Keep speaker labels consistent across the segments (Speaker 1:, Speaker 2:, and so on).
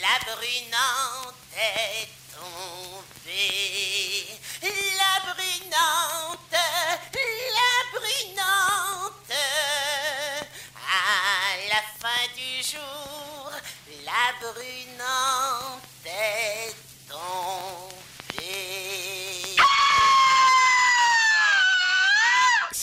Speaker 1: La brunante est tombée. La brunante, la brunante, à la fin du jour, la brunante est tombée.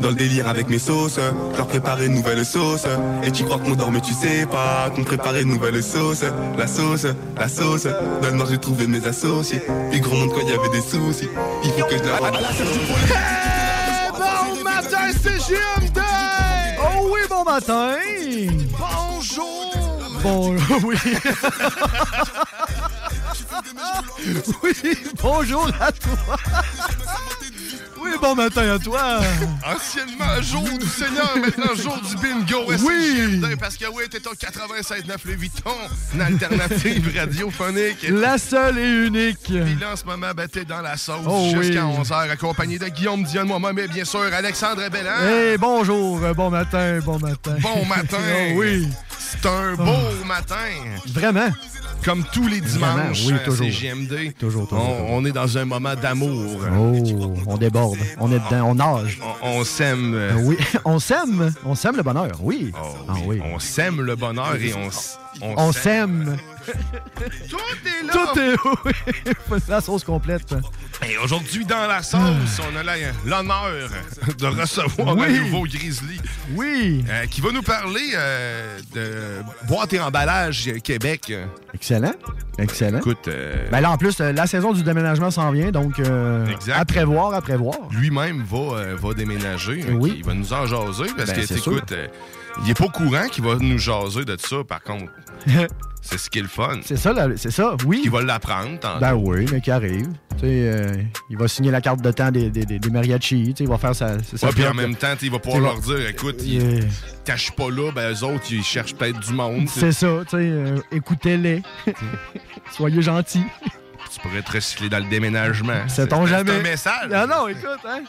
Speaker 2: dans le délire avec mes sauces, je leur préparer une nouvelle sauce. Et tu crois qu'on dort mais tu sais pas qu'on préparait une nouvelle sauce. La sauce, la sauce, dans le noir j'ai trouvé mes associés. Puis gros monde quand il y avait des soucis, il faut que je la...
Speaker 3: Bon matin, c'est GMD! Oh oui, bon matin! Bonjour! Bon, oui. oui, bonjour à toi. Oui, bon matin à toi.
Speaker 4: Anciennement jour du Seigneur, maintenant jour du bingo.
Speaker 3: Oui.
Speaker 4: Parce que oui, t'es au 87.9 Le Vuitton, une alternative radiophonique.
Speaker 3: La seule et unique.
Speaker 4: Puis là, en ce moment, ben, t'es dans la sauce
Speaker 3: Oh
Speaker 4: jusqu'à
Speaker 3: oui.
Speaker 4: 11h, accompagné de Guillaume Dion, moi-même et bien sûr Alexandre Belland.
Speaker 3: Eh, bonjour, bon matin, bon matin.
Speaker 4: Bon matin.
Speaker 3: Oh oui,
Speaker 4: C'est un beau matin.
Speaker 3: vraiment?
Speaker 4: Comme tous les dimanches,
Speaker 3: oui, toujours.
Speaker 4: c'est GMD.
Speaker 3: Toujours, toujours,
Speaker 4: On, est dans un moment d'amour.
Speaker 3: Oh, on déborde, on est dedans, on nage.
Speaker 4: On, on s'aime. euh,
Speaker 3: Oui, on s'aime, on s'aime le bonheur, oui.
Speaker 4: oh,
Speaker 3: Ah oui.
Speaker 4: On s'aime le bonheur et on,
Speaker 3: On s'aime.
Speaker 4: Tout est là.
Speaker 3: Tout est oui. Faut la sauce complète.
Speaker 4: Et aujourd'hui, dans la sauce, on a l'honneur de recevoir
Speaker 3: Oui.
Speaker 4: un nouveau Grizzly
Speaker 3: Oui.
Speaker 4: euh, qui va nous parler euh, de boîte et emballage Québec.
Speaker 3: Excellent. Excellent.
Speaker 4: Écoute, euh,
Speaker 3: Ben là, en plus, la saison du déménagement s'en vient, donc euh,
Speaker 4: Exact.
Speaker 3: à prévoir, à prévoir.
Speaker 4: lui-même va, euh, va déménager. hein,
Speaker 3: Oui.
Speaker 4: Il va nous en jaser parce
Speaker 3: Ben,
Speaker 4: que, écoute, euh, il est pas au courant qu'il va nous jaser de ça, par contre. C'est ce qui est le fun.
Speaker 3: c'est ça, c'est ça, oui.
Speaker 4: Il va l'apprendre. tantôt.
Speaker 3: Ben oui, mais qui arrive. Tu sais, euh, il va signer la carte de temps des, des, des, des mariachis, tu sais, il va faire sa, sa
Speaker 4: Ouais, puis en même temps, il va pouvoir leur dire écoute, suis pas là, ben eux autres, ils cherchent peut-être du monde.
Speaker 3: C'est ça, tu sais, euh, écoutez-les. Soyez gentils.
Speaker 4: Tu pourrais te recycler dans le déménagement. C'est-
Speaker 3: jamais.
Speaker 4: C'est un message.
Speaker 3: Ah non, écoute, hein.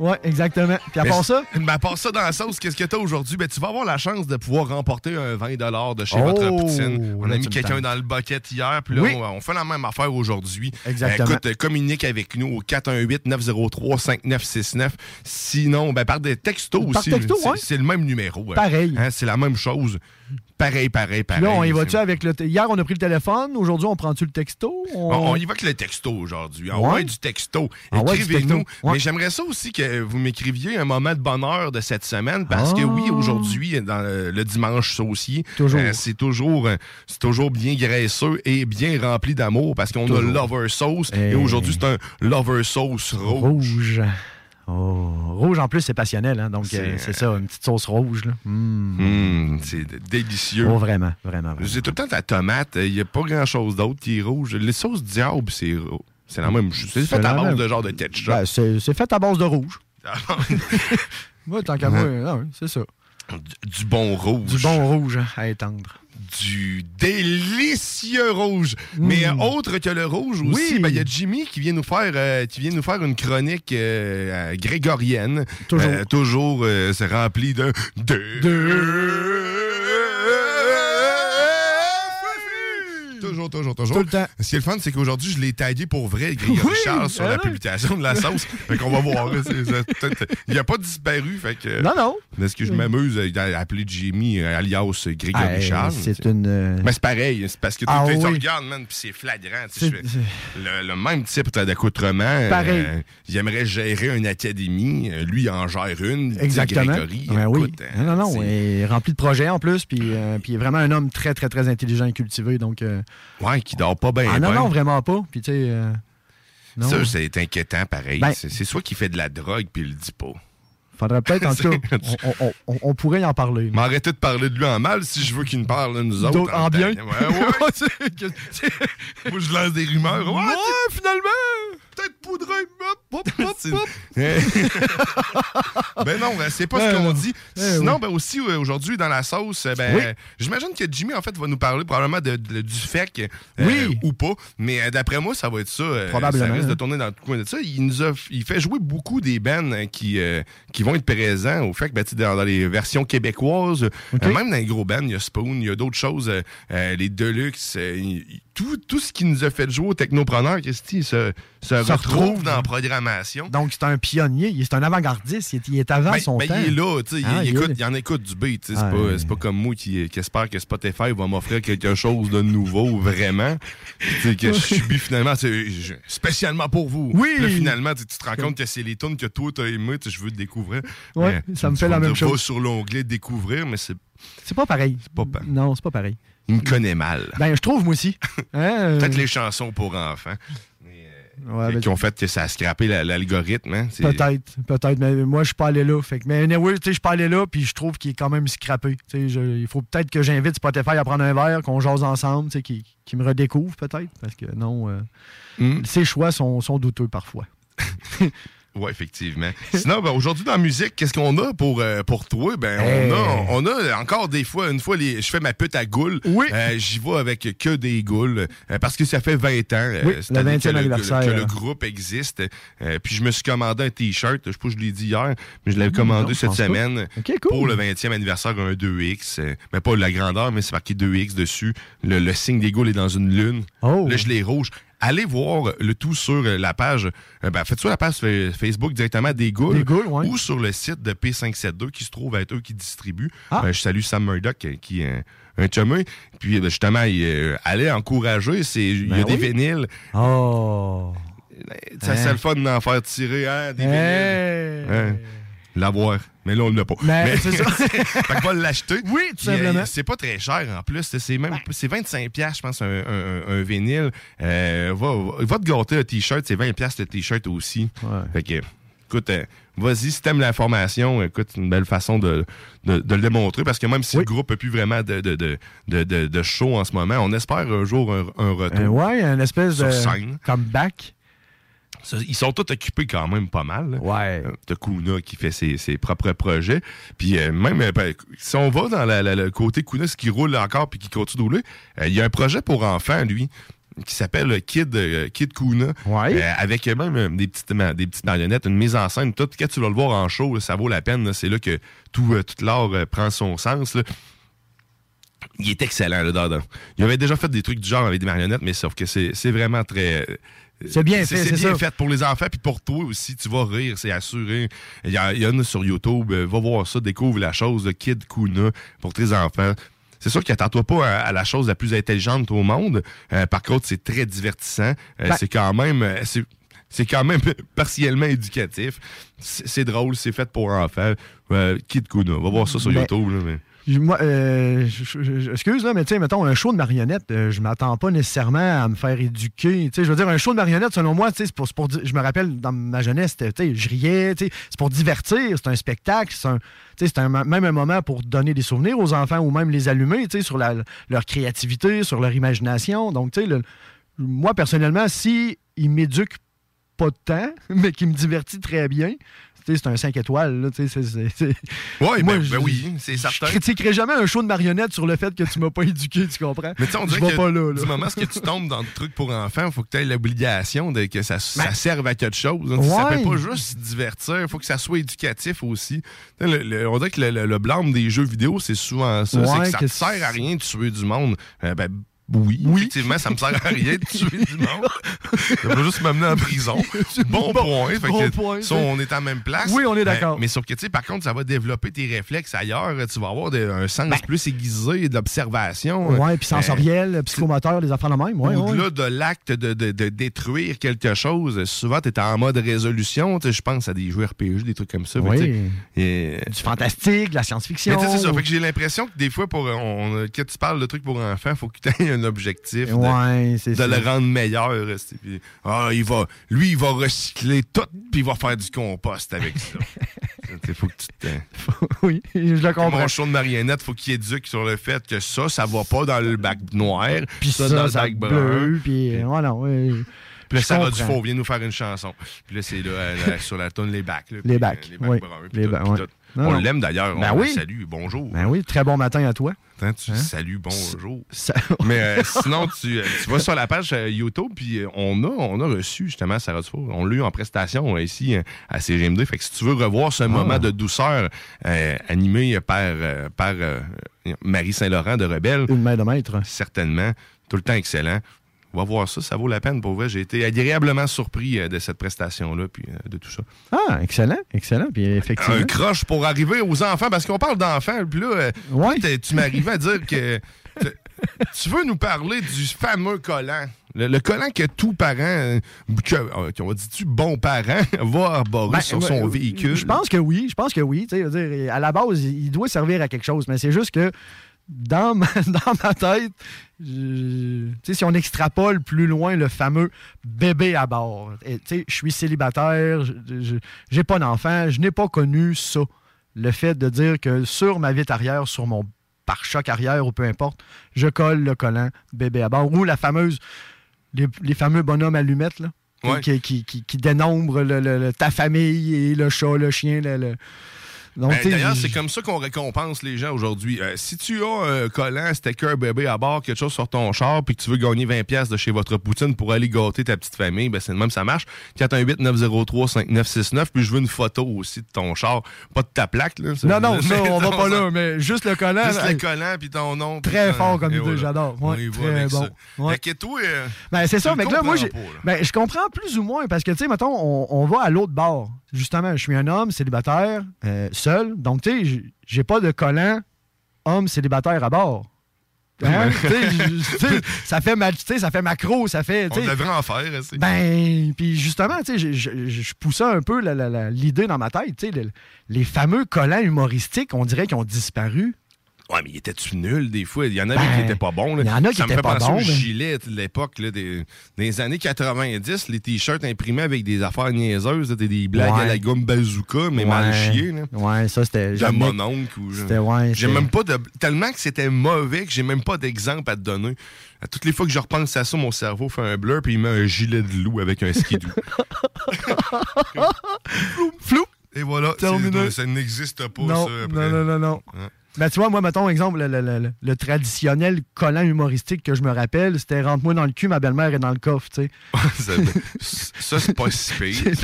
Speaker 3: Ouais, exactement. Puis à part ça,
Speaker 4: Ben, à part ça, dans la sauce, qu'est-ce que t'as aujourd'hui? Ben, tu vas avoir la chance de pouvoir remporter un 20 de chez
Speaker 3: Oh,
Speaker 4: votre poutine. On a
Speaker 3: tu
Speaker 4: mis quelqu'un dans le bucket hier, puis là,
Speaker 3: Oui.
Speaker 4: on, on fait la même affaire aujourd'hui.
Speaker 3: Exactement.
Speaker 4: Euh, écoute, euh, communique avec nous au 418-903-5969. Sinon, ben, par des textos
Speaker 3: Par
Speaker 4: aussi.
Speaker 3: texto,
Speaker 4: C'est-
Speaker 3: ouais.
Speaker 4: C'est le même numéro. hein.
Speaker 3: Pareil.
Speaker 4: Hein, c'est la même chose. Pareil, pareil,
Speaker 3: puis
Speaker 4: pareil.
Speaker 3: là, on y va-tu avec le. Hier, on a pris le téléphone. Aujourd'hui, on prend-tu le texto? On-
Speaker 4: On, on y va avec le texto aujourd'hui. En
Speaker 3: Ouais.
Speaker 4: ouais, du texto.
Speaker 3: Ah
Speaker 4: Écrivez-nous.
Speaker 3: Ouais.
Speaker 4: Mais j'aimerais ça aussi que vous m'écriviez un moment de bonheur de cette semaine parce que
Speaker 3: Ah.
Speaker 4: oui, aujourd'hui, dans le, le dimanche saucier,
Speaker 3: Toujours.
Speaker 4: euh, c'est toujours, euh, c'est toujours bien graisseux et bien rempli d'amour parce qu'on a. Lover Sauce et,
Speaker 3: Et-
Speaker 4: aujourd'hui, c'est un Lover Sauce rouge.
Speaker 3: Rouge. Oh. Rouge, en plus, c'est passionnel. Hein? Donc,
Speaker 4: C'est-
Speaker 3: euh, c'est ça, une petite sauce rouge. Là. Mm.
Speaker 4: Hum, c'est délicieux.
Speaker 3: Oh, vraiment, vraiment. vraiment.
Speaker 4: C'est tout le temps de la tomate. Il n'y a pas grand-chose d'autre qui est rouge. Les sauces diable, c'est c'est la même chose. C'est fait à base
Speaker 3: même.
Speaker 4: de genre de ketchup.
Speaker 3: Ben, c'est fait à base de rouge. Ouais, tant qu'à moi, c'est ça.
Speaker 4: Du, bon rouge.
Speaker 3: Du bon rouge hein, à étendre.
Speaker 4: du délicieux rouge. Mais euh, autre que le rouge aussi,
Speaker 3: Oui.
Speaker 4: ben, il y a Jimmy qui vient nous faire, euh, qui vient nous faire une chronique euh, grégorienne.
Speaker 3: Toujours.
Speaker 4: Toujours, euh, c'est rempli de... de... Toujours, toujours, toujours.
Speaker 3: Tout le temps.
Speaker 4: Ce qui est le fun, c'est qu'aujourd'hui, je l'ai tagué pour vrai, Grégory
Speaker 3: Oui,
Speaker 4: Charles, sur
Speaker 3: ah
Speaker 4: la publication de la sauce. fait qu'on va voir. Il n'a pas disparu. Fait que,
Speaker 3: Non, non.
Speaker 4: Est-ce que je m'amuse à appeler Jimmy euh, alias Grégory
Speaker 3: Hey,
Speaker 4: Charles?
Speaker 3: c'est une. euh,
Speaker 4: Mais c'est pareil, c'est parce que tu
Speaker 3: Ah
Speaker 4: tu-
Speaker 3: oui.
Speaker 4: regardes, man, puis c'est flagrant. Le, le même type d'accoutrement.
Speaker 3: Pareil.
Speaker 4: euh, il aimerait gérer une académie. euh, Lui, il en gère une.
Speaker 3: Exactement.
Speaker 4: Grégory.
Speaker 3: Ben oui.
Speaker 4: Hein,
Speaker 3: non, non, non.
Speaker 4: c'est-
Speaker 3: et rempli de projets en plus, puis, euh, il est vraiment un homme très, très, très intelligent et cultivé. Donc, euh,
Speaker 4: Ouais, qui dort pas bien.
Speaker 3: ah non,
Speaker 4: ben.
Speaker 3: non, vraiment pas. Puis, tu sais. euh.
Speaker 4: Ça, c'est inquiétant, pareil.
Speaker 3: Ben-
Speaker 4: c'est soit qu'il fait de la drogue, puis il le dit pas.
Speaker 3: Faudrait peut-être, en tout cas, on, on- on- on pourrait en parler.
Speaker 4: M'arrêter de parler de lui en mal si je veux qu'il me parle de nous autres.
Speaker 3: D'autres en bien.
Speaker 4: Ouais, ouais. Moi, je lance des rumeurs. Ouais,
Speaker 3: Ouais, finalement!
Speaker 4: Poudré.
Speaker 3: Hop, hop, hop.
Speaker 4: ben non, ben, c'est pas
Speaker 3: Ben
Speaker 4: ce qu'on
Speaker 3: non.
Speaker 4: dit.
Speaker 3: Eh
Speaker 4: Sinon,
Speaker 3: oui.
Speaker 4: ben aussi, euh, aujourd'hui, dans la sauce, euh, ben,
Speaker 3: Oui.
Speaker 4: j'imagine que Jimmy, en fait, va nous parler probablement de, de- du FEC euh,
Speaker 3: Oui.
Speaker 4: ou pas. Mais d'après moi, ça va être ça.
Speaker 3: Probablement,
Speaker 4: Ça risque de
Speaker 3: hein.
Speaker 4: tourner dans le coin de ça. Il, nous a, il fait jouer beaucoup des bands hein, qui, euh, qui vont être présents au FEC, ben, dans, dans les versions québécoises.
Speaker 3: OK.
Speaker 4: Euh, même dans les gros bands, il y a Spoon, il y a d'autres choses, les Deluxe, tout, tout ce qui nous a fait jouer au Technopreneur, Christy, Se retrouve dans la programmation.
Speaker 3: Donc, c'est un pionnier, il- c'est un avant-gardiste, il est, il avant
Speaker 4: Ben,
Speaker 3: son
Speaker 4: ben,
Speaker 3: temps.
Speaker 4: il est là, tu sais,
Speaker 3: Ah,
Speaker 4: il,
Speaker 3: il
Speaker 4: il en écoute du beat, c'est
Speaker 3: Ah,
Speaker 4: pas, c'est pas comme moi qui, qui espère que Spotify va m'offrir quelque chose de nouveau, vraiment. Que je subis finalement, c'est je- spécialement pour vous.
Speaker 3: Oui.
Speaker 4: Là, finalement, tu te rends compte que c'est les tunes que toi t'as aimé, je veux te découvrir. Mais
Speaker 3: ça me fait la même chose.
Speaker 4: sur l'onglet découvrir, mais c'est,
Speaker 3: C'est pas pareil.
Speaker 4: pas pa-
Speaker 3: Non, c'est pas pareil.
Speaker 4: il me connaît mal.
Speaker 3: Ben, je trouve, moi aussi. Hein, euh,
Speaker 4: Peut-être les chansons pour enfants
Speaker 3: ouais,
Speaker 4: qui ont fait que ça a scrappé la- l'algorithme. Hein,
Speaker 3: Peut-être, peut-être, mais moi, je suis pas allé là. Fait que, mais anyway, tu sais, je suis pas allé là, puis je trouve qu'il est quand même scrappé. Je- il faut peut-être que j'invite Spotify à prendre un verre, qu'on jase ensemble, tu sais, qu'il qu'il me redécouvre peut-être, parce que non, euh,
Speaker 4: Hmm.
Speaker 3: ses choix sont, sont douteux parfois.
Speaker 4: Oui, effectivement. Sinon, ben, aujourd'hui, dans la musique, qu'est-ce qu'on a pour, euh, pour toi? Ben,
Speaker 3: Hey.
Speaker 4: on, a, on a encore des fois, une fois, les, je fais ma pute à goule.
Speaker 3: Oui.
Speaker 4: Euh, J'y vais avec que des goules. euh, parce que ça fait 20 ans.
Speaker 3: Oui, le
Speaker 4: année
Speaker 3: 20e
Speaker 4: que le- que le-
Speaker 3: anniversaire.
Speaker 4: Que, le groupe existe. Puis je me suis commandé un T-shirt. Je sais pas, je l'ai dit hier, mais je l'avais commandé
Speaker 3: non, je
Speaker 4: cette semaine.
Speaker 3: Cool.
Speaker 4: Pour le 20e anniversaire, un 2X. euh, mais pas la grandeur, mais c'est marqué 2X dessus. Le, le signe des goules est dans une lune.
Speaker 3: Oh.
Speaker 4: Le gilet rouge. Allez voir le tout sur la page. euh, ben, faites ça la page fa- Facebook directement des Goules.
Speaker 3: Des Goules, ouais.
Speaker 4: Ou sur le site de P572 qui se trouve être eux qui distribuent.
Speaker 3: Ah.
Speaker 4: Euh, je salue Sam Murdoch euh, qui est un, chumé. Puis euh, justement, il, euh, allez encourager. c'est- Il y a
Speaker 3: Ben
Speaker 4: des vinyles.
Speaker 3: Oh!
Speaker 4: Ça
Speaker 3: Hein.
Speaker 4: c'est le fun d'en faire tirer hein, des vinyles.
Speaker 3: Hey.
Speaker 4: Hein? L'avoir. Mais là, on l'a pas.
Speaker 3: Mais c'est ça.
Speaker 4: fait que va l'acheter.
Speaker 3: Oui, tout
Speaker 4: euh,
Speaker 3: simplement.
Speaker 4: c'est pas très cher en plus. C'est même c'est 25 pièces, je pense, un, un- un vinyle. Euh, va, te gâter un t-shirt, c'est 20 pièces le t-shirt aussi.
Speaker 3: Ouais.
Speaker 4: Fait que, écoute, euh, vas-y, si t'aimes l'information, écoute, c'est une belle façon de, de, de le démontrer parce que même si
Speaker 3: Oui.
Speaker 4: le groupe n'a plus vraiment de, de, de, de, de- de show en ce moment, on espère un jour un, un retour.
Speaker 3: Euh, ouais, une espèce
Speaker 4: Sur
Speaker 3: de
Speaker 4: scène.
Speaker 3: comeback.
Speaker 4: Ils sont tous occupés quand même pas mal. là.
Speaker 3: Ouais.
Speaker 4: Euh, T'as Kuna qui fait ses, ses propres projets. Puis euh, même, euh, ben, si on va dans la- la- le côté Kuna, ce qui roule encore puis qui continue de rouler, euh, il y a un projet pour enfants, lui, qui s'appelle Kid, euh, Kid Kuna.
Speaker 3: Ouais.
Speaker 4: Euh, avec même euh, des petites, ma- des petites marionnettes, une mise en scène. Tout, quand tu vas le voir en show, là, ça vaut la peine. C'est là que tout, euh, tout l'art prend son sens. là. Il est excellent, le Dada. Il avait déjà fait des trucs du genre avec des marionnettes, mais sauf que c'est c'est vraiment très.
Speaker 3: C'est bien fait,
Speaker 4: C'est bien
Speaker 3: ça.
Speaker 4: fait pour les enfants, puis pour toi aussi, tu vas rire, c'est assuré. Il y, en a sur YouTube, euh, va voir ça, découvre la chose Kid Kuna pour tes enfants. C'est sûr qu'attends-toi pas à, à la chose la plus intelligente au monde. Euh, par contre, c'est très divertissant. Euh,
Speaker 3: Ben-
Speaker 4: c'est quand même... c'est- quand même partiellement éducatif. C'est drôle, c'est fait pour enfants. Euh, Kid Kuna, va voir ça sur
Speaker 3: Ben,
Speaker 4: YouTube. là, mais-
Speaker 3: Moi, euh, excuse, là, mais tu sais, mettons, un show de marionnettes, euh, je m'attends pas nécessairement à me faire éduquer. Tu sais, je veux dire, un show de marionnettes, selon moi, tu sais, c'est pour, pour je me rappelle, dans ma jeunesse, tu sais, je riais, tu sais, c'est pour divertir, c'est un spectacle, c'est même un moment pour donner des souvenirs aux enfants ou même les allumer, tu sais, sur leur créativité, sur leur imagination. Donc, tu sais, moi, personnellement, si ils m'éduquent pas de temps, mais qui me divertit très bien, c'est un 5 étoiles. Là, c'est- c'est-
Speaker 4: Ouais,
Speaker 3: Moi,
Speaker 4: ben,
Speaker 3: je-
Speaker 4: ben oui, c'est certain.
Speaker 3: Je critiquerai jamais un show de marionnettes sur le fait que tu m'as pas éduqué, tu comprends?
Speaker 4: Mais tu sais, on dirait que
Speaker 3: pas là. là.
Speaker 4: du moment où tu tombes dans le truc pour enfants, il faut que tu aies l'obligation de que ça, ça serve à quelque chose. hein. Ça
Speaker 3: Ben Ouais.
Speaker 4: peut pas juste se divertir, il faut que ça soit éducatif aussi. Le- le- on dirait que le, blâme des jeux vidéo, c'est souvent ça. c'est
Speaker 3: Ouais,
Speaker 4: que ça
Speaker 3: que
Speaker 4: te sert à rien de tuer du monde. Euh, ben, oui, effectivement, ça me sert à rien de tuer du monde. Ça va juste m'amener en prison. Bon, point. Fait
Speaker 3: bon
Speaker 4: que,
Speaker 3: point, c'est-
Speaker 4: on est en même place.
Speaker 3: Oui, on est
Speaker 4: Ben,
Speaker 3: d'accord.
Speaker 4: mais sauf que, tu sais, par contre, ça va développer tes réflexes ailleurs. Tu vas avoir de- un sens plus aiguisé d'observation.
Speaker 3: Ouais, puis
Speaker 4: Euh,
Speaker 3: sensoriel, psychomoteur, les affaires de même. Ouais, ouais.
Speaker 4: au-delà de l'acte de, de- de détruire quelque chose, souvent, tu es en mode résolution. Je pense à des jeux RPG, des trucs comme ça.
Speaker 3: Oui.
Speaker 4: et-
Speaker 3: Du fantastique, de la science-fiction.
Speaker 4: mais tu sais, c'est ça. Fait que j'ai l'impression que des fois, pour, on, quand tu parles de trucs pour enfants, faut que tu aies un objectif de,
Speaker 3: Ouais, c'est
Speaker 4: de
Speaker 3: ça.
Speaker 4: le rendre meilleur. c'est- puis, ah, il va, lui, il va recycler tout, puis il va faire du compost avec ça. Sais, faut que tu te...
Speaker 3: oui, je le comprends.
Speaker 4: Mon show de marionnette, faut qu'il éduque sur le fait que ça, ça va pas dans le bac noir,
Speaker 3: Puis
Speaker 4: ça,
Speaker 3: ça,
Speaker 4: dans le bac
Speaker 3: bleu, puis euh, voilà, ouais.
Speaker 4: Puis là,
Speaker 3: Je
Speaker 4: Sarah. Dufault vient nous faire une chanson. Puis là, c'est là, euh, là, sur la tonne Les Bacs. là,
Speaker 3: Les
Speaker 4: puis,
Speaker 3: bacs,
Speaker 4: euh, Les Bacs
Speaker 3: oui.
Speaker 4: bruns, puis
Speaker 3: Les
Speaker 4: tout, puis
Speaker 3: ouais. Non,
Speaker 4: On
Speaker 3: non.
Speaker 4: l'aime d'ailleurs.
Speaker 3: Ben
Speaker 4: on
Speaker 3: oui.
Speaker 4: la salue. Bonjour.
Speaker 3: Ben oui, très bon matin à toi.
Speaker 4: Attends, tu
Speaker 3: Hein?
Speaker 4: salues bonjour.
Speaker 3: Ça-
Speaker 4: Mais euh, sinon, tu, euh, tu vas sur la page euh, YouTube, puis on, a, on a reçu justement Sarah Dufault. On l'a eu en prestation ici à CGMD. Fait que si tu veux revoir
Speaker 3: Ah.
Speaker 4: ce moment de douceur euh, animé par, euh, par Marie Saint-Laurent de Rebelle,
Speaker 3: Une main de maître.
Speaker 4: certainement, tout le temps excellent. Va voir ça, ça vaut la peine pour vrai. J'ai été agréablement surpris euh, de cette prestation-là, puis euh, de tout ça.
Speaker 3: Ah, excellent, excellent. Puis effectivement.
Speaker 4: Un croche pour arriver aux enfants, parce qu'on parle d'enfants, puis là, euh,
Speaker 3: Ouais.
Speaker 4: tu m'arrivais à dire que tu veux nous parler du fameux collant. Le, le collant que tout parent, que, on dit-tu bon parent, va arborer
Speaker 3: Ben,
Speaker 4: sur son véhicule.
Speaker 3: Je pense que oui, je pense que oui. Dire, à la base, il doit servir à quelque chose, mais c'est juste que dans ma, dans ma tête, je- si on extrapole plus loin le fameux bébé à bord, je suis célibataire, je- j'ai pas d'enfant, je n'ai pas connu ça. Le fait de dire que sur ma vitre arrière, sur mon pare-choc arrière ou peu importe, je colle le collant bébé à bord ou la fameuse, les, les fameux bonhommes allumettes, là, qui-
Speaker 4: Ouais.
Speaker 3: qui, qui, qui- qui dénombrent le- le- le- ta famille et le chat, le chien. Le, le-
Speaker 4: Ben, D'ailleurs, c'est comme ça qu'on récompense les gens aujourd'hui. Euh, si tu as un collant, sticker, bébé à bord, quelque chose sur ton char, puis que tu veux gagner 20$ piastres de chez votre poutine pour aller gâter ta petite famille, ben c'est de même ça marche. 418-903-5969, puis je veux une photo aussi de ton char. Pas de ta plaque, là.
Speaker 3: Non, non, ça, on va pas là, mais juste le collant.
Speaker 4: Juste le collant, puis ton nom.
Speaker 3: Très fort comme
Speaker 4: et
Speaker 3: idée, j'adore. Très bon. Ouais.
Speaker 4: Euh,
Speaker 3: Ben, c'est ça, mais
Speaker 4: le
Speaker 3: là, moi, ben, je comprends plus ou moins parce que, tu sais, mettons, on, on va à l'autre bord. Justement, je suis un homme célibataire, euh, seul. Donc, tu sais, j'ai pas de collant homme célibataire à bord. Hein? Tu sais, j- tu sais, ça fait ma- ça fait macro, ça fait.
Speaker 4: on devrait en faire. c'est-
Speaker 3: Ben, puis justement, tu sais, je- poussais un peu l'idée dans ma tête, tu sais, le- les fameux collants humoristiques, on dirait qu'ils ont disparu.
Speaker 4: Ouais, mais il était-tu nul des fois? Il y en avait
Speaker 3: Ben,
Speaker 4: qui étaient pas bons.
Speaker 3: il y en a qui
Speaker 4: Ça me
Speaker 3: étaient
Speaker 4: fait
Speaker 3: pas
Speaker 4: penser
Speaker 3: bons,
Speaker 4: aux
Speaker 3: ben.
Speaker 4: gilets de l'époque, là, des, des années 90, les t-shirts imprimés avec des affaires niaiseuses, des, des blagues
Speaker 3: Ouais.
Speaker 4: à la gomme bazooka, mais mal chiées.
Speaker 3: Ouais, ça, c'était.
Speaker 4: De mon oncle. ou-
Speaker 3: C'était, ouais.
Speaker 4: J'ai même pas de. Tellement que c'était mauvais que j'ai même pas d'exemple à te donner. À toutes les fois que je repense à ça, mon cerveau fait un blur puis il met un gilet de loup avec un skidoo. flou, flou. Et voilà, ça n'existe pas,
Speaker 3: Non,
Speaker 4: ça. après.
Speaker 3: non, non, non, non. Ben, tu vois, moi, mettons, exemple, le, le- le- le- traditionnel collant humoristique que je me rappelle, c'était Rentre-moi dans le cul, ma belle-mère est dans le coffre, tu sais.
Speaker 4: ça, c'est pas si pire.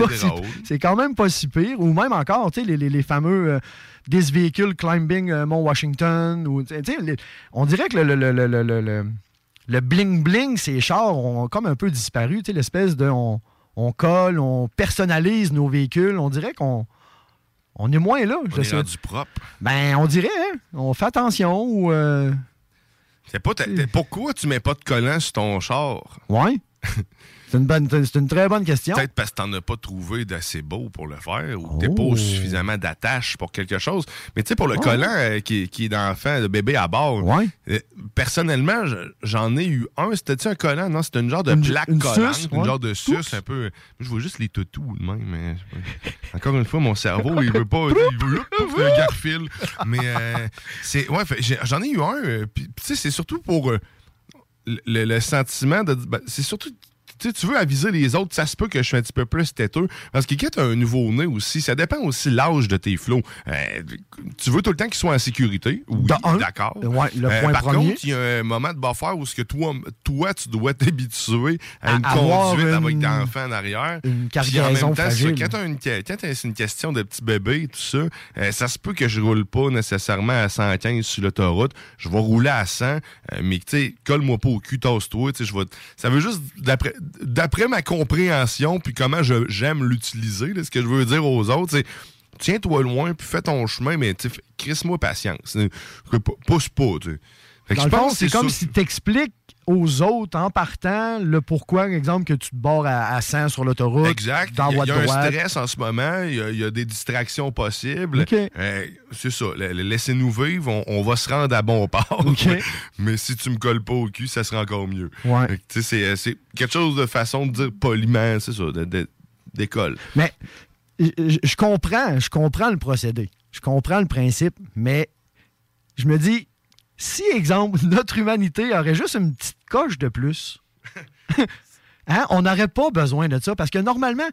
Speaker 3: C'est quand même pas si pire. Ou même encore, tu sais, les, les- les fameux euh, This Vehicle Climbing euh, Mont Washington. Ou, les- on dirait que le, le, le, le, le- le- le bling-bling, ces chars ont comme un peu disparu. Tu sais, l'espèce de. On, on colle, on personnalise nos véhicules. On dirait qu'on. On est moins là.
Speaker 4: On
Speaker 3: je
Speaker 4: est
Speaker 3: sais.
Speaker 4: rendu propre.
Speaker 3: Ben, on dirait, hein? On fait attention ou. euh,
Speaker 4: C'est pas ta- pourquoi tu mets pas de collant sur ton char?
Speaker 3: Ouais. C'est une, bonne- c'est une très bonne question.
Speaker 4: Peut-être parce que t'en as pas trouvé d'assez beau pour le faire ou que t'es
Speaker 3: Oh.
Speaker 4: pas suffisamment d'attache pour quelque chose. Mais tu sais, pour le
Speaker 3: Oh.
Speaker 4: collant euh, qui, qui est d'enfant, de bébé à bord,
Speaker 3: Ouais.
Speaker 4: euh, personnellement, je- j'en ai eu un. C'était-tu un collant? Non, c'était une genre de
Speaker 3: Une-
Speaker 4: plaque
Speaker 3: une
Speaker 4: collante.
Speaker 3: suce,
Speaker 4: une
Speaker 3: ouais.
Speaker 4: genre de suce un peu. Je vois juste les toutous de même. Mais, pas. Encore une fois, mon cerveau, il veut pas. il veut un garfil. Mais euh, c'est. Ouais, j'en ai eu un. euh, puis, tu sais, c'est surtout pour. le, le sentiment de. ben, c'est surtout. Tu tu veux aviser les autres, ça se peut que je suis un petit peu plus têteux. Parce que quand tu as un nouveau-né aussi, ça dépend aussi de l'âge de tes flots. Euh, tu veux tout le temps qu'ils soient en sécurité? Oui, d'accord.
Speaker 3: ouais,
Speaker 4: Euh, par
Speaker 3: premier.
Speaker 4: contre, il y a un moment de buffer où ce que toi, toi, tu dois t'habituer à,
Speaker 3: À
Speaker 4: une conduite avec
Speaker 3: une-
Speaker 4: d'enfants en arrière.
Speaker 3: une
Speaker 4: Puis en
Speaker 3: cargaison
Speaker 4: même temps,
Speaker 3: fragile.
Speaker 4: quand t'as une, question de petit bébé et tout ça, euh, ça se peut que je roule pas nécessairement à 115 sur l'autoroute. Je vais rouler à 100, euh, mais tu sais, colle-moi pas au cul, tasse-toi. tu sais, je vais- Ça veut juste, d'après d'après ma compréhension, puis comment j'aime l'utiliser, ce que je veux dire aux autres, c'est tiens-toi loin, puis fais ton chemin, mais crisse-moi patience. Pousse pas, tu sais.
Speaker 3: Dans
Speaker 4: je
Speaker 3: le fond,
Speaker 4: pense que
Speaker 3: c'est comme
Speaker 4: ça.
Speaker 3: si tu expliques aux autres en partant le pourquoi, exemple, que tu te barres à, à 100 sur l'autoroute.
Speaker 4: Exact.
Speaker 3: Dans
Speaker 4: Il y a, il y a un stress en ce moment. Il y a, il y a des distractions possibles. Euh, c'est ça. Laissez-nous vivre. On, on va se rendre à bon port. Mais si tu me colles pas au cul, ça sera encore mieux.
Speaker 3: Ouais.
Speaker 4: Sais, C'est c'est quelque chose de façon de dire poliment, c'est ça, d'école.
Speaker 3: Mais je comprends, je comprends le procédé. Je comprends le principe, mais je me dis, si, exemple, notre humanité aurait juste une petite coche de plus, hein, on n'aurait pas besoin de ça. Parce que normalement,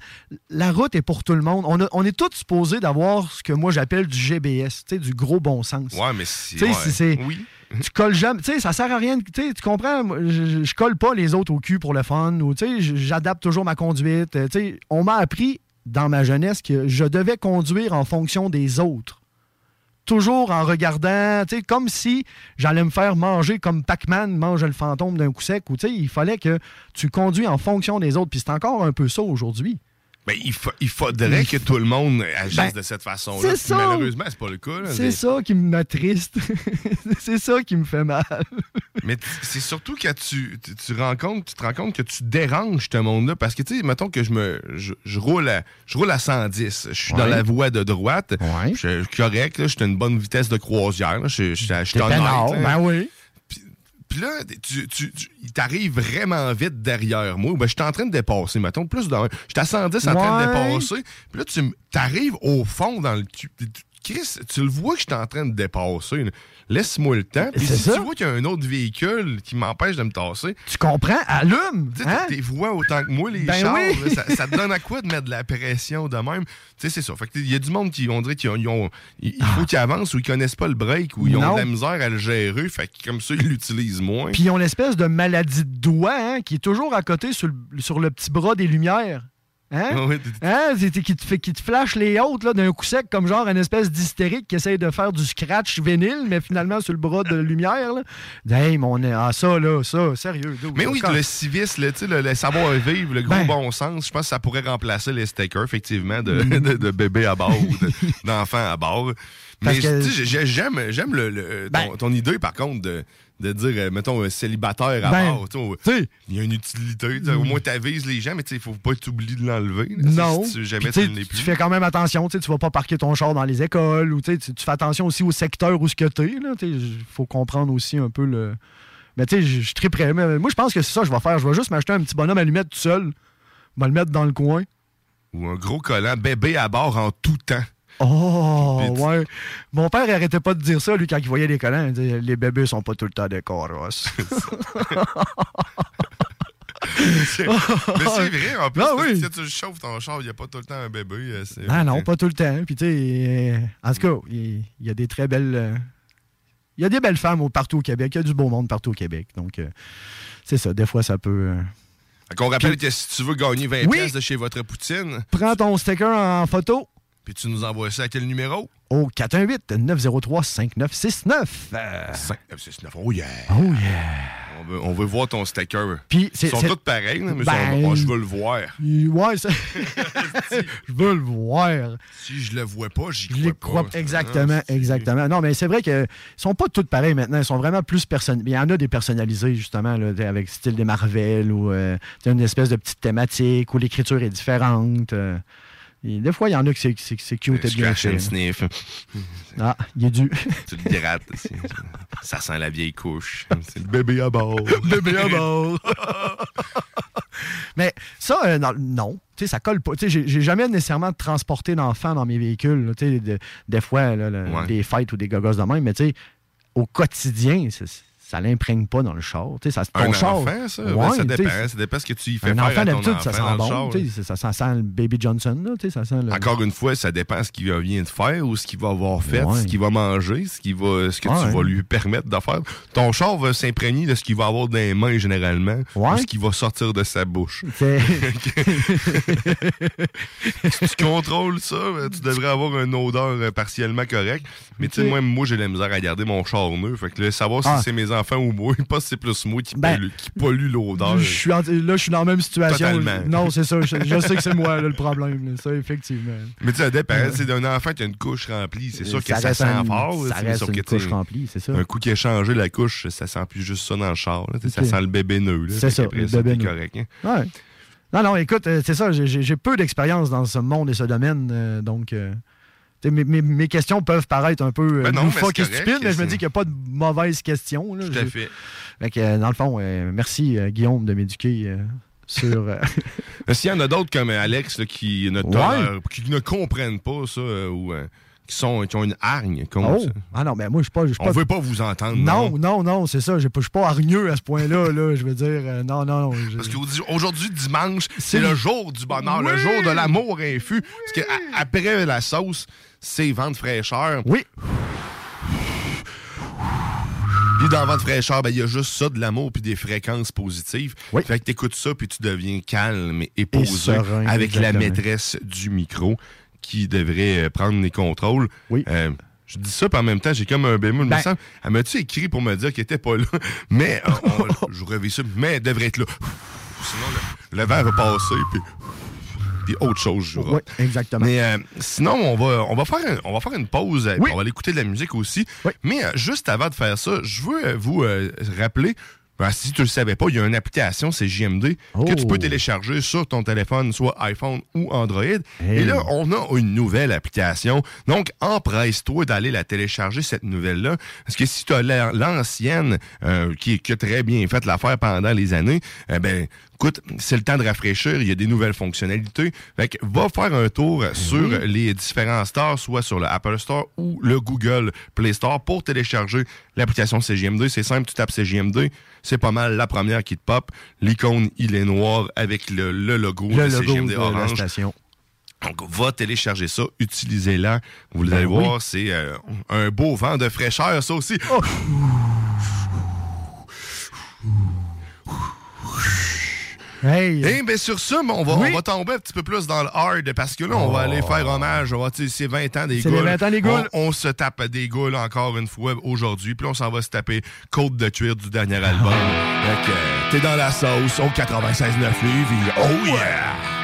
Speaker 3: la route est pour tout le monde. On, a- on est tous supposés d'avoir ce que moi j'appelle du GBS, du gros bon sens.
Speaker 4: Ouais, mais si. Ouais.
Speaker 3: si c'est-
Speaker 4: Oui.
Speaker 3: tu colles jamais. Tu sais, ça sert à rien. Tu comprends? Je, colle pas les autres au cul pour le fun. Ou, j'adapte toujours ma conduite. Euh, on m'a appris dans ma jeunesse que je devais conduire en fonction des autres. Toujours en regardant, tu comme si j'allais me faire manger comme Pac-Man mange le fantôme d'un coup sec. Ou, il fallait que tu conduis en fonction des autres. Puis c'est encore un peu ça aujourd'hui.
Speaker 4: Mais il, fa- il faudrait que tout le monde agisse
Speaker 3: Ben,
Speaker 4: de cette façon-là. Malheureusement, c'est pas le cas.
Speaker 3: C'est ça qui m'attriste. c'est ça qui me fait mal.
Speaker 4: Mais c'est surtout quand tu, tu, tu tu te rends compte que tu déranges ce monde-là. Parce que, tu sais, mettons que je me je, je roule, à, je roule à 110. Je suis dans la voie de droite.
Speaker 3: Ouais.
Speaker 4: Je suis correct. Je suis à une bonne vitesse de croisière. Je suis là.
Speaker 3: ben oui.
Speaker 4: Puis là, tu, tu, tu- il t'arrive vraiment vite derrière moi. Ben, je suis en train de dépasser, mettons, plus dans. Je suis à 110 en train de dépasser. Puis là, tu t'arrives au fond dans le. Chris, tu le vois que je suis en train de dépasser. Laisse-moi le temps. Puis si
Speaker 3: ça.
Speaker 4: tu vois qu'il y a un autre véhicule qui m'empêche de me tasser,
Speaker 3: Tu comprends? Allume!
Speaker 4: tu
Speaker 3: hein?
Speaker 4: t'es vois autant que moi, les
Speaker 3: Ben
Speaker 4: chars,
Speaker 3: oui.
Speaker 4: ça, ça te donne à quoi de mettre de la pression de même? Tu sais, c'est ça. Fait il y a du monde qui, on dirait qu'ils ont, il faut qu'ils avancent ou ils connaissent pas le break ou ils ont
Speaker 3: Ah.
Speaker 4: De la misère à le gérer. Fait que comme ça, ils l'utilisent moins.
Speaker 3: Puis ils ont l'espèce de maladie de doigt hein, qui est toujours à côté sur le, sur le petit bras des lumières. Hein?
Speaker 4: Ah
Speaker 3: Hein? C'est- Qui te, fait, qui te flash les hautes là, d'un coup sec, comme genre une espèce d'hystérique qui essaye de faire du scratch vinyle, mais finalement sur le bras de lumière. Là. Hey, mon. Ah, ça, là, ça, sérieux.
Speaker 4: Mais oui, le civisme, le, savoir-vivre, le gros
Speaker 3: Ben.
Speaker 4: bon sens, je pense que ça pourrait remplacer les stickers, effectivement, de, de, de bébés à bord ou de- d'enfants à bord.
Speaker 3: Parce
Speaker 4: Mais
Speaker 3: que-
Speaker 4: j'aime, j'aime le, le- ton,
Speaker 3: Ben.
Speaker 4: ton idée, par contre, de, de dire, euh, mettons, un célibataire à
Speaker 3: Ben,
Speaker 4: bord. sais, Il y a une utilité. Au moins, tu avises les gens, mais il ne faut pas t'oublier de l'enlever.
Speaker 3: non.
Speaker 4: Si tu, jamais
Speaker 3: tu sais,
Speaker 4: tu ne plus.
Speaker 3: fais quand même attention, tu tu vas pas parquer ton char dans les écoles, ou tu fais attention aussi au secteur où ce que tu sais, Il faut comprendre aussi un peu le. Mais tu sais, je je suis très prêt. Mais moi, je pense que c'est ça que je vais faire. Je vais juste m'acheter un petit bonhomme allumette tout seul. Je vais le mettre dans le coin.
Speaker 4: Ou un gros collant, bébé à bord en tout temps.
Speaker 3: Oh, ouais. Mon père, arrêtait pas de dire ça, lui, quand il voyait les collants. Il disait, les bébés sont pas tout le temps des carrosses.
Speaker 4: C'est- mais c'est vrai, en plus,
Speaker 3: Ah oui.
Speaker 4: si tu chauffes ton char, il n'y a pas tout le temps un bébé. euh, c'est-
Speaker 3: ah non, pas tout le temps. Puis tu sais, en tout cas, il y, a des très belles. euh, Il y a des belles femmes partout au Québec. Il y a du beau monde partout au Québec. Donc, euh, c'est ça. Des fois, ça peut. euh,
Speaker 4: qu'on rappelle que si tu veux gagner 20$
Speaker 3: Oui.
Speaker 4: piastres de chez votre poutine,
Speaker 3: Prends ton sticker en photo
Speaker 4: puis tu nous envoies ça à quel numéro?
Speaker 3: au 418-903-5969. Euh,
Speaker 4: 5, Oh yeah!
Speaker 3: oh yeah.
Speaker 4: On veut, on veut voir ton sticker.
Speaker 3: Puis,
Speaker 4: Ils
Speaker 3: c'est.
Speaker 4: sont tous pareils, mais
Speaker 3: Ben-
Speaker 4: sont- oh, je veux le voir.
Speaker 3: Ouais, ça- je veux le voir.
Speaker 4: Si je le vois pas, j'y
Speaker 3: Je les
Speaker 4: crois
Speaker 3: crois
Speaker 4: pas.
Speaker 3: exactement,
Speaker 4: Ah,
Speaker 3: exactement. Non, mais c'est vrai qu'ils sont pas tous pareils maintenant. Ils sont vraiment plus personnalisés. Il y en a des personnalisés, justement, là, avec style des Marvel ou euh, une espèce de petite thématique où l'écriture est différente. euh. Et des fois, il y en a que c'est, c'est, c'est cute et bien fait.
Speaker 4: sniff.
Speaker 3: Ah, il est dû.
Speaker 4: tu le grattes. ça sent la vieille couche. C'est le bébé à bord.
Speaker 3: Bébé à bord. Mais ça, euh, non, non. Tu sais, ça colle pas. Tu sais, j'ai, j'ai jamais nécessairement transporté d'enfants dans mes véhicules. là. Tu sais, de- des fois, là, là,
Speaker 4: Ouais.
Speaker 3: des fêtes ou des gogos de même, mais tu sais, au quotidien, c'est- ça l'imprègne pas dans le char. Ça, ton
Speaker 4: Un
Speaker 3: char,
Speaker 4: enfant, ça?
Speaker 3: Ouais,
Speaker 4: Ben, ça
Speaker 3: tu sais,
Speaker 4: dépend. Ça dépend ce que tu y fais
Speaker 3: Un
Speaker 4: faire
Speaker 3: enfant,
Speaker 4: à ton
Speaker 3: d'habitude, ça sent bon.
Speaker 4: char,
Speaker 3: Ça, ça sent le Baby Johnson. Là, ça sent le...
Speaker 4: Encore une fois, ça dépend ce qu'il vient de faire ou ce qu'il va avoir fait,
Speaker 3: Ouais.
Speaker 4: ce qu'il va manger, ce, qu'il va, ce que
Speaker 3: Ouais.
Speaker 4: tu vas lui permettre de faire. Ton char va s'imprégner de ce qu'il va avoir dans les mains généralement
Speaker 3: Ouais.
Speaker 4: ou ce qui va sortir de sa bouche. Tu contrôles ça, tu devrais avoir une odeur euh, partiellement correcte. Mais tu sais, moi, moi j'ai la misère à garder mon char neuf. Fait que là, savoir
Speaker 3: Ah.
Speaker 4: si c'est mes enfants ou moi, pas si c'est plus moi qui,
Speaker 3: Ben,
Speaker 4: pollue, qui pollue l'odeur.
Speaker 3: Je suis en- là, je suis dans la même situation.
Speaker 4: Totalement.
Speaker 3: Non, c'est ça. Je, je sais que c'est moi là, le problème. là, ça, effectivement.
Speaker 4: Mais tu sais. C'est d'un enfant qui a une couche remplie. C'est sûr que ça, sent
Speaker 3: un-
Speaker 4: fort.
Speaker 3: Ça reste une
Speaker 4: que,
Speaker 3: couche remplie, c'est ça.
Speaker 4: Un coup qui a changé la couche, ça sent plus juste ça dans le char. là. Ça sent le bébé nœud.
Speaker 3: C'est ça,
Speaker 4: qu'après
Speaker 3: le
Speaker 4: ça,
Speaker 3: bébé nœud.
Speaker 4: correct. hein.
Speaker 3: Ouais. Non, non, écoute, euh, c'est ça. j'ai- peu d'expérience dans ce monde et ce domaine. euh, donc, euh, mes, mes- mes questions peuvent paraître un peu euh,
Speaker 4: Ben non,
Speaker 3: loufoques et stupides, mais je me dis qu'il n'y a pas de mauvaises questions. là.
Speaker 4: Tout à fait.
Speaker 3: Fait que, euh, dans le fond, euh, merci Guillaume de m'éduquer sur.
Speaker 4: S'il y en a d'autres comme Alex là, qui, ne
Speaker 3: Ouais.
Speaker 4: tolèrent- qui ne comprennent pas ça ou qui, sont, qui ont une hargne contre
Speaker 3: oh!
Speaker 4: ça.
Speaker 3: Ah non, mais moi, je suis pas. suis
Speaker 4: On
Speaker 3: pas-
Speaker 4: veut pas vous entendre.
Speaker 3: Non, non, non, c'est ça. pas- Je suis pas hargneux à ce point-là. Là, je veux dire, euh, non, non, non. je-
Speaker 4: Parce qu'aujourd'hui, dimanche,
Speaker 3: C'est-
Speaker 4: le jour du bonheur, le
Speaker 3: Oui!
Speaker 4: jour de l'amour infus. Parce qu'après la sauce, c'est vente fraîcheur.
Speaker 3: Oui,
Speaker 4: Puis dans vente fraîcheur, ben, il y a juste ça, de l'amour puis des fréquences positives.
Speaker 3: Oui.
Speaker 4: Fait que t'écoutes ça puis tu deviens calme et posé avec la maîtresse du micro qui devrait euh, prendre les contrôles.
Speaker 3: Oui.
Speaker 4: Euh, je dis ça, puis en même temps, j'ai comme un bémol.
Speaker 3: Ben-
Speaker 4: me semble. Elle m'a-tu écrit pour me dire qu'elle était pas là? Mais, euh, on- je revais ça, mais elle devrait être là. Sinon, le, le vent va passer, puis, puis autre chose
Speaker 3: oui, exactement.
Speaker 4: Mais euh, sinon, on va, on, va faire un- on va faire une pause. euh,
Speaker 3: Oui.
Speaker 4: On va aller écouter de la musique aussi.
Speaker 3: Oui.
Speaker 4: Mais euh, juste avant de faire ça, je veux vous euh, rappeler. ben, si tu ne le savais pas, il y a une application, c'est JMD, que tu
Speaker 3: Oh.
Speaker 4: peux télécharger sur ton téléphone, soit iPhone ou Android.
Speaker 3: Hey.
Speaker 4: Et là, on a une nouvelle application. Donc, empresse-toi d'aller la télécharger, cette nouvelle-là. Parce que si tu as la- l'ancienne, euh, qui, qui a très bien fait l'affaire pendant les années, eh ben, écoute, c'est le temps de rafraîchir. Il y a des nouvelles fonctionnalités. Fait que va faire un tour sur les différents stores, soit sur le Apple Store ou le Google Play Store pour télécharger l'application CGM2. C'est simple, tu tapes CGM2. C'est pas mal la première qui te pop. L'icône, il est noir avec le, le logo
Speaker 3: le
Speaker 4: de
Speaker 3: logo
Speaker 4: CGMD
Speaker 3: de la
Speaker 4: orange.
Speaker 3: station.
Speaker 4: Donc, va télécharger ça, utilisez-la. Vous
Speaker 3: Ben
Speaker 4: allez
Speaker 3: oui.
Speaker 4: voir, c'est euh, un beau vent de fraîcheur, ça aussi.
Speaker 3: Oh. Hey!
Speaker 4: Eh bien, sur ça, on va,
Speaker 3: Oui.
Speaker 4: on va tomber un petit peu plus dans le hard parce que là, on va aller faire hommage. C'est 20 ans des
Speaker 3: C'est
Speaker 4: goules.
Speaker 3: les 20 ans des goules.
Speaker 4: On, on se tape des goules encore une fois aujourd'hui. Puis on s'en va se taper Côte de cuir du dernier album. Fait que, euh, T'es dans la sauce au 96.9 Lévis. Oh yeah!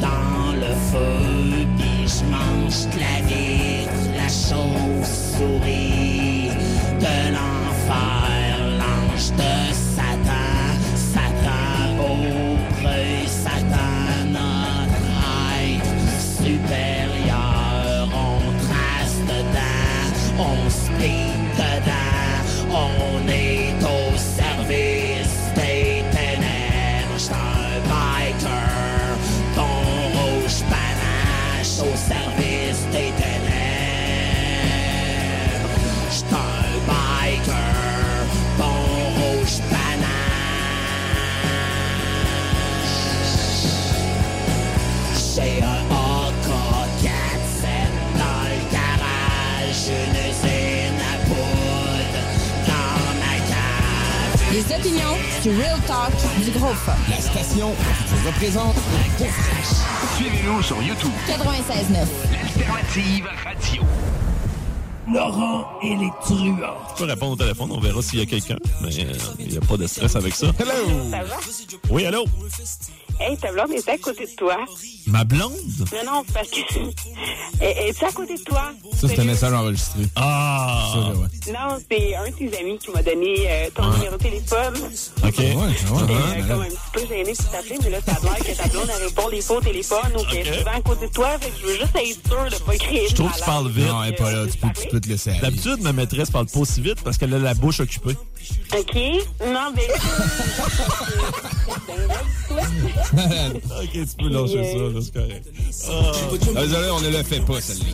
Speaker 1: Nage
Speaker 5: L'alternative radio.
Speaker 1: Laurent et les truands.
Speaker 6: Tu peux répondre au téléphone, on verra s'il y a quelqu'un. Mais euh, il n'y a pas de stress avec ça.
Speaker 5: Hello!
Speaker 7: Ça va?
Speaker 6: Oui, allô?
Speaker 7: Hey, ta blonde est à côté de toi.
Speaker 6: Ma blonde?
Speaker 7: Non, non, parce que. Elle est à côté de toi?
Speaker 8: Ça, c'est un message enregistré.
Speaker 6: Ah!
Speaker 8: Ça, là, ouais.
Speaker 7: Non, c'est un de tes amis qui m'a donné euh, ton
Speaker 6: Ouais.
Speaker 7: numéro de téléphone.
Speaker 6: OK.
Speaker 8: Ouais, ouais, ouais,
Speaker 7: euh, comme un petit peu gênée pour t'appeler, mais là, ça a l'air que ta blonde, elle répond des fois au téléphone ou qu'elle est souvent à côté de toi. Fait que je veux juste être sûre de pas créer
Speaker 6: Je trouve que tu parles vite.
Speaker 8: Non, elle est pas là. Tu peux, tu peux te laisser aller.
Speaker 6: D'habitude, ma maîtresse parle pas aussi vite parce qu'elle a la bouche occupée.
Speaker 7: OK? Non, mais.
Speaker 6: OK, tu peux lâcher ça, là, c'est correct.
Speaker 8: Ah, Désolé, on ne le fait pas, celle-là.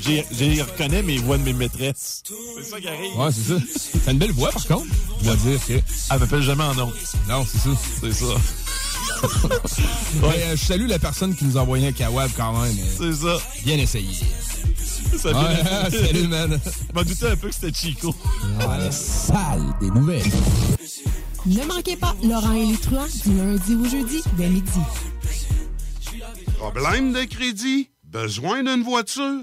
Speaker 6: J'ai, j'ai reconnais mes voix de mes maîtresses. C'est ça qui arrive.
Speaker 8: Ouais, c'est ça. T'as une belle voix, par contre. Je dois dire que.
Speaker 6: Elle m'appelle jamais en nom.
Speaker 8: Non, c'est ça.
Speaker 6: C'est ça.
Speaker 8: Ouais, euh, je salue la personne qui nous a envoyé un kawab quand même.
Speaker 6: C'est ça.
Speaker 8: Bien essayé.
Speaker 6: Ça vient
Speaker 8: Ouais, salut, man.
Speaker 6: Je m'en doutais un peu que c'était Chico.
Speaker 8: Ah, la salle des nouvelles.
Speaker 9: Ne manquez pas Laurent et les truands du lundi au jeudi dès midi.
Speaker 10: Problème de crédit? Besoin d'une voiture?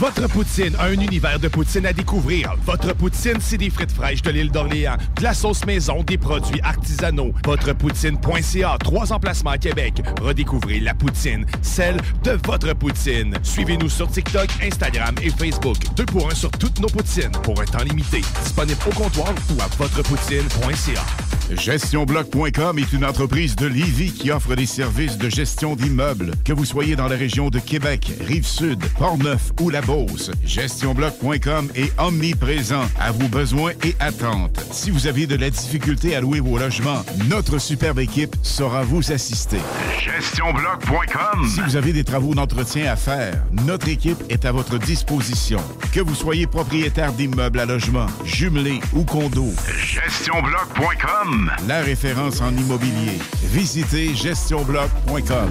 Speaker 11: Votre poutine, un univers de poutine à découvrir. Votre poutine, c'est des frites fraîches de l'île d'Orléans, de la sauce maison, des produits artisanaux. Votrepoutine.ca, trois emplacements à Québec. Redécouvrez la poutine, celle de votre poutine. Suivez-nous sur TikTok, Instagram et Facebook. Deux pour un sur toutes nos poutines, pour un temps limité. Disponible au comptoir ou à votrepoutine.ca.
Speaker 12: GestionBloc.com est une entreprise de qui offre des services de gestion d'immeubles, que vous soyez dans la région de Québec, Rive-Sud, Portneuf ou La Beauce. GestionBloc.com est omniprésent à vos besoins et attentes. Si vous avez de la difficulté à louer vos logements, notre superbe équipe saura vous assister.
Speaker 13: GestionBloc.com.
Speaker 12: Si vous avez des travaux d'entretien à faire, notre équipe est à votre disposition. Que vous soyez propriétaire d'immeubles à logement, jumelés ou condos.
Speaker 13: GestionBloc.com.
Speaker 12: La référence en immobilier. Visitez gestionbloc.com.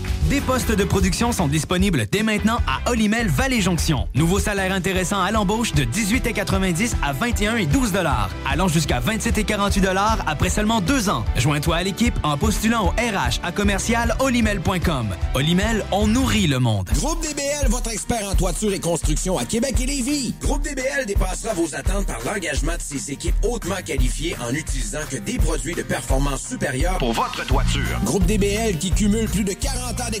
Speaker 14: Des postes de production sont disponibles dès maintenant à Olimel Valley Jonction. Nouveau salaire intéressant à l'embauche de 18,90 à 21 et 12 allant jusqu'à 27 et 48 après seulement deux ans. Joins-toi à l'équipe en postulant au RH à commercial olimel.com. Olimel, on nourrit le monde.
Speaker 15: Groupe DBL, votre expert en toiture et construction à Québec et Lévis. Groupe DBL dépassera vos attentes par l'engagement de ses équipes hautement qualifiées en utilisant que des produits de performance supérieure
Speaker 5: Pour votre toiture.
Speaker 15: Groupe DBL qui cumule plus de 40 ans d'expérience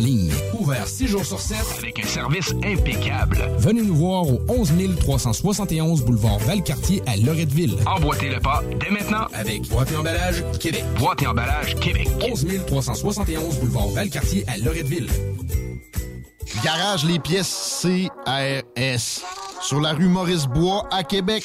Speaker 8: ligne. Ouvert 6 jours sur 7
Speaker 5: Avec un service impeccable.
Speaker 8: Venez nous voir au 11 371 boulevard Valcartier à Loretteville.
Speaker 5: Emboîtez le pas dès maintenant
Speaker 8: Avec Boîte et Emballage Québec.
Speaker 5: Boîte et emballage Québec.
Speaker 8: 11 371 boulevard Valcartier à Loretteville.
Speaker 16: Garage les pièces CRS. Sur la rue Maurice-Bois à Québec.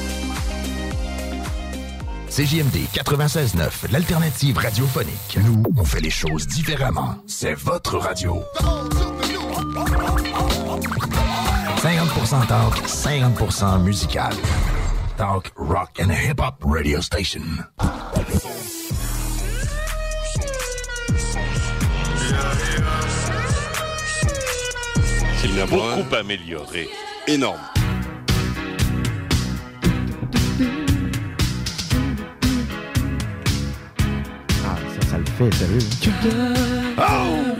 Speaker 17: CJMD 96.9, l'alternative radiophonique. Nous, on fait les choses différemment. C'est votre radio. 50% talk, 50% musical. Talk, rock and hip-hop radio station.
Speaker 18: Il a beaucoup amélioré. Énorme.
Speaker 3: fait, sérieux.
Speaker 11: Oh!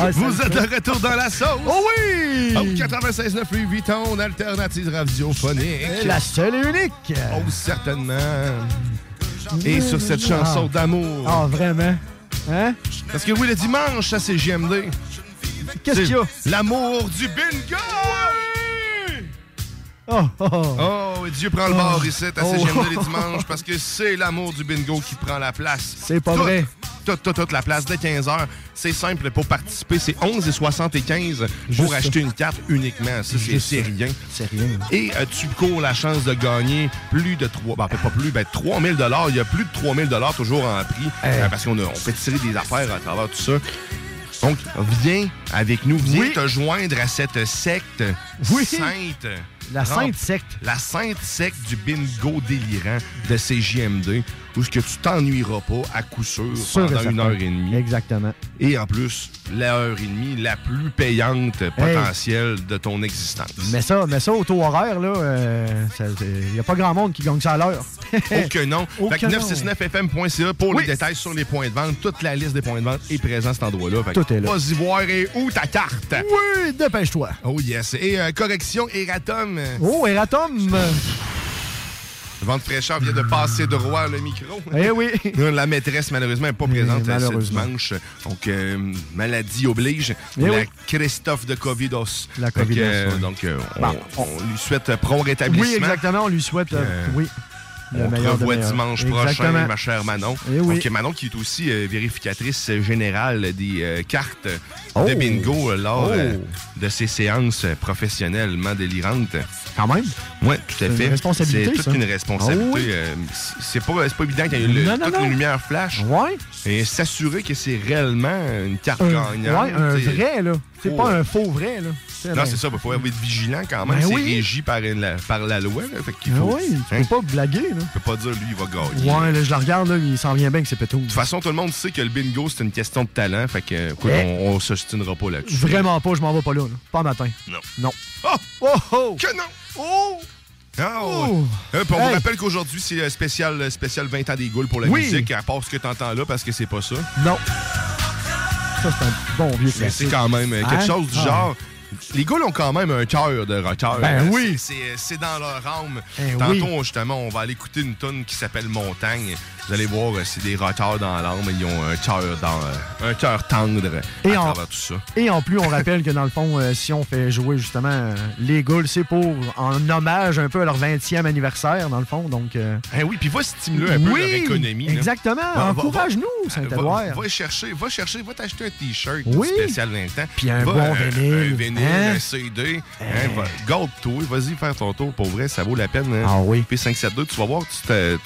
Speaker 3: Ah,
Speaker 4: Vous
Speaker 3: ça-
Speaker 4: êtes de retour dans la sauce.
Speaker 3: Oh oui!
Speaker 4: Au 96.9 Louis Vuitton, alternative radiophonique.
Speaker 3: La seule et unique.
Speaker 4: Oh, certainement. Et sur cette chanson
Speaker 3: Ah.
Speaker 4: d'amour.
Speaker 3: Ah, vraiment? Hein?
Speaker 4: Parce que oui, le dimanche, ça c'est JMD.
Speaker 3: Qu'est-ce qu'il y a?
Speaker 4: L'amour du bingo!
Speaker 3: Oh, oh, oh.
Speaker 4: Oh, et Dieu prend le bord ici à
Speaker 3: Oh.
Speaker 4: CGMD les dimanches parce que c'est l'amour du bingo qui prend la place.
Speaker 3: C'est pas
Speaker 4: Toute-
Speaker 3: vrai.
Speaker 4: Toute, toute, toute la place dès 15h. C'est simple pour participer. C'est 11,75
Speaker 3: Juste
Speaker 4: pour
Speaker 3: ça.
Speaker 4: acheter une carte uniquement. Ça, c'est rien.
Speaker 3: C'est rien.
Speaker 4: Et euh, tu cours la chance de gagner plus de 3, ben, pas plus, ben 3000 Il y a plus de 3000 toujours en prix euh, parce qu'on on fait tirer des affaires à travers tout ça. Donc, viens avec nous, viens
Speaker 3: Oui.
Speaker 4: te joindre à cette secte
Speaker 3: Oui.
Speaker 4: sainte.
Speaker 3: La sainte secte.
Speaker 4: La sainte secte du bingo délirant de CJMD, où ce que tu t'ennuieras pas à coup sûr pendant une heure et demie.
Speaker 3: Exactement.
Speaker 4: Et en plus, l'heure et demie la plus payante potentielle de ton existence.
Speaker 3: Mais ça, mais ça au taux horaire, là, il n'y a pas grand monde qui gagne ça à l'heure.
Speaker 4: Que non. Fait que
Speaker 3: que non.
Speaker 4: 969fm.ca pour
Speaker 3: Oui.
Speaker 4: les détails sur les points de vente. Toute la liste des points de vente est présente à cet endroit-là.
Speaker 3: Tout est là.
Speaker 4: Vas-y voir et où ta carte?
Speaker 3: Oui, dépêche-toi.
Speaker 4: Oh yes. Et euh, correction, Eratom.
Speaker 3: Oh, Eratom!
Speaker 4: Le vent de fraîcheur vient de passer droit le micro.
Speaker 3: Eh oui.
Speaker 4: La maîtresse, malheureusement, n'est pas présente
Speaker 3: Eh,
Speaker 4: euh, ce
Speaker 3: malheureusement.
Speaker 4: dimanche. Donc, euh, maladie oblige.
Speaker 3: Eh
Speaker 4: la
Speaker 3: oui.
Speaker 4: Christophe de Covidos.
Speaker 3: La Covidos,
Speaker 4: euh,
Speaker 3: ouais.
Speaker 4: Donc, euh, on,
Speaker 3: Bon,
Speaker 4: on lui souhaite prompt rétablissement.
Speaker 3: Oui, exactement. On lui souhaite, euh,
Speaker 4: Euh,
Speaker 3: oui, le
Speaker 4: On te revoit dimanche
Speaker 3: Exactement.
Speaker 4: prochain, ma chère Manon.
Speaker 3: Eh oui.
Speaker 4: Donc, Manon qui est aussi euh, vérificatrice générale des euh, cartes
Speaker 3: Oh.
Speaker 4: de bingo euh, lors
Speaker 3: Oh.
Speaker 4: euh, de ses séances professionnellement délirantes.
Speaker 3: Quand même?
Speaker 4: Oui, tout à
Speaker 3: C'est
Speaker 4: fait.
Speaker 3: une responsabilité,
Speaker 4: C'est toute
Speaker 3: ça.
Speaker 4: une responsabilité.
Speaker 3: Ah oui.
Speaker 4: c'est pas, évident qu'il y ait le-
Speaker 3: Non, non,
Speaker 4: toute
Speaker 3: non.
Speaker 4: une lumière flash.
Speaker 3: Ouais.
Speaker 4: Et s'assurer que c'est réellement une carte gagnante.
Speaker 3: ouais, un vrai, là. C'est pas un faux vrai, là.
Speaker 4: Non, c'est ça. Il faut être vigilant quand même.
Speaker 3: Ben
Speaker 4: c'est
Speaker 3: oui.
Speaker 4: régi par, la, par la loi. Là, fait qu'il
Speaker 3: Ah
Speaker 4: faut,
Speaker 3: oui, tu
Speaker 4: hein,
Speaker 3: peux pas blaguer, là.
Speaker 4: tu peux pas dire lui, il va gagner.
Speaker 3: Ouais, là, je le regarde, là, il s'en vient bien que c'est pétou.
Speaker 4: De toute façon, tout le monde sait que le bingo, c'est une question de talent. Fait que, écoute,
Speaker 3: Eh.
Speaker 4: on, on s'ostinera pas là-dessus.
Speaker 3: Vraiment pas, je m'en vais pas là, là. Pas matin.
Speaker 4: Non.
Speaker 3: Non.
Speaker 4: Oh!
Speaker 3: Oh, oh!
Speaker 4: Que non!
Speaker 3: Oh!
Speaker 4: Ah,
Speaker 3: Oh!
Speaker 4: Euh, on
Speaker 3: Hey.
Speaker 4: rappelle qu'aujourd'hui, c'est le spécial, le spécial 20 ans des Gaules pour la
Speaker 3: Oui.
Speaker 4: musique, à part ce que t'entends là, parce que c'est pas ça.
Speaker 3: Non. Ça, c'est un bon vieux
Speaker 4: Mais
Speaker 3: classique.
Speaker 4: c'est quand même euh, quelque
Speaker 3: Hein?
Speaker 4: chose du
Speaker 3: Ah.
Speaker 4: genre. Les Gaules ont quand même un cœur de rocker.
Speaker 3: Ben oui.
Speaker 4: C'est dans leur âme.
Speaker 3: Eh
Speaker 4: Tantôt,
Speaker 3: oui.
Speaker 4: justement, on va aller écouter une tonne qui s'appelle Montagne. Vous allez voir, euh, c'est des rockers dans l'âme. Ils ont un cœur dans, euh, un cœur tendre
Speaker 3: Et
Speaker 4: à
Speaker 3: en-
Speaker 4: travers tout ça.
Speaker 3: Et en plus, on rappelle que dans le fond, euh, si on fait jouer justement euh, les Gauls, c'est pour en hommage un peu à leur 20e anniversaire, dans le fond. Donc, euh,
Speaker 4: Eh oui, puis va stimuler un peu leur économie.
Speaker 3: Exactement. Encourage-nous, Saint-Édouard.
Speaker 4: Va, va chercher, va chercher, va t'acheter un t-shirt
Speaker 3: Oui.
Speaker 4: spécial 20 ans.
Speaker 3: Puis un
Speaker 4: Va,
Speaker 3: bon vinyle.
Speaker 4: Un vinyle,
Speaker 3: Hein?
Speaker 4: un CD. Hein, va- Garde-toi, vas-y faire ton tour. Pour vrai, ça vaut la peine. hein.
Speaker 3: Ah oui.
Speaker 4: Puis 572, tu vas voir, tu, te-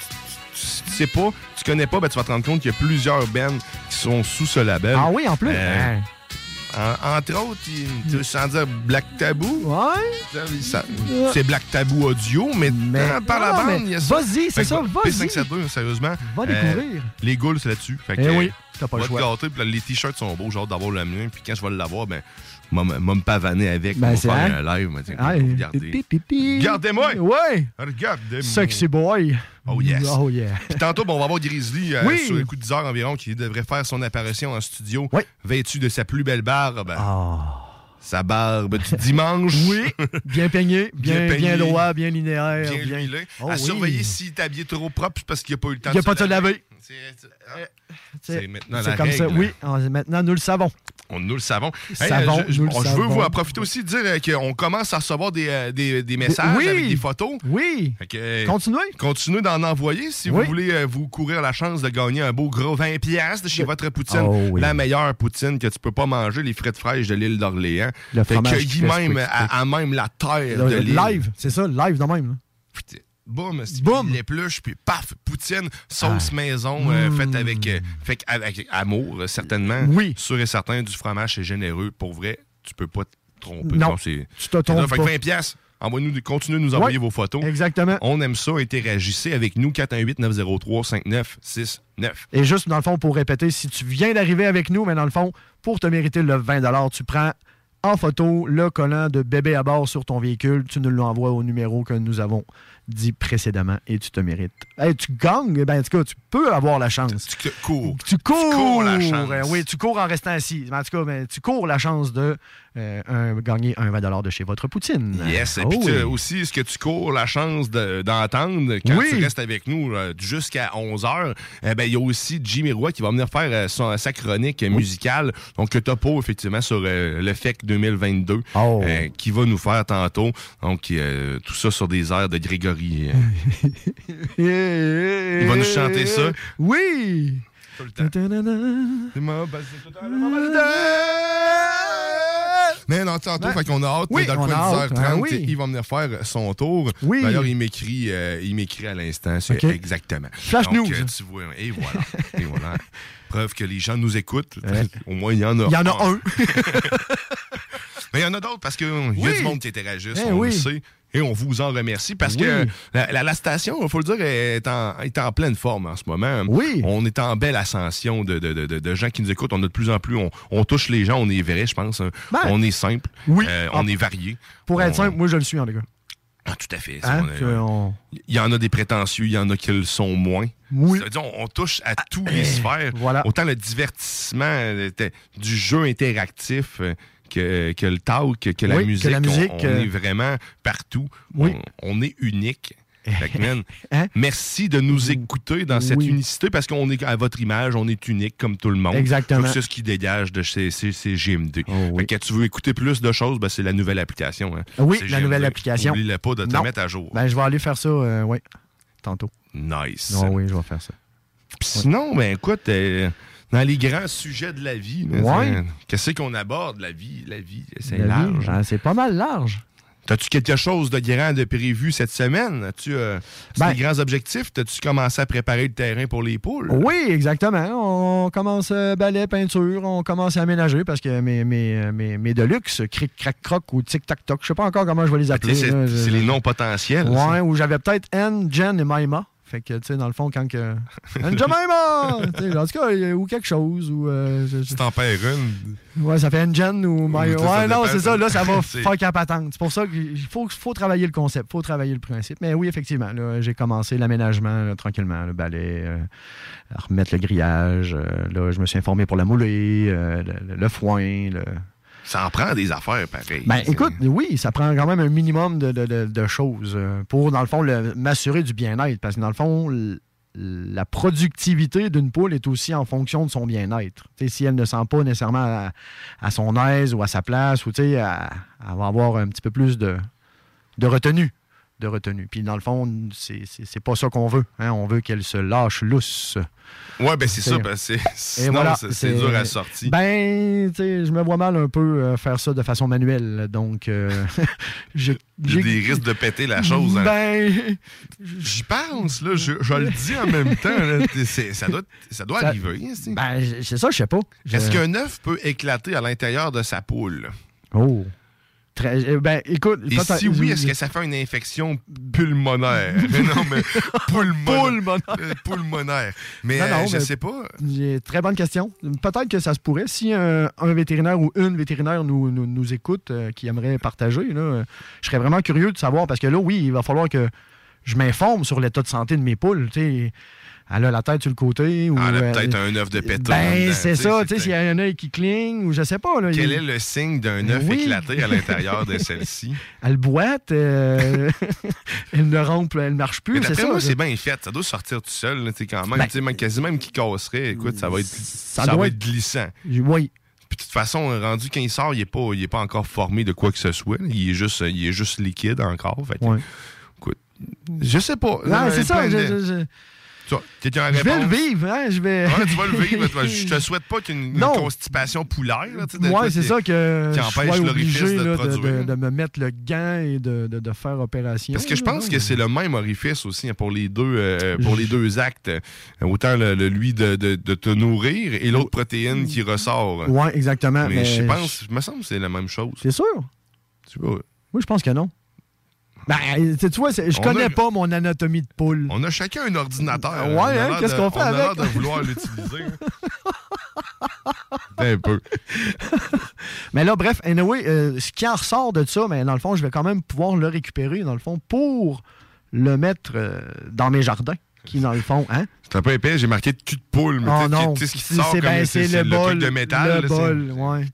Speaker 4: tu- tu sais pas, tu connais pas, ben, tu vas te rendre compte qu'il y a plusieurs bands qui sont sous ce label.
Speaker 3: Ah oui, en plus.
Speaker 4: Euh,
Speaker 3: Hein.
Speaker 4: en- entre autres, tu veux sans dire Black Taboo.
Speaker 3: Ouais.
Speaker 4: C'est Black Taboo audio, mais, euh, par la bande,
Speaker 3: mais
Speaker 4: il y a ça.
Speaker 3: vas-y, c'est ça,
Speaker 4: va-
Speaker 3: vas-y.
Speaker 4: P572, sérieusement.
Speaker 3: Va
Speaker 4: euh,
Speaker 3: découvrir.
Speaker 4: les Gauls, c'est là-dessus. Fait que,
Speaker 3: Eh oui, t'as pas le choix.
Speaker 4: gâter, les t-shirts sont beaux, j'ai hâte d'avoir le mien. Puis quand je vais l'avoir, ben, m'a me pavaner avec.
Speaker 3: Ben, c'est
Speaker 4: faire un live.
Speaker 3: Ah,
Speaker 4: regardez. Regardez-moi!
Speaker 3: Ouais.
Speaker 4: Regardez-moi!
Speaker 3: Sexy boy.
Speaker 4: Oh yes!
Speaker 3: Oh yeah.
Speaker 4: Puis tantôt, ben, on va voir Grizzly euh,
Speaker 3: Oui.
Speaker 4: sur le coup de 10 heures environ qui devrait faire son apparition en studio,
Speaker 3: Oui.
Speaker 4: vêtu de sa plus belle barbe.
Speaker 3: Ah.
Speaker 4: Sa barbe du dimanche.
Speaker 3: Oui. Bien peigné, bien,
Speaker 4: Bien
Speaker 3: bien,
Speaker 4: peigné.
Speaker 3: droit, bien linéaire.
Speaker 4: Bien huilé.
Speaker 3: Oh
Speaker 4: à
Speaker 3: oui.
Speaker 4: surveiller s'il est habillé trop propre c'est parce qu'il n'y a pas eu le temps
Speaker 3: Il n'y a pas de se laver.
Speaker 4: C'est ah, la
Speaker 3: comme ça. Oui, maintenant, nous le savons.
Speaker 4: On, nous le savons.
Speaker 3: Savons,
Speaker 4: euh, je, je-
Speaker 3: nous le
Speaker 4: bon, je veux vous en profiter aussi de dire euh, qu'on commence à recevoir des, euh, des- des messages
Speaker 3: oui.
Speaker 4: avec des photos.
Speaker 3: Oui.
Speaker 4: Que,
Speaker 3: Continuez.
Speaker 4: Continuez d'en envoyer si
Speaker 3: Oui.
Speaker 4: vous voulez vous courir la chance de gagner un beau gros 20$ piastres de chez votre poutine.
Speaker 3: Oh oui.
Speaker 4: La meilleure poutine que tu peux pas manger, les frites fraîches de l'île d'Orléans.
Speaker 3: Le fromage
Speaker 4: cueilli même à, à même la terre de
Speaker 3: Le-
Speaker 4: l'île.
Speaker 3: live, c'est ça, live de même. là.
Speaker 4: Boum,
Speaker 3: Boum.
Speaker 4: l'épluche, puis paf, poutine, sauce
Speaker 3: Ah.
Speaker 4: maison, euh,
Speaker 3: Mm.
Speaker 4: faite avec, euh, fait avec amour, euh, certainement.
Speaker 3: Oui.
Speaker 4: Sûr et certain, du fromage, c'est généreux. Pour vrai, tu peux pas te tromper.
Speaker 3: Non, tu te trompes
Speaker 4: Fait que
Speaker 3: pas.
Speaker 4: 20 piastres. Envoyez-nous, continuez de nous envoyer
Speaker 3: Ouais,
Speaker 4: vos photos.
Speaker 3: Exactement.
Speaker 4: On aime ça. Interagissez avec nous. 418-903-5969.
Speaker 3: Et juste, dans le fond, pour répéter, si tu viens d'arriver avec nous, mais dans le fond, pour te mériter le 20 tu prends en photo le collant de bébé à bord sur ton véhicule, tu nous l'envoies au numéro que nous avons dit précédemment et tu te mérites. Hey, tu gagnes, ben, en tout cas, tu peux avoir la chance.
Speaker 4: Tu cours.
Speaker 3: Tu cours.
Speaker 4: la chance.
Speaker 3: Oui, tu cours en restant assis. En tout cas, ben, tu cours la chance de euh, un- gagner un 20 de chez votre poutine.
Speaker 4: Yes, et
Speaker 3: Oh
Speaker 4: puis
Speaker 3: oui.
Speaker 4: aussi, est-ce que tu cours la chance de- d'entendre quand
Speaker 3: Oui.
Speaker 4: tu restes avec nous euh, jusqu'à 11h? Eh ben, il y a aussi Jimmy Roy qui va venir faire euh, son- sa chronique musicale, donc pas effectivement sur le FEC 2022,
Speaker 3: Oh.
Speaker 4: qui va nous faire tantôt. Donc, tout ça sur des airs de Grégory.
Speaker 3: Il
Speaker 4: va nous chanter ça.
Speaker 3: Oui!
Speaker 4: Tout le temps. Mais non, tantôt,
Speaker 3: Ben,
Speaker 4: fait qu'on a hâte,
Speaker 3: oui,
Speaker 4: dans le coin
Speaker 3: a
Speaker 4: de
Speaker 3: hâte,
Speaker 4: 10h30,
Speaker 3: hein, oui.
Speaker 4: il va venir faire son tour.
Speaker 3: Oui.
Speaker 4: D'ailleurs, il m'écrit euh, il m'écrit à l'instant, c'est exactement.
Speaker 3: Flash
Speaker 4: Donc,
Speaker 3: news.
Speaker 4: euh, tu vois, et voilà. et voilà. Preuve que les gens nous écoutent.
Speaker 3: Ouais.
Speaker 4: Au moins, il y en a
Speaker 3: Il y en a un.
Speaker 4: Mais il y en a d'autres parce qu'il y a du monde qui interagissent,
Speaker 3: Eh
Speaker 4: on
Speaker 3: oui.
Speaker 4: le sait. Et on vous en remercie parce
Speaker 3: Oui.
Speaker 4: que la, la- la station, il faut le dire, est en, est en pleine forme en ce moment.
Speaker 3: Oui.
Speaker 4: On est en belle ascension de, de- de- de- gens qui nous écoutent. On a de plus en plus, on, on touche les gens, on est vrai, je pense. hein.
Speaker 3: Ben.
Speaker 4: on est simple.
Speaker 3: Oui.
Speaker 4: Euh,
Speaker 3: Ah.
Speaker 4: on est varié.
Speaker 3: Pour être
Speaker 4: On-
Speaker 3: simple, moi, je le suis, en tout cas.
Speaker 4: Ah, tout à fait.
Speaker 3: Hein,
Speaker 4: On
Speaker 3: on-
Speaker 4: Il y en a des prétentieux, il y en a qui le sont moins.
Speaker 3: Oui.
Speaker 4: Dire, on, on touche à tous les sphères.
Speaker 3: voilà.
Speaker 4: Autant le divertissement euh, du jeu interactif euh, que, que le talk, que la
Speaker 3: Oui, que
Speaker 4: musique.
Speaker 3: la musique,
Speaker 4: on,
Speaker 3: euh,
Speaker 4: est vraiment partout.
Speaker 3: Oui.
Speaker 4: On, on est unique. Que, man,
Speaker 3: Hein?
Speaker 4: Merci de nous écouter dans cette
Speaker 3: Oui.
Speaker 4: unicité parce qu'on est à votre image, on est unique comme tout le monde.
Speaker 3: Exactement.
Speaker 4: C'est ce qui dégage de ces, ces, ces GMD.
Speaker 3: Oh, oui.
Speaker 4: Quand tu veux écouter plus de choses, ben, c'est la nouvelle application. hein.
Speaker 3: Oui, la nouvelle application.
Speaker 4: Oublie-le pas de te
Speaker 3: Non.
Speaker 4: mettre à jour.
Speaker 3: Ben, je vais aller faire ça, euh, oui, tantôt.
Speaker 4: Nice.
Speaker 3: Ah oui, je vais faire ça.
Speaker 4: Puis Sinon, ben écoute, euh, dans les grands sujets de la vie,
Speaker 3: Ouais.
Speaker 4: qu'est-ce qu'on aborde, la vie? La vie, c'est large.
Speaker 3: ben, c'est pas mal large.
Speaker 4: T'as-tu quelque chose de grand de prévu cette semaine? As-tu euh,
Speaker 3: Ben-
Speaker 4: des grands objectifs? T'as-tu commencé à préparer le terrain pour les poules?
Speaker 3: Oui, exactement. On commence euh, balai, peinture, on commence à aménager parce que mes, mes, euh, mes, mes Deluxe, Cric, Crac, Croc ou Tic Tac Toc, je sais pas encore comment je vais les
Speaker 4: T'sais,
Speaker 3: appeler.
Speaker 4: C'est les noms potentiels. Ça.
Speaker 3: où j'avais peut-être N, Jen et Maima. Fait que, tu sais, dans le fond, quand que. N, Jen, Maima! Tu sais, en tout cas, ou quelque chose. Ou, euh, je- je-
Speaker 4: Si t'en perds une,
Speaker 3: Ouais, ça fait Jen ou
Speaker 4: ça
Speaker 3: Ouais, non, c'est ça. Là, ça va
Speaker 4: c'est-
Speaker 3: faire capatante. C'est pour ça qu'il faut, faut travailler le concept, faut travailler le principe. Mais oui, effectivement, là, j'ai commencé l'aménagement tranquillement, le balai, euh, à remettre le grillage. euh, là, je me suis informé pour la moulée, euh, le, le foin, le.
Speaker 4: Ça en prend des affaires pareilles.
Speaker 3: Ben, écoute, oui, ça prend quand même un minimum de, de- de- choses euh, pour, dans le fond, m'assurer du bien-être. Parce que, dans le fond, la productivité d'une poule est aussi en fonction de son bien-être. Si elle ne sent pas nécessairement à, son aise ou à sa place, ou elle va avoir un petit peu plus de, de retenue. De retenue. Puis, dans le fond, c'est pas ça qu'on veut. hein. On veut qu'elle se lâche lousse.
Speaker 4: Ouais, ben c'est ça. Ben, c'est-
Speaker 3: Et
Speaker 4: sinon,
Speaker 3: voilà,
Speaker 4: c'est c'est dur à sortir.
Speaker 3: Ben, tu sais, je me vois mal un peu euh, faire ça de façon manuelle. Donc, euh, j'ai-
Speaker 4: des risques de péter la chose. hein.
Speaker 3: Ben,
Speaker 4: J'y pense, là. Je, je le dis en même temps. là. Ça doit, ça doit
Speaker 3: Ça-
Speaker 4: arriver. hein,
Speaker 3: ben, c'est ça, je sais pas. Je-
Speaker 4: Est-ce qu'un œuf peut éclater à l'intérieur de sa poule?
Speaker 3: Oh. Très- euh, ben, écoute.
Speaker 4: Et si oui, est-ce que ça fait une infection pulmonaire? non, mais pulmonaire. Euh, pulmonaire. Mais
Speaker 3: Non, non,
Speaker 4: euh, je
Speaker 3: mais-
Speaker 4: sais pas.
Speaker 3: Très bonne question. Peut-être que ça se pourrait. Si un, un vétérinaire ou une vétérinaire nous, nous, nous écoute, euh, qui aimerait partager, là, euh, je serais vraiment curieux de savoir. Parce que là, oui, il va falloir que je m'informe sur l'état de santé de mes poules. Elle a la tête sur le côté. Ou,
Speaker 4: elle a
Speaker 3: euh,
Speaker 4: peut-être un œuf de pétard.
Speaker 3: Ben,
Speaker 4: dedans,
Speaker 3: c'est ça. tu sais, S'il y a un œil qui cligne, ou je sais pas. Là,
Speaker 4: Quel
Speaker 3: il-
Speaker 4: est le signe d'un œuf
Speaker 3: Oui.
Speaker 4: éclaté à l'intérieur de celle-ci?
Speaker 3: Elle boite, euh, elle ne rompt, elle marche plus.
Speaker 4: Mais
Speaker 3: C'est ça.
Speaker 4: c'est bien fait. Ça doit sortir tout seul, tu sais, quand même.
Speaker 3: Ben-
Speaker 4: Tu sais, même, quasi même qui casserait, écoute, ça va être, ça
Speaker 3: doit
Speaker 4: va
Speaker 3: être-
Speaker 4: glissant.
Speaker 3: Oui.
Speaker 4: Puis de toute façon, rendu quand il sort, il n'est pas, il est pas encore formé de quoi que ce soit. Il est juste, il est juste liquide encore. Fait que,
Speaker 3: Ouais.
Speaker 4: écoute, je sais pas.
Speaker 3: Non, c'est ça.
Speaker 4: plein
Speaker 3: je-
Speaker 4: de-
Speaker 3: je- je- Je vais le vivre, hein? Je vais.
Speaker 4: Ouais, tu vas le vivre. Je te souhaite pas qu'il y ait une, une
Speaker 3: Non.
Speaker 4: constipation poulaire. là,
Speaker 3: c'est ça que
Speaker 4: qui empêche l'orifice de
Speaker 3: de,
Speaker 4: produire.
Speaker 3: de- de me mettre le gant et de, de- faire opération.
Speaker 4: Parce que je pense que c'est le même orifice aussi hein, pour les deux, euh, pour les deux actes. Euh, Autant le, le- lui de, te nourrir et l'autre protéine qui ressort.
Speaker 3: Ouais, exactement.
Speaker 4: Mais,
Speaker 3: mais
Speaker 4: je pense, je me semble que c'est la même chose.
Speaker 3: C'est sûr?
Speaker 4: Tu vois.
Speaker 3: Oui, je pense que non. Ben, tu vois, je
Speaker 4: On
Speaker 3: connais
Speaker 4: a-
Speaker 3: pas mon anatomie de poule.
Speaker 4: On a chacun un ordinateur.
Speaker 3: Ouais,
Speaker 4: On
Speaker 3: hein, qu'est-ce
Speaker 4: de-
Speaker 3: qu'on fait
Speaker 4: On a l'air
Speaker 3: avec?
Speaker 4: de vouloir l'utiliser. hein. un peu.
Speaker 3: Mais là, bref, anyway, euh, ce qui en ressort de ça, mais dans le fond, je vais quand même pouvoir le récupérer, dans le fond, pour le mettre euh, dans mes jardins, qui, dans le fond, hein?
Speaker 4: C'est un peu épais, j'ai marqué cul de poule, mais
Speaker 3: Oh
Speaker 4: tu sais,
Speaker 3: non,
Speaker 4: tu sais ce qui
Speaker 3: c'est
Speaker 4: sort
Speaker 3: c'est-
Speaker 4: comme
Speaker 3: ben,
Speaker 4: c'est
Speaker 3: c'est le
Speaker 4: truc
Speaker 3: bol.
Speaker 4: de métal.
Speaker 3: Le
Speaker 4: là,
Speaker 3: bol, ouais.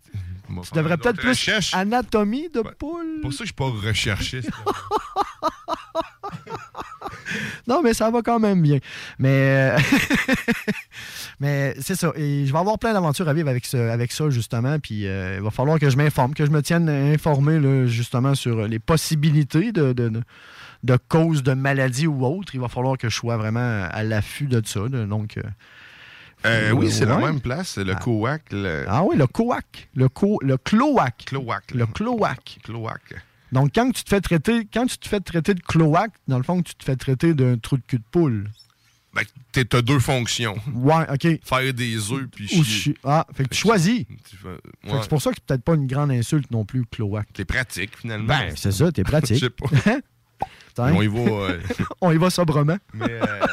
Speaker 3: Tu devrais peut-être
Speaker 4: autre
Speaker 3: plus anatomie de poule.
Speaker 4: Pour ça je suis pas recherchiste.
Speaker 3: Non, mais ça va quand même bien. Mais, euh, mais c'est ça. Et je vais avoir plein d'aventures à vivre avec, ce- avec ça, justement. Puis euh, il va falloir que je m'informe, que je me tienne informé, là, justement, sur les possibilités de, de, de- de causes de maladies ou autres. Il va falloir que je sois vraiment à l'affût de ça. Donc. euh,
Speaker 4: Euh, oui, c'est la même place, c'est le COAC. Le...
Speaker 3: Ah oui, le coac. Le, co, le cloaque.
Speaker 4: Cloaque.
Speaker 3: Le cloaque.
Speaker 4: Cloaque.
Speaker 3: Donc, quand tu te fais traiter, quand tu te fais traiter de cloaque, dans le fond, tu te fais traiter d'un trou de cul de poule.
Speaker 4: Ben, t'as deux fonctions.
Speaker 3: Ouais, OK.
Speaker 4: Faire des œufs puis chier.
Speaker 3: chi- Ah, fait que tu choisis.
Speaker 4: Ouais.
Speaker 3: C'est pour ça que c'est peut-être pas une grande insulte non plus, cloaque.
Speaker 4: T'es pratique, finalement.
Speaker 3: Ben, c'est ça, t'es pratique.
Speaker 4: Je sais pas.
Speaker 3: Tiens.
Speaker 4: On y va. euh,
Speaker 3: On y va sobrement.
Speaker 4: mais, euh,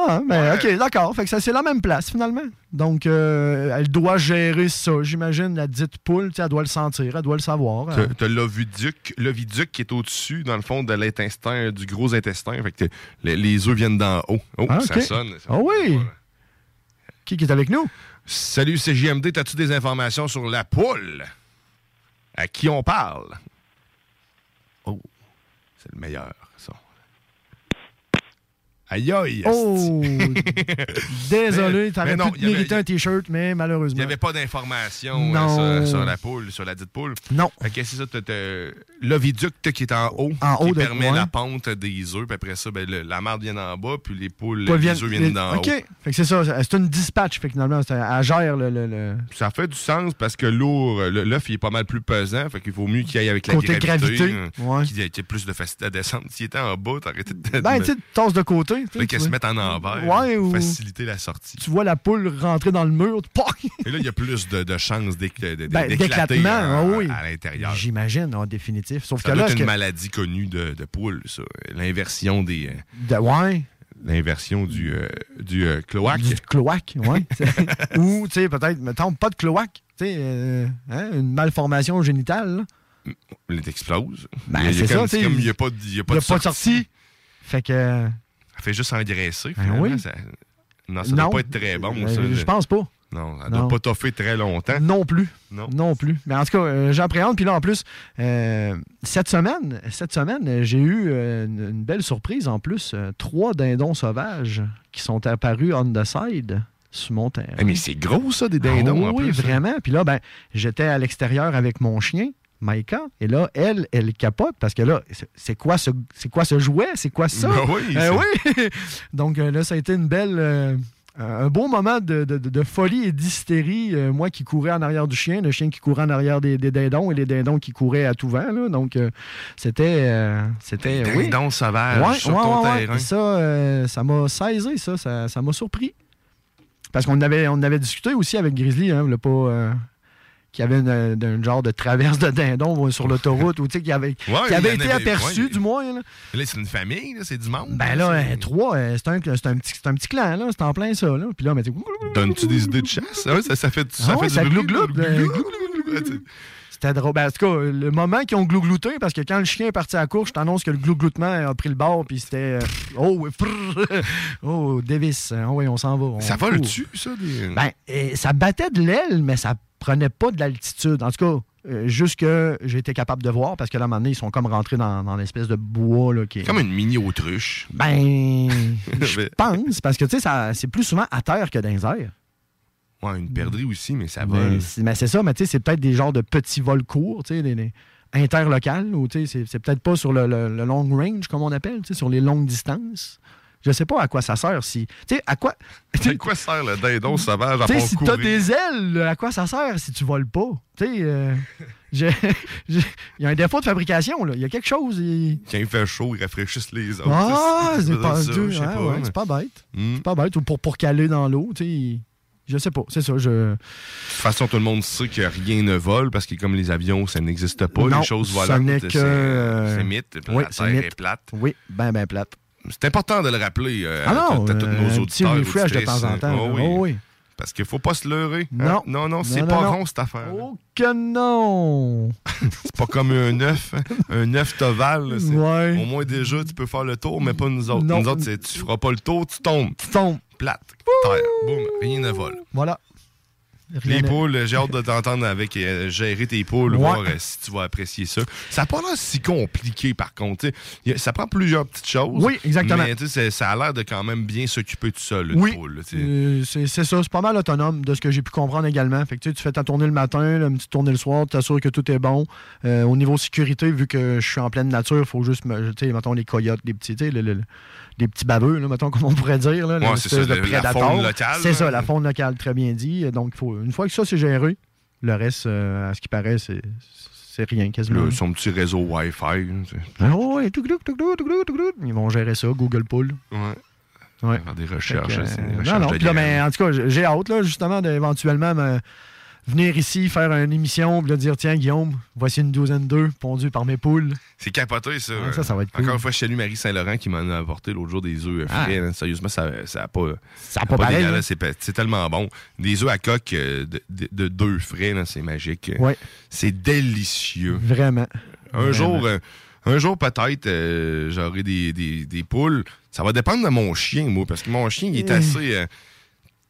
Speaker 3: Ah, mais OK, d'accord. Fait que ça, c'est la même place, finalement. Donc, euh, elle doit gérer ça. J'imagine, la dite poule, tu elle doit le sentir, elle doit le savoir. Hein.
Speaker 4: t'as l'oviduc, l'oviduc qui est au-dessus, dans le fond, de l'intestin, du gros intestin. Fait que les, les œufs viennent d'en haut. Oh,
Speaker 3: Ah,
Speaker 4: ça sonne.
Speaker 3: Ah oui! Qui, qui est avec nous?
Speaker 4: Salut CJMD, t'as-tu des informations sur la poule? À qui on parle? Oh, c'est le meilleur. Aïe aïe!
Speaker 3: Oh! Désolé,
Speaker 4: non,
Speaker 3: pu
Speaker 4: il
Speaker 3: mériter un T-shirt, mais
Speaker 4: Il
Speaker 3: malheureusement.
Speaker 4: n'y avait pas d'informations euh, sur, sur la poule, sur la dite poule.
Speaker 3: Non.
Speaker 4: Fait que c'est ça, t'as- t'as l'oviduc t'as, qui est en haut,
Speaker 3: En
Speaker 4: qui
Speaker 3: haut de-
Speaker 4: permet la pente des œufs, puis après ça, ben, le- la marde vient en bas, puis les poules, les
Speaker 3: viennent-
Speaker 4: œufs viennent d'en
Speaker 3: OK.
Speaker 4: haut.
Speaker 3: Fait que c'est ça. C'est une dispatch, fait que finalement, elle gère le. le- le-
Speaker 4: Ça fait du sens parce que lourd, le- l'œuf il est pas mal plus pesant, fait qu'il vaut mieux qu'il aille avec la
Speaker 3: Côté
Speaker 4: gravité.
Speaker 3: gravité,
Speaker 4: hein,
Speaker 3: ouais.
Speaker 4: Qu'il y ait plus de facilité à descendre. S'il était en bas, t'aurais été
Speaker 3: Ben, tu sais, tu tasses de côté. Sais,
Speaker 4: qu'elle se mette en envers.
Speaker 3: Ouais,
Speaker 4: pour
Speaker 3: ou-
Speaker 4: Faciliter la sortie.
Speaker 3: Tu vois la poule rentrer dans le mur.
Speaker 4: Et là, il y a plus de, de chances
Speaker 3: Ben,
Speaker 4: d'éclater
Speaker 3: d'éclatement,
Speaker 4: à,
Speaker 3: ah oui.
Speaker 4: à l'intérieur.
Speaker 3: J'imagine, en définitif. Sauf
Speaker 4: Ça
Speaker 3: que là,
Speaker 4: être
Speaker 3: ce
Speaker 4: une
Speaker 3: que-
Speaker 4: maladie connue de, de poule, ça. L'inversion des. euh,
Speaker 3: de- ouais.
Speaker 4: L'inversion du, euh, du euh, cloaque.
Speaker 3: Du cloaque, ouais. Ou, tu sais, peut-être, mettons, pas de cloaque. Tu sais, euh, hein, une malformation génitale. là.
Speaker 4: Il explose.
Speaker 3: Ben, c'est
Speaker 4: comme-
Speaker 3: ça, tu sais.
Speaker 4: Il n'y a pas y a pas
Speaker 3: Il y a
Speaker 4: de
Speaker 3: pas de
Speaker 4: sortie.
Speaker 3: sortie. Fait que.
Speaker 4: Elle fait juste engraisser,
Speaker 3: Ben
Speaker 4: finalement.
Speaker 3: oui.
Speaker 4: Ça- Non, ça
Speaker 3: Non.
Speaker 4: doit pas être très bon,
Speaker 3: Euh,
Speaker 4: ça.
Speaker 3: je pense pas.
Speaker 4: Non, elle
Speaker 3: Non.
Speaker 4: doit pas toffer très longtemps.
Speaker 3: Non plus.
Speaker 4: Non.
Speaker 3: plus. Mais en tout cas, euh, j'appréhende. Puis là, en plus, euh, cette semaine, cette semaine, j'ai eu euh, une, une belle surprise. En plus, euh, trois dindons sauvages qui sont apparus on the side sur mon terrain.
Speaker 4: Eh, mais c'est gros, ça, des dindons,
Speaker 3: Ah
Speaker 4: en
Speaker 3: oui,
Speaker 4: plus.
Speaker 3: vraiment. Puis là, ben, j'étais à l'extérieur avec mon chien. Maïka, et là, elle, elle capote parce que là, c'est- quoi ce, c'est quoi ce jouet? C'est quoi ça?
Speaker 4: Ben oui,
Speaker 3: Euh,
Speaker 4: c'est-
Speaker 3: oui! Donc euh, là, ça a été une belle, euh, un beau moment de, de- de folie et d'hystérie. Euh, moi qui courais en arrière du chien, le chien qui courait en arrière des, des dindons et les dindons qui couraient à tout vent. là. Donc euh, c'était, euh, c'était, oui.
Speaker 4: dindons sauvages
Speaker 3: Ouais,
Speaker 4: sur
Speaker 3: ouais,
Speaker 4: ton
Speaker 3: ouais,
Speaker 4: terrain.
Speaker 3: Et ça, euh, ça m'a saisi, ça, ça, ça m'a surpris. Parce qu'on avait, on avait discuté aussi avec Grizzly, hein, le pas. Euh, qui avait une, un genre de traverse de dindons euh, sur l'autoroute, ou tu sais, qui avait,
Speaker 4: Ouais,
Speaker 3: qui avait été
Speaker 4: avait-
Speaker 3: aperçu,
Speaker 4: ouais.
Speaker 3: du moins. Là.
Speaker 4: Là, c'est une famille, c'est du monde.
Speaker 3: Ben là, euh, trois, euh, c'est un, un, petit, c'est un petit clan, là, c'est en plein ça. Là. Puis là, mais tu
Speaker 4: Donnes-tu des idées de chasse? Ah ouais, ça, ça fait, ça
Speaker 3: Ah
Speaker 4: fait du
Speaker 3: ça euh, C'était drôle. Ben, en tout cas, le moment qu'ils ont glouglouté, parce que quand le chien est parti à la course, je t'annonce que le glougloutement a pris le bord, puis c'était. euh, oh, prrr, oh, Davis. Oui, on s'en va. on
Speaker 4: Ça
Speaker 3: court.
Speaker 4: vole-tu, ça? Des...
Speaker 3: Ben, euh, ça battait de l'aile, mais ça prenait pas de l'altitude. En tout cas, euh, juste que j'ai été capable de voir, parce que là, à un moment donné, ils sont comme rentrés dans, dans l'espèce de bois. Là, qui est...
Speaker 4: Comme une mini-autruche.
Speaker 3: Ben, je pense, parce que tu sais, ça- c'est plus souvent à terre que dans les airs.
Speaker 4: Ouais, une perdrix aussi, mais ça
Speaker 3: Mais
Speaker 4: vole.
Speaker 3: c'est mais c'est ça, mais tu sais, c'est peut-être des genres de petits vols courts, tu sais, des, des interlocales, ou tu sais, c'est- c'est peut-être pas sur le, le- le long range, comme on appelle, tu sais, sur les longues distances. Je sais pas à quoi ça sert si. Tu sais, à quoi.
Speaker 4: À quoi sert le dindon sauvage à
Speaker 3: Tu sais, si t'as des ailes, à quoi ça sert si tu voles pas? Tu sais, euh, il y a un défaut de fabrication, là. Il y a quelque chose.
Speaker 4: Quand il fait chaud, il rafraîchisse les autres.
Speaker 3: Ah, c'est pas,
Speaker 4: ça,
Speaker 3: hein,
Speaker 4: pas,
Speaker 3: ouais,
Speaker 4: mais-
Speaker 3: c'est pas bête.
Speaker 4: Hmm.
Speaker 3: C'est pas bête. Ou pour, pour caler dans l'eau, tu sais. Je sais pas, c'est ça. Je...
Speaker 4: De toute façon, tout le monde sait que rien ne vole parce que comme les avions, ça n'existe pas,
Speaker 3: Non,
Speaker 4: les choses
Speaker 3: ça
Speaker 4: volantes.
Speaker 3: que,
Speaker 4: C'est mythe.
Speaker 3: oui,
Speaker 4: la
Speaker 3: c'est
Speaker 4: Terre
Speaker 3: mythe.
Speaker 4: est plate.
Speaker 3: Oui, ben, ben plate.
Speaker 4: C'est important de le rappeler euh,
Speaker 3: Ah non,
Speaker 4: à, à tous
Speaker 3: euh,
Speaker 4: nos
Speaker 3: un
Speaker 4: auditeurs.
Speaker 3: petit refresh de temps en temps.
Speaker 4: Oh
Speaker 3: là.
Speaker 4: oui.
Speaker 3: Oh oui.
Speaker 4: Parce qu'il faut pas se leurrer. hein?
Speaker 3: Non.
Speaker 4: Non, non, c'est pas
Speaker 3: non,
Speaker 4: rond cette affaire.
Speaker 3: Oh que non!
Speaker 4: C'est pas comme un œuf. hein? Un œuf ovale. là, c'est-
Speaker 3: Ouais.
Speaker 4: Au moins, déjà, tu peux faire le tour, mais pas nous autres.
Speaker 3: Non.
Speaker 4: Nous autres, c'est- tu feras pas le tour, tu tombes.
Speaker 3: Tu tombes.
Speaker 4: Plate. Terre. Boum. Rien ne vole.
Speaker 3: Voilà. Rien
Speaker 4: Les poules, j'ai hâte de t'entendre avec euh, gérer tes poules,
Speaker 3: Ouais.
Speaker 4: voir euh, si tu vas apprécier ça. Ça n'a pas l'air si compliqué, par contre. a- Ça prend plusieurs petites choses.
Speaker 3: Oui, exactement.
Speaker 4: Mais ça a l'air de quand même bien s'occuper tout seul, une
Speaker 3: Oui,
Speaker 4: poule.
Speaker 3: euh, c'est ça. C'est pas mal autonome de ce que j'ai pu comprendre également. Fait que, tu fais ta tournée le matin, une petite tournée le soir, tu t'assures que tout est bon. Au niveau sécurité, vu que je suis en pleine nature, il faut juste, me- tu sais, mettons, les coyotes, les petits, le- le- le- les petits baveux, là, mettons, comme on pourrait dire. Là,
Speaker 4: Ouais, c'est ça,
Speaker 3: de
Speaker 4: le- la faune locale,
Speaker 3: C'est ça, la faune locale, très bien dit. Donc, faut, une fois que ça, c'est géré, le reste, euh, à ce qui paraît, c'est c'est rien quasiment.
Speaker 4: Là, son petit réseau Wi-Fi.
Speaker 3: Ah ouais. Ils vont gérer ça, Google Pool.
Speaker 4: Ouais.
Speaker 3: Ouais.
Speaker 4: Faire des recherches.
Speaker 3: Que,
Speaker 4: des
Speaker 3: euh, non, non. là,
Speaker 4: graines.
Speaker 3: ben, en tout cas, j'ai- j'ai hâte, là, justement, d'éventuellement me- venir ici, faire une émission, puis dire tiens, Guillaume, voici une douzaine d'œufs pondus par mes poules.
Speaker 4: C'est capoté, ça.
Speaker 3: Ça, ça va être cool.
Speaker 4: Encore une fois, je salue Marie Saint-Laurent qui m'en a apporté l'autre jour des œufs
Speaker 3: Ah.
Speaker 4: frais. là. Sérieusement, ça n'a ça pas.
Speaker 3: Ça a pas pareil, hein?
Speaker 4: C'est tellement bon. Des œufs à coque euh, de, de, frais, c'est magique.
Speaker 3: Ouais.
Speaker 4: C'est délicieux.
Speaker 3: Vraiment.
Speaker 4: Un
Speaker 3: Vraiment.
Speaker 4: jour, euh, un jour peut-être, euh, j'aurai des, des, des poules. Ça va dépendre de mon chien, moi, parce que mon chien, il est assez, euh,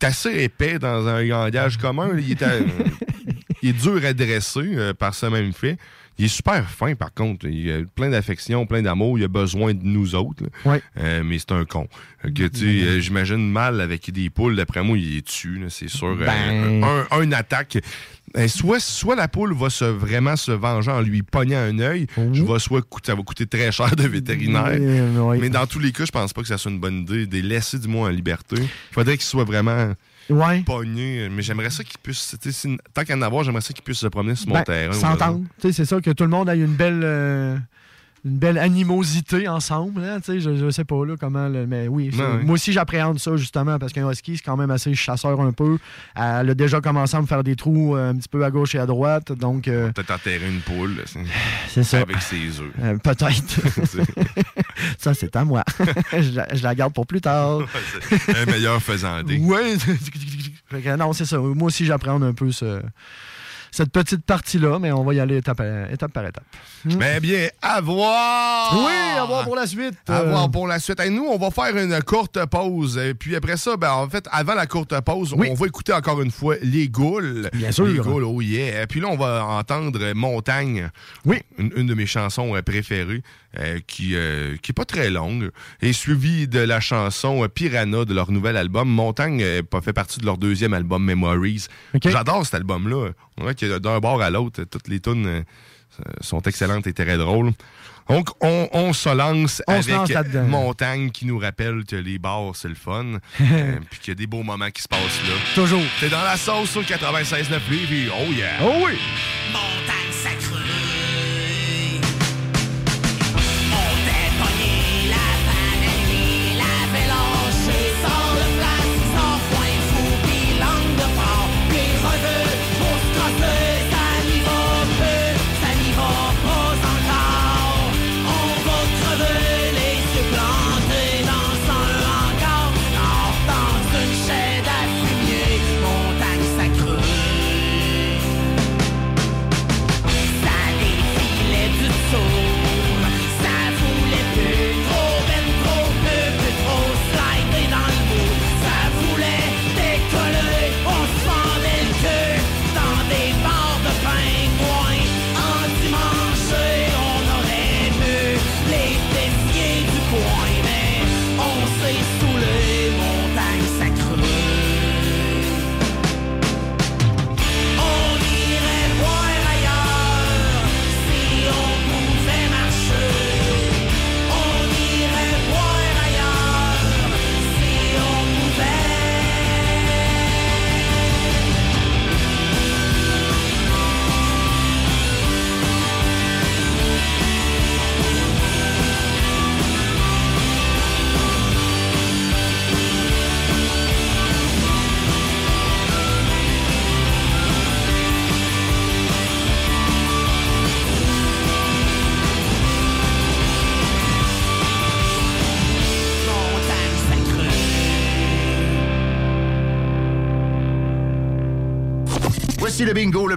Speaker 4: assez épais dans un gandage commun. là. Il est, il est dur à dresser euh, par ce même fait. Il est super fin, par contre. Il a plein d'affection, plein d'amour. Il a besoin de nous autres.
Speaker 3: Ouais.
Speaker 4: Euh, mais c'est un con. Fait Que, tu sais, euh, J'imagine mal avec des poules. D'après moi, il est dessus, c'est sûr. Euh,
Speaker 3: Ben.
Speaker 4: un, un attaque. Euh, soit, soit la poule va se, vraiment se venger en lui pognant un œil, soit ça va coûter très cher de vétérinaire.
Speaker 3: Euh, ouais.
Speaker 4: Mais dans tous les cas, je pense pas que ça soit une bonne idée de les laisser du moins en liberté. Il faudrait qu'ils soient vraiment
Speaker 3: Ouais.
Speaker 4: pognés. Mais j'aimerais ça qu'ils puissent. si- tant qu'à en avoir, j'aimerais ça qu'ils puissent se promener sur mon
Speaker 3: Ben,
Speaker 4: terrain.
Speaker 3: S'entendre. Tu sais, C'est ça, que tout le monde ait une belle. Une belle animosité ensemble, sais, je, je sais pas là, comment, mais oui, moi aussi j'appréhende ça justement parce qu'un husky c'est quand même assez chasseur un peu. Elle a déjà commencé à me faire des trous euh, un petit peu à gauche et à droite, donc euh,
Speaker 4: Peut-être enterrer une poule.
Speaker 3: C'est ça.
Speaker 4: Avec ses œufs.
Speaker 3: euh, peut-être. ça c'est à moi. je, la, je la garde pour plus tard.
Speaker 4: Un meilleur faisandé.
Speaker 3: Que non, c'est ça. Moi aussi j'appréhende un peu ce- cette petite partie là, mais on va y aller étape, à- étape par étape.
Speaker 4: Mais bien, à voir!
Speaker 3: Oui, à voir pour la suite.
Speaker 4: À
Speaker 3: Euh,
Speaker 4: voir pour la suite. Et nous, on va faire une courte pause. Et puis après ça, ben, en fait, avant la courte pause, on va écouter encore une fois Les Goules.
Speaker 3: Bien sûr.
Speaker 4: Les Goules, oh yeah. Et puis là, on va entendre Montagne.
Speaker 3: Oui.
Speaker 4: Une, une de mes chansons euh, préférées, euh, qui, euh, qui est pas très longue, et suivie de la chanson euh, Piranha de leur nouvel album. Montagne euh, pas fait partie de leur deuxième album Memories. J'adore cet album-là. On voit que d'un bord à l'autre, toutes les tunes euh, sont excellentes et très drôles. Donc, on, on se lance
Speaker 3: On se lance
Speaker 4: avec. Montagne qui nous rappelle que les bars, c'est le fun. euh, puis qu'il y a des beaux moments qui se passent là.
Speaker 3: Toujours.
Speaker 4: T'es dans la sauce sur 96.9 Lévis. Oh yeah!
Speaker 3: Oh oui!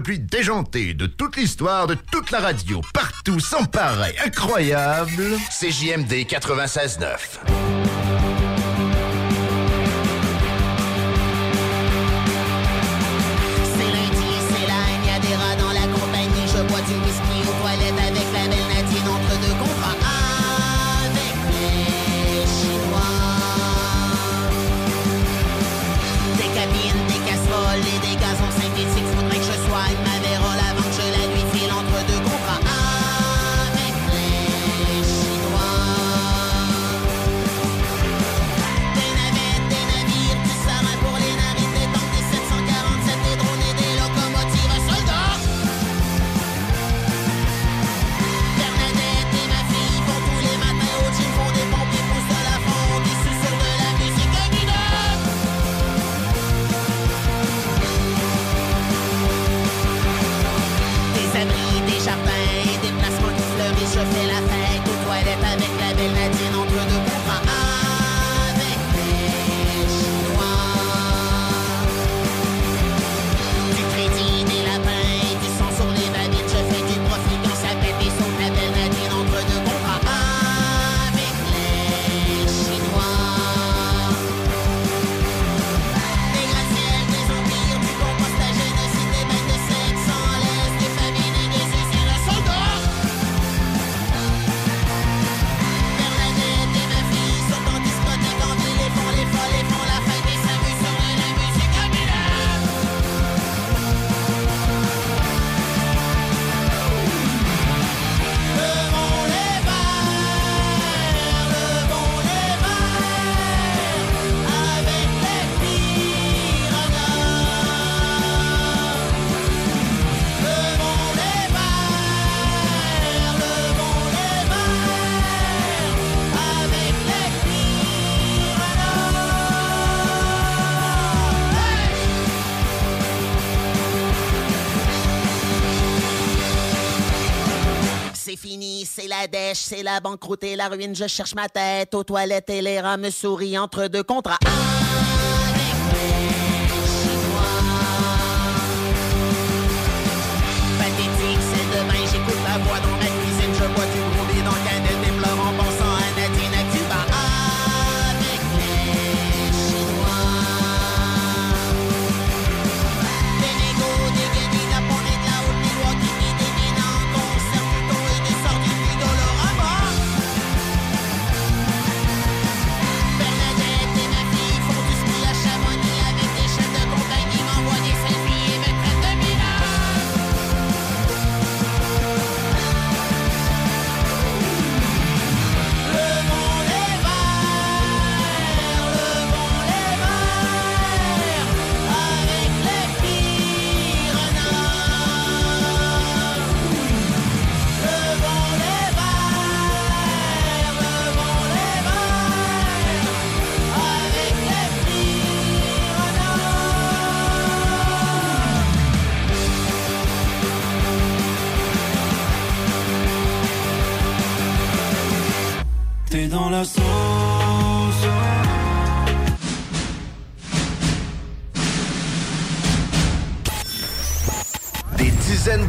Speaker 1: Le plus déjanté de toute l'histoire de toute la radio. Partout, sans pareil, incroyable. CJMD 96.9.
Speaker 19: la dèche, c'est la banqueroute et la ruine. Je cherche ma tête aux toilettes et les rats me sourient entre deux contrats. Dans la
Speaker 20: sauce.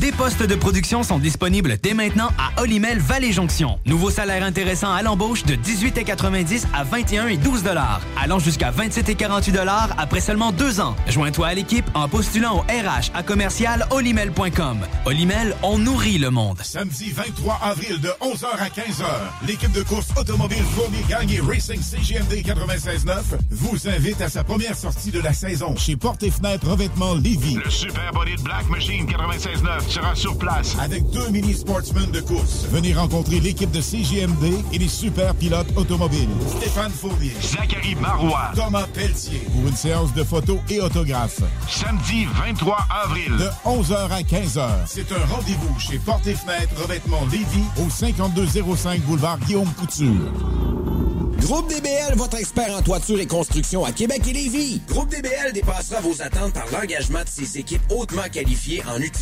Speaker 14: Des postes de production sont disponibles dès maintenant à Olimel Valley Jonction. Nouveau salaire intéressant à l'embauche de 18,90 à 21 et 12 allant jusqu'à 27 et 48 après seulement deux ans. Joins-toi à l'équipe en postulant au RH à commercial olimel.com. Olimel, on nourrit le monde.
Speaker 12: Samedi 23 avril de 11h à 15h, l'équipe de course automobile Fournier Gang et Racing CGMD 96.9 vous invite à sa première sortie de la saison chez Porte et Fenêtre Revêtement Lévis.
Speaker 8: Le Super Black Machine 96.9
Speaker 13: 96.9 sera sur place.
Speaker 12: Avec deux mini sportsmen de course. Venez rencontrer l'équipe de CGMD et les super pilotes automobiles. Stéphane Fournier.
Speaker 13: Zachary Marois.
Speaker 12: Thomas Pelletier. Pour une séance de photos et autographes.
Speaker 13: Samedi 23 avril.
Speaker 12: De 11h à 15h. C'est un rendez-vous chez Porte et Fenêtres Revêtement Lévis au 5205 boulevard Guillaume Couture.
Speaker 15: Groupe DBL, votre expert en toiture et construction à Québec et Lévis. Groupe DBL dépassera vos attentes par l'engagement de ses équipes hautement qualifiées en utilisant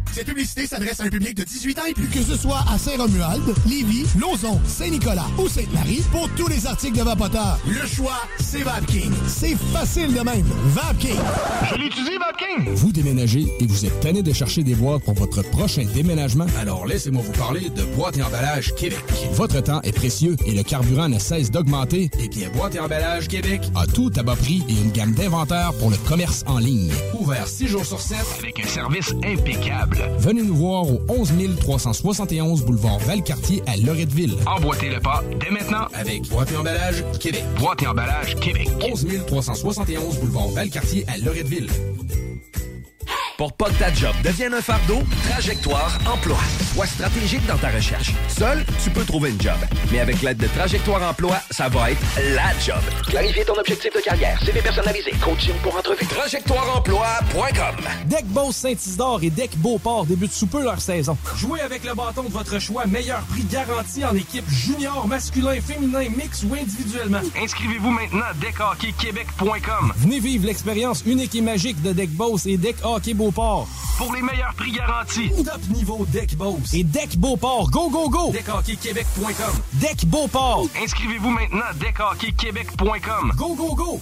Speaker 21: Cette publicité s'adresse à un public de 18 ans et plus. Que ce soit à Saint-Romuald, Lévis, Lauson, Saint-Nicolas ou Sainte-Marie, pour tous les articles de Vapoteur, le choix, c'est VapKing. C'est facile de même. VapKing.
Speaker 5: Je l'utilise, Vapking!
Speaker 8: Vous déménagez et vous êtes tanné de chercher des boîtes pour votre prochain déménagement? Alors laissez-moi vous parler de Boîte et Emballage Québec. Votre temps est précieux et le carburant ne cesse d'augmenter. Eh bien, Boîte et Emballage Québec a tout à bas prix et une gamme d'inventaires pour le commerce en ligne. Ouvert 6 jours sur 7
Speaker 5: Avec un service impeccable.
Speaker 8: Venez nous voir au 11 371 boulevard Valcartier à Loretteville.
Speaker 5: Emboîtez le pas dès maintenant
Speaker 8: avec Boîte et Emballage Québec.
Speaker 5: Boîte et emballage Québec.
Speaker 8: 11 371 boulevard Valcartier à Loretteville.
Speaker 22: Pour pas que ta job devienne un fardeau, Trajectoire Emploi. Sois stratégique dans ta recherche. Seul, tu peux trouver une job. Mais avec l'aide de Trajectoire Emploi, ça va être la job. Clarifier ton objectif de carrière, CV personnalisé, coaching pour entrevue. TrajectoireEmploi.com
Speaker 23: Deck Boss Saint-Isidore et Deck Beauport débutent sous peu leur saison. Jouez avec le bâton de votre choix, meilleur prix garanti en équipe junior, masculin, féminin, mix ou individuellement.
Speaker 5: Inscrivez-vous maintenant à deckhockeyquebec.com.
Speaker 23: Venez vivre l'expérience unique et magique de Deck Boss et Deck Hockey Beauport.
Speaker 5: Pour les meilleurs prix garantis.
Speaker 23: Top niveau Deck Boss et Deck Beauport. Go, go, go! DeckHockeyQuébec.com. Deck Beauport.
Speaker 5: Inscrivez-vous maintenant à deckhockeyquebec.com.
Speaker 23: Go, go, go!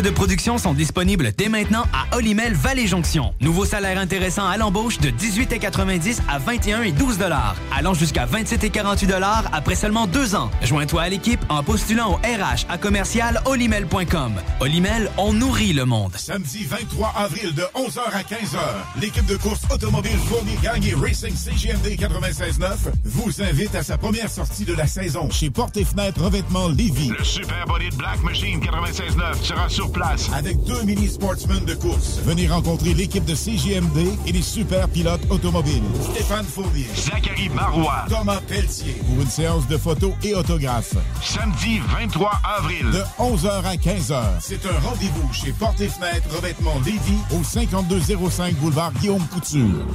Speaker 14: De production sont disponibles dès maintenant à Olimel Valley Jonction. Nouveau salaire intéressant à l'embauche de 18,90 à 21 et 12 dollars, allant jusqu'à 27 et 48 dollars après seulement deux ans. Joins-toi à l'équipe en postulant au RH à commercial olimel.com. Olimel, on nourrit le monde.
Speaker 12: Samedi 23 avril de 11h à 15h, l'équipe de course automobile Fournier Gagné Racing CGMD 96.9 vous invite à sa première sortie de la saison chez Porte et Fenêtres Revêtement Lévis.
Speaker 13: Le Super Body de Black Machine 96.9 sera sur place.
Speaker 12: Avec deux mini sportsmen de course. Venez rencontrer l'équipe de CGMD et les super pilotes automobiles. Stéphane Fournier.
Speaker 13: Zachary Marois.
Speaker 12: Thomas Pelletier. Pour une séance de photos et autographes.
Speaker 13: Samedi 23 avril.
Speaker 12: De 11h à 15h. C'est un rendez-vous chez Porte et Fenêtres Revêtement Lévis au 5205 boulevard Guillaume Couture.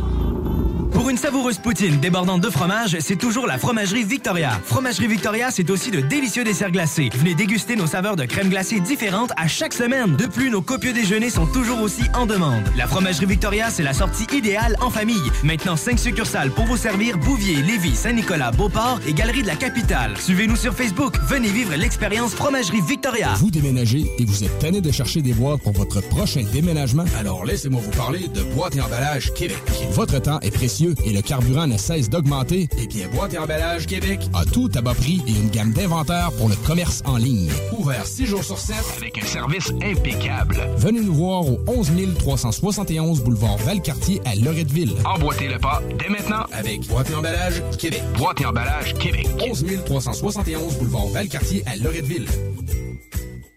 Speaker 14: Pour une savoureuse poutine débordante de fromage, c'est toujours la Fromagerie Victoria. Fromagerie Victoria, c'est aussi de délicieux desserts glacés. Venez déguster nos saveurs de crème glacée différentes à chaque semaine. De plus, nos copieux déjeuners sont toujours aussi en demande. La Fromagerie Victoria, c'est la sortie idéale en famille. Maintenant, 5 succursales pour vous servir Bouvier, Lévis, Saint-Nicolas, Beauport et Galerie de la Capitale. Suivez-nous sur Facebook. Venez vivre l'expérience Fromagerie Victoria.
Speaker 8: Vous déménagez et vous êtes tanné de chercher des boîtes pour votre prochain déménagement? Alors laissez-moi vous parler de Boîte et Emballage Québec. Votre temps est précieux et le carburant ne cesse d'augmenter. Eh bien, Boîte et Emballage Québec a tout à bas prix et une gamme d'inventaires pour le commerce en ligne. Ouvert 6 jours sur 7
Speaker 5: Avec un service impeccable.
Speaker 8: Venez nous voir au 11 371 boulevard Valcartier à Loretteville.
Speaker 5: Emboîtez le pas dès maintenant
Speaker 8: avec Boîte et Emballage Québec.
Speaker 5: Boîte et emballage Québec.
Speaker 8: 11 371 boulevard Valcartier à Loretteville.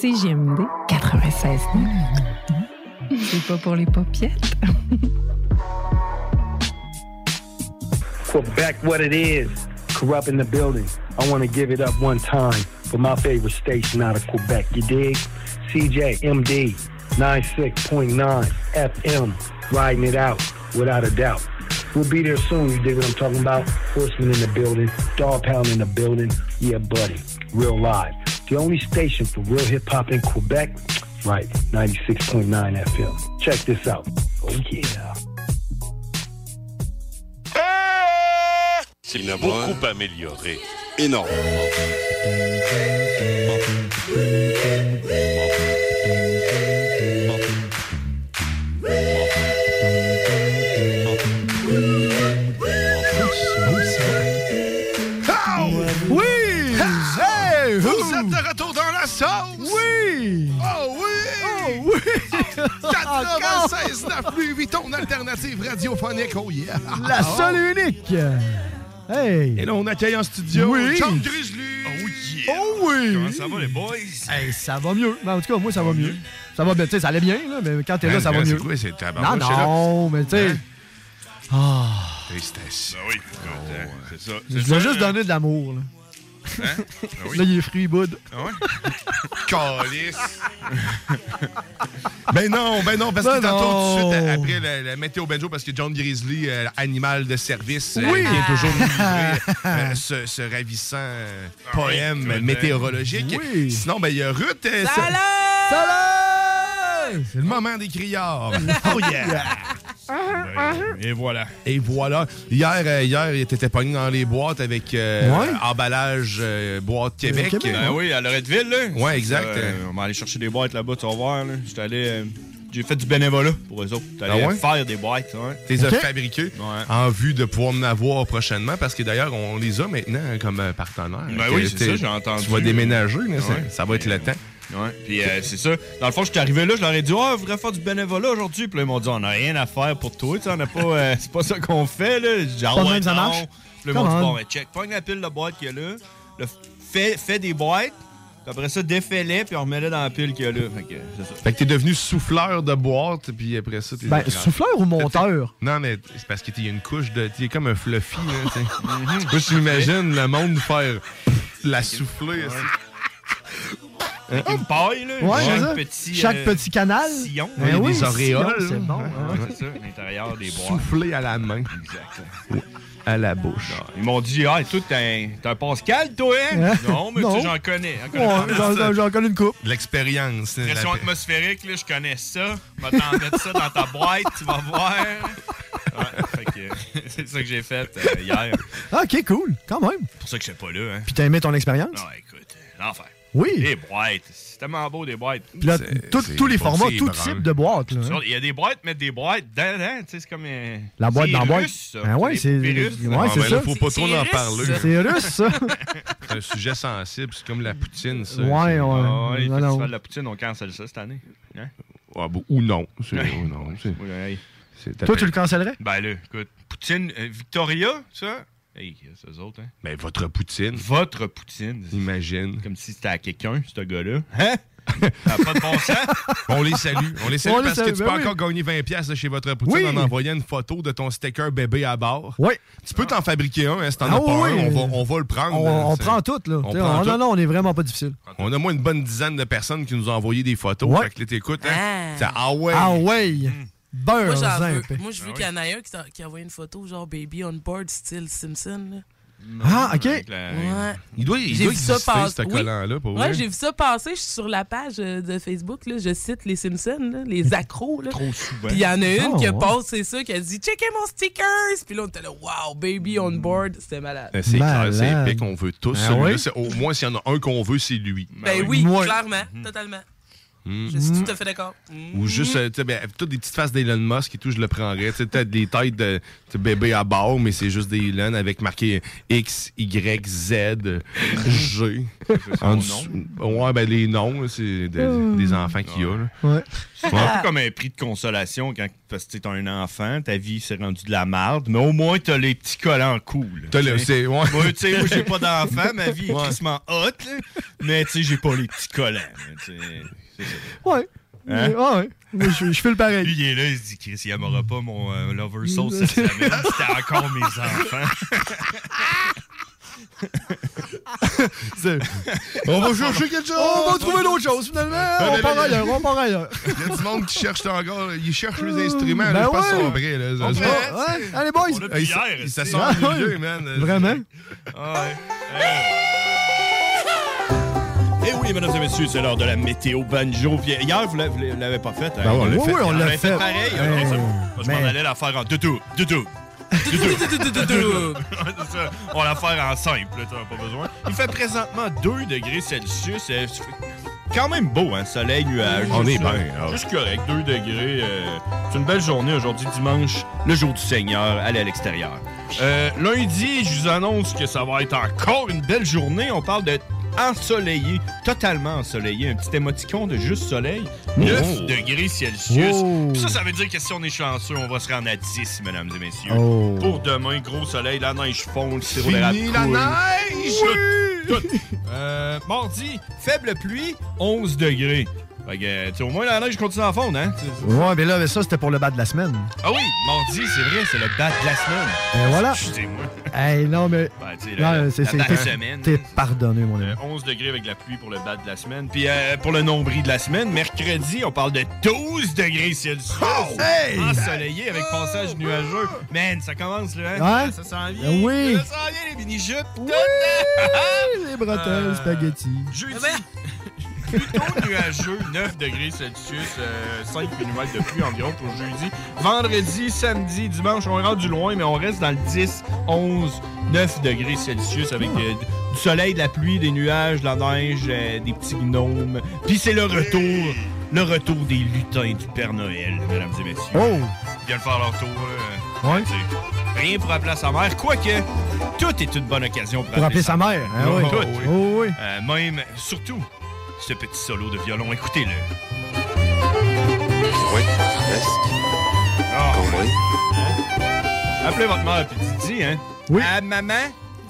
Speaker 24: CGMD 96.
Speaker 25: C'est pas pour les paupiètes.
Speaker 26: Quebec, what it is. Corrupt in the building. I want to give it up one time for my favorite station out of Quebec. You dig? CJMD 96.9 FM. Riding it out without a doubt. We'll be there soon. You dig what I'm talking about? Horseman in the building. Dog pound in the building. Yeah, buddy. Real live. The only station for real hip hop in Quebec. Right. 96.9 FM. Check this out. Oh, yeah.
Speaker 18: Il a beaucoup amélioré. Énorme.
Speaker 4: Sauce!
Speaker 3: Oui!
Speaker 4: Oh oui!
Speaker 3: Oh oui!
Speaker 4: 96 9 Louis Vuitton, alternative radiophonique, oh yeah!
Speaker 3: La seule et unique! Hey!
Speaker 4: Et là, on accueille en studio
Speaker 3: Oui.
Speaker 4: John Grizzly!
Speaker 27: Oh yeah!
Speaker 3: Oh oui!
Speaker 27: Comment ça va, les boys?
Speaker 3: Hey, ça va mieux. Ben, en tout cas, moi, ça va mieux. Ça va bien. Tu sais, ça allait bien, là, mais quand t'es là,
Speaker 4: Hein,
Speaker 3: ça va mieux.
Speaker 4: quoi, c'est
Speaker 3: Non, non, mais tu sais.
Speaker 4: Hein?
Speaker 3: Ah.
Speaker 4: Tristesse.
Speaker 27: Ben oui, c'est ça.
Speaker 3: Je
Speaker 27: c'est
Speaker 3: voulais juste
Speaker 27: hein.
Speaker 3: donner de l'amour, là.
Speaker 27: Hein? Ben oui.
Speaker 3: Là, il est free, bud.
Speaker 27: Ah ouais?
Speaker 4: Calice! ben non, ben non, parce que
Speaker 3: Ben
Speaker 4: tantôt, tout de suite, après la, la météo benjo, parce que John Grizzly, euh, animal de service, euh,
Speaker 3: Oui.
Speaker 4: vient toujours nous livrer euh, ce, ce ravissant euh, poème
Speaker 27: écoute,
Speaker 4: météorologique.
Speaker 3: Oui.
Speaker 4: Sinon, ben il y a Ruth. euh, c'est-
Speaker 3: Salut!
Speaker 4: C'est le moment des criards. oh yeah!
Speaker 27: Et voilà.
Speaker 4: Et voilà. Hier, euh, hier il était pogné dans les boîtes avec euh,
Speaker 3: Ouais.
Speaker 4: emballage euh, boîte Québec.
Speaker 3: Québec,
Speaker 27: Ben oui, à Loretteville, là.
Speaker 4: Ouais, exact.
Speaker 27: Euh, on va aller chercher des boîtes là-bas, tu vas voir, là. J'étais allé... euh, J'ai fait du bénévolat pour eux autres. Allé
Speaker 4: Ah ouais?
Speaker 27: faire des boîtes, ouais.
Speaker 4: les as
Speaker 3: Ok.
Speaker 4: fabriqués
Speaker 27: Ouais.
Speaker 4: en vue de pouvoir en avoir prochainement parce que d'ailleurs, on les a maintenant comme partenaires.
Speaker 27: Ben oui, c'est
Speaker 4: t'es-
Speaker 27: ça, j'ai entendu.
Speaker 4: Tu vas déménager, là, ça, ça va être le temps.
Speaker 27: Ouais, puis euh, c'est ça. Dans le fond, je suis arrivé là, je leur ai dit, oh, je voudrais faire du bénévolat aujourd'hui? Puis là, ils m'ont dit, on n'a rien à faire pour toi, tu sais, on n'a pas. euh, c'est pas ça qu'on fait, là. J'ai dit, ah ouais,
Speaker 3: ça
Speaker 27: non.
Speaker 3: marche.
Speaker 27: Puis là, ils m'ont dit,
Speaker 3: on.
Speaker 27: bon, ben, check, pogne la pile de boîtes qu'il y a là, le fais, fais des boîtes, puis après ça, défais-les, puis on remet-les dans la pile qu'il y a là. Fait que, c'est ça.
Speaker 4: Fait que t'es devenu souffleur de boîte, puis après ça, t'es.
Speaker 3: Ben, souffleur ou monteur?
Speaker 4: Non, mais c'est parce que t'es une couche de. T'es comme un fluffy, là, tu sais. Moi, j'imagine le monde faire la souffler. aussi.
Speaker 27: Une paille, là.
Speaker 3: Ouais,
Speaker 27: chaque
Speaker 3: ça.
Speaker 27: petit.
Speaker 3: Chaque
Speaker 27: euh,
Speaker 3: petit canal.
Speaker 27: Sillon.
Speaker 3: Ben
Speaker 4: Oui, des auréoles.
Speaker 3: C'est bon. Hein.
Speaker 27: Ouais, ça, à l'intérieur des boîtes.
Speaker 4: Souffler à la main,
Speaker 27: Exact.
Speaker 4: à la bouche.
Speaker 27: Ils m'ont dit, ah, toi, t'es un, t'es un Pascal, toi, hein?
Speaker 3: Hein?
Speaker 27: Non, mais tu
Speaker 3: Non.
Speaker 27: sais, j'en connais. J'en connais
Speaker 3: une coupe.
Speaker 4: L'expérience. la-
Speaker 27: Pression atmosphérique, là, je connais ça. Je vais t'en mettre ça dans ta boîte, tu vas voir. Ouais, fait que c'est ça que j'ai fait euh, hier.
Speaker 3: Ah, Ok, cool. Quand même.
Speaker 27: C'est pour ça que je suis pas là, hein.
Speaker 3: Puis t'as aimé ton expérience?
Speaker 27: Non, écoute, euh, l'enfer.
Speaker 3: Oui.
Speaker 27: Des boîtes. C'est tellement beau, des boîtes.
Speaker 3: Puis là,
Speaker 4: C'est-
Speaker 3: tout-
Speaker 4: c'est
Speaker 3: tous les formats, tout type de boîte. Là, hein.
Speaker 27: Il y a des boîtes, mettre des boîtes dedans, tu sais, c'est comme. euh,
Speaker 3: La boîte dans la boîte.
Speaker 27: russe, ça.
Speaker 3: Ben ouais, c'est- ouais.
Speaker 4: Ah,
Speaker 3: c'est
Speaker 4: ben
Speaker 3: ça.
Speaker 4: faut pas trop en parler.
Speaker 3: C'est russe, ça.
Speaker 4: C'est un sujet sensible, c'est comme la poutine, ça.
Speaker 3: Ouais, ouais.
Speaker 27: Ah ouais, le
Speaker 3: Non,
Speaker 27: la poutine, on cancelle ça cette année. Hein?
Speaker 4: Ah, bon, ou non. Ou non,
Speaker 3: Toi, tu le cancellerais?
Speaker 27: Ben là, écoute, Poutine, euh, Victoria, ça? Hey, c'est eux autres, hein?
Speaker 4: Ben, votre poutine,
Speaker 27: Votre Poutine.
Speaker 4: imagine.
Speaker 27: Comme si c'était à quelqu'un, ce gars-là. Hein? Ça pas de bon sens.
Speaker 4: On les salue. On les salue
Speaker 3: On les
Speaker 4: parce
Speaker 3: salue,
Speaker 4: que tu
Speaker 3: ben
Speaker 4: peux
Speaker 3: oui.
Speaker 4: encore gagner 20$ piastres de chez votre poutine
Speaker 3: Oui.
Speaker 4: en envoyant une photo de ton sticker bébé à bord.
Speaker 3: Oui.
Speaker 4: Tu peux t'en fabriquer un, hein, si t'en
Speaker 3: Ah
Speaker 4: as pas
Speaker 3: oui.
Speaker 4: un, on va, on va le prendre.
Speaker 3: On,
Speaker 4: hein,
Speaker 3: on prend tout, là.
Speaker 4: On
Speaker 3: T'sais,
Speaker 4: prend
Speaker 3: on-
Speaker 4: tout.
Speaker 3: Non, non, on est vraiment pas difficile.
Speaker 4: On a moins une bonne dizaine de personnes qui nous ont envoyé des photos.
Speaker 3: Ouais.
Speaker 4: Fait que là, t'écoutes, hein?
Speaker 1: Ah.
Speaker 4: C'est- Ah ouais!
Speaker 3: Ah ouais! Beurre,
Speaker 1: Moi, j'en
Speaker 3: un
Speaker 1: veux.
Speaker 3: peu.
Speaker 1: Moi, je veux qu'il y en ait un qui, a envoyé une photo, genre Baby on board, style Simpson. Là.
Speaker 3: Ah, OK.
Speaker 27: La-
Speaker 1: Ouais.
Speaker 4: Il doit, il doit
Speaker 1: vu ça
Speaker 4: exister, ce
Speaker 1: Oui.
Speaker 4: collant-là, pour
Speaker 1: Ouais, j'ai vu ça passer. Je suis sur la page euh, de Facebook. Là, je cite les Simpsons, là, les accros. Là.
Speaker 27: Trop souvent.
Speaker 1: Puis il y en a une
Speaker 3: Ah,
Speaker 1: qui a
Speaker 3: ouais.
Speaker 1: posté ça, qui a dit Checkez mon stickers. Puis là, on était là, Wow, baby on board. C'était malade.
Speaker 4: Euh, C'est c'est épique, on veut tous.
Speaker 3: Ah
Speaker 4: celui-là,
Speaker 3: oui?
Speaker 4: c'est- Au moins, s'il y en a un qu'on veut, c'est lui.
Speaker 1: Ben oui, clairement, totalement.
Speaker 4: Mm.
Speaker 1: Je suis tout à fait d'accord.
Speaker 4: Ou juste, euh, tu sais, ben, toutes des petites faces d'Elon Musk et tout, je le prendrais. Tu sais, peut-être des têtes de bébé à bord, mais c'est juste des Elon avec marqué X, Y, Z, G. En dessous- Ouais, ben les noms, c'est des, des enfants qu'il y a. là.
Speaker 3: Ouais.
Speaker 27: C'est un peu comme un prix de consolation quand parce que t'es un enfant, ta vie s'est rendue de la marde, mais au moins t'as les petits collants cool.
Speaker 4: T'as le-
Speaker 27: tu sais.
Speaker 4: c'est- ouais.
Speaker 27: Moi, tu sais, moi j'ai pas d'enfant, ma vie est
Speaker 4: Ouais.
Speaker 27: hot, là, mais tu sais, j'ai pas les petits collants.
Speaker 3: Ouais.
Speaker 27: Hein?
Speaker 3: Ah ouais. Moi, je, je fais le pareil.
Speaker 27: Lui, il est là, il se dit, Chris, il n'aimera pas mon euh, Lover Soul cette semaine. C'était encore mes enfants.
Speaker 4: On va chercher quelque chose.
Speaker 3: On va trouver d'autres choses, finalement.
Speaker 4: Ben,
Speaker 3: on
Speaker 4: ben,
Speaker 3: part ailleurs, on part ailleurs.
Speaker 4: Il y a du monde qui cherche encore. Ils cherchent les instruments.
Speaker 3: Ben
Speaker 4: là, je pense qu'ils
Speaker 3: ouais.
Speaker 4: sont vrais. Là,
Speaker 3: On ouais. Allez, boys.
Speaker 27: On a
Speaker 4: Hey,
Speaker 27: plus
Speaker 4: ça-
Speaker 27: hier,
Speaker 4: ça sent
Speaker 3: Ah, ouais.
Speaker 4: man.
Speaker 3: Vraiment?
Speaker 27: Ah ouais. Eh oui, mesdames et messieurs, c'est l'heure de la météo banjo. Hier, vous l'avez- vous l'avez pas faite. Hein?
Speaker 4: Ben, on l'a
Speaker 3: Oui,
Speaker 4: fait.
Speaker 3: oui, on l'a
Speaker 27: l'avez
Speaker 3: fait.
Speaker 27: pareil.
Speaker 3: Euh,
Speaker 27: c'est bon. Je m'en allais la faire en doudou. Doudou. On va la faire en simple, t'as pas besoin. Il fait présentement 2 degrés Celsius. euh, c'est Quand même beau, hein? Soleil, nuage.
Speaker 4: On est bien,
Speaker 27: euh,
Speaker 4: ah.
Speaker 27: Juste correct, 2 degrés. euh, c'est une belle journée aujourd'hui, dimanche, le jour du Seigneur. Allez à l'extérieur. Euh, lundi, je vous annonce que ça va être encore une belle journée. On parle de ensoleillé, totalement ensoleillé. Un petit émoticon de juste soleil. 9
Speaker 4: Oh.
Speaker 27: degrés Celsius.
Speaker 3: Oh.
Speaker 27: Puis Ça, ça veut dire que si on est chanceux, on va se rendre à 10, mesdames et messieurs.
Speaker 3: Oh.
Speaker 27: Pour demain, gros soleil, la neige fond, le sirop
Speaker 4: Fini la neige!
Speaker 27: Tout, tout. Euh, mardi, faible pluie, 11 degrés. Fait que, tu sais, au moins, la neige continue à fondre, hein?
Speaker 3: Ouais, mais là, mais ça, c'était pour le bas de la semaine.
Speaker 27: Ah oui, mardi, c'est vrai, c'est le bat de la semaine.
Speaker 3: Et voilà.
Speaker 27: Excusez-moi.
Speaker 3: Hey, non, mais.
Speaker 27: Ben, tu sais, la-
Speaker 3: Non, c'est
Speaker 27: la semaine.
Speaker 3: T'es pardonné, mon ami.
Speaker 27: Euh, 11 degrés avec la pluie pour le bat de la semaine. Puis euh, pour le nombril de la semaine, mercredi, on parle de 12 degrés Celsius.
Speaker 3: Hey!
Speaker 27: Ensoleillé avec passage nuageux. Man, ça commence là, hein?
Speaker 3: Ouais?
Speaker 27: Ça s'en vient.
Speaker 3: Ben oui.
Speaker 27: Ça s'en vient, les mini-jupes.
Speaker 3: Oui, les bretelles,
Speaker 27: Euh,
Speaker 3: spaghetti.
Speaker 27: Jeudi. Plutôt nuageux, 9 degrés Celsius, euh, 5 mm de pluie environ pour jeudi. Vendredi, samedi, dimanche, on est rendu loin, mais on reste dans le 10, 11, 9 degrés Celsius avec euh, du soleil, de la pluie, des nuages, de la neige, euh, des petits gnomes. Puis c'est le retour, le retour des lutins du Père Noël, mesdames et messieurs.
Speaker 3: Oh!
Speaker 27: Ils viennent faire leur tour. euh,
Speaker 3: Ouais.
Speaker 27: Rien pour appeler sa mère, quoique tout est une bonne occasion pour,
Speaker 3: Pour appeler sa mère. hein,
Speaker 27: Oh,
Speaker 3: oui.
Speaker 27: tout.
Speaker 3: Oh, oui.
Speaker 27: Euh, même, surtout, ce petit solo de violon. Écoutez-le.
Speaker 28: Oui, presque.
Speaker 27: Ah,
Speaker 28: Oui.
Speaker 27: Appelez votre mère puis dis hein?
Speaker 3: Oui.
Speaker 27: Ah, maman,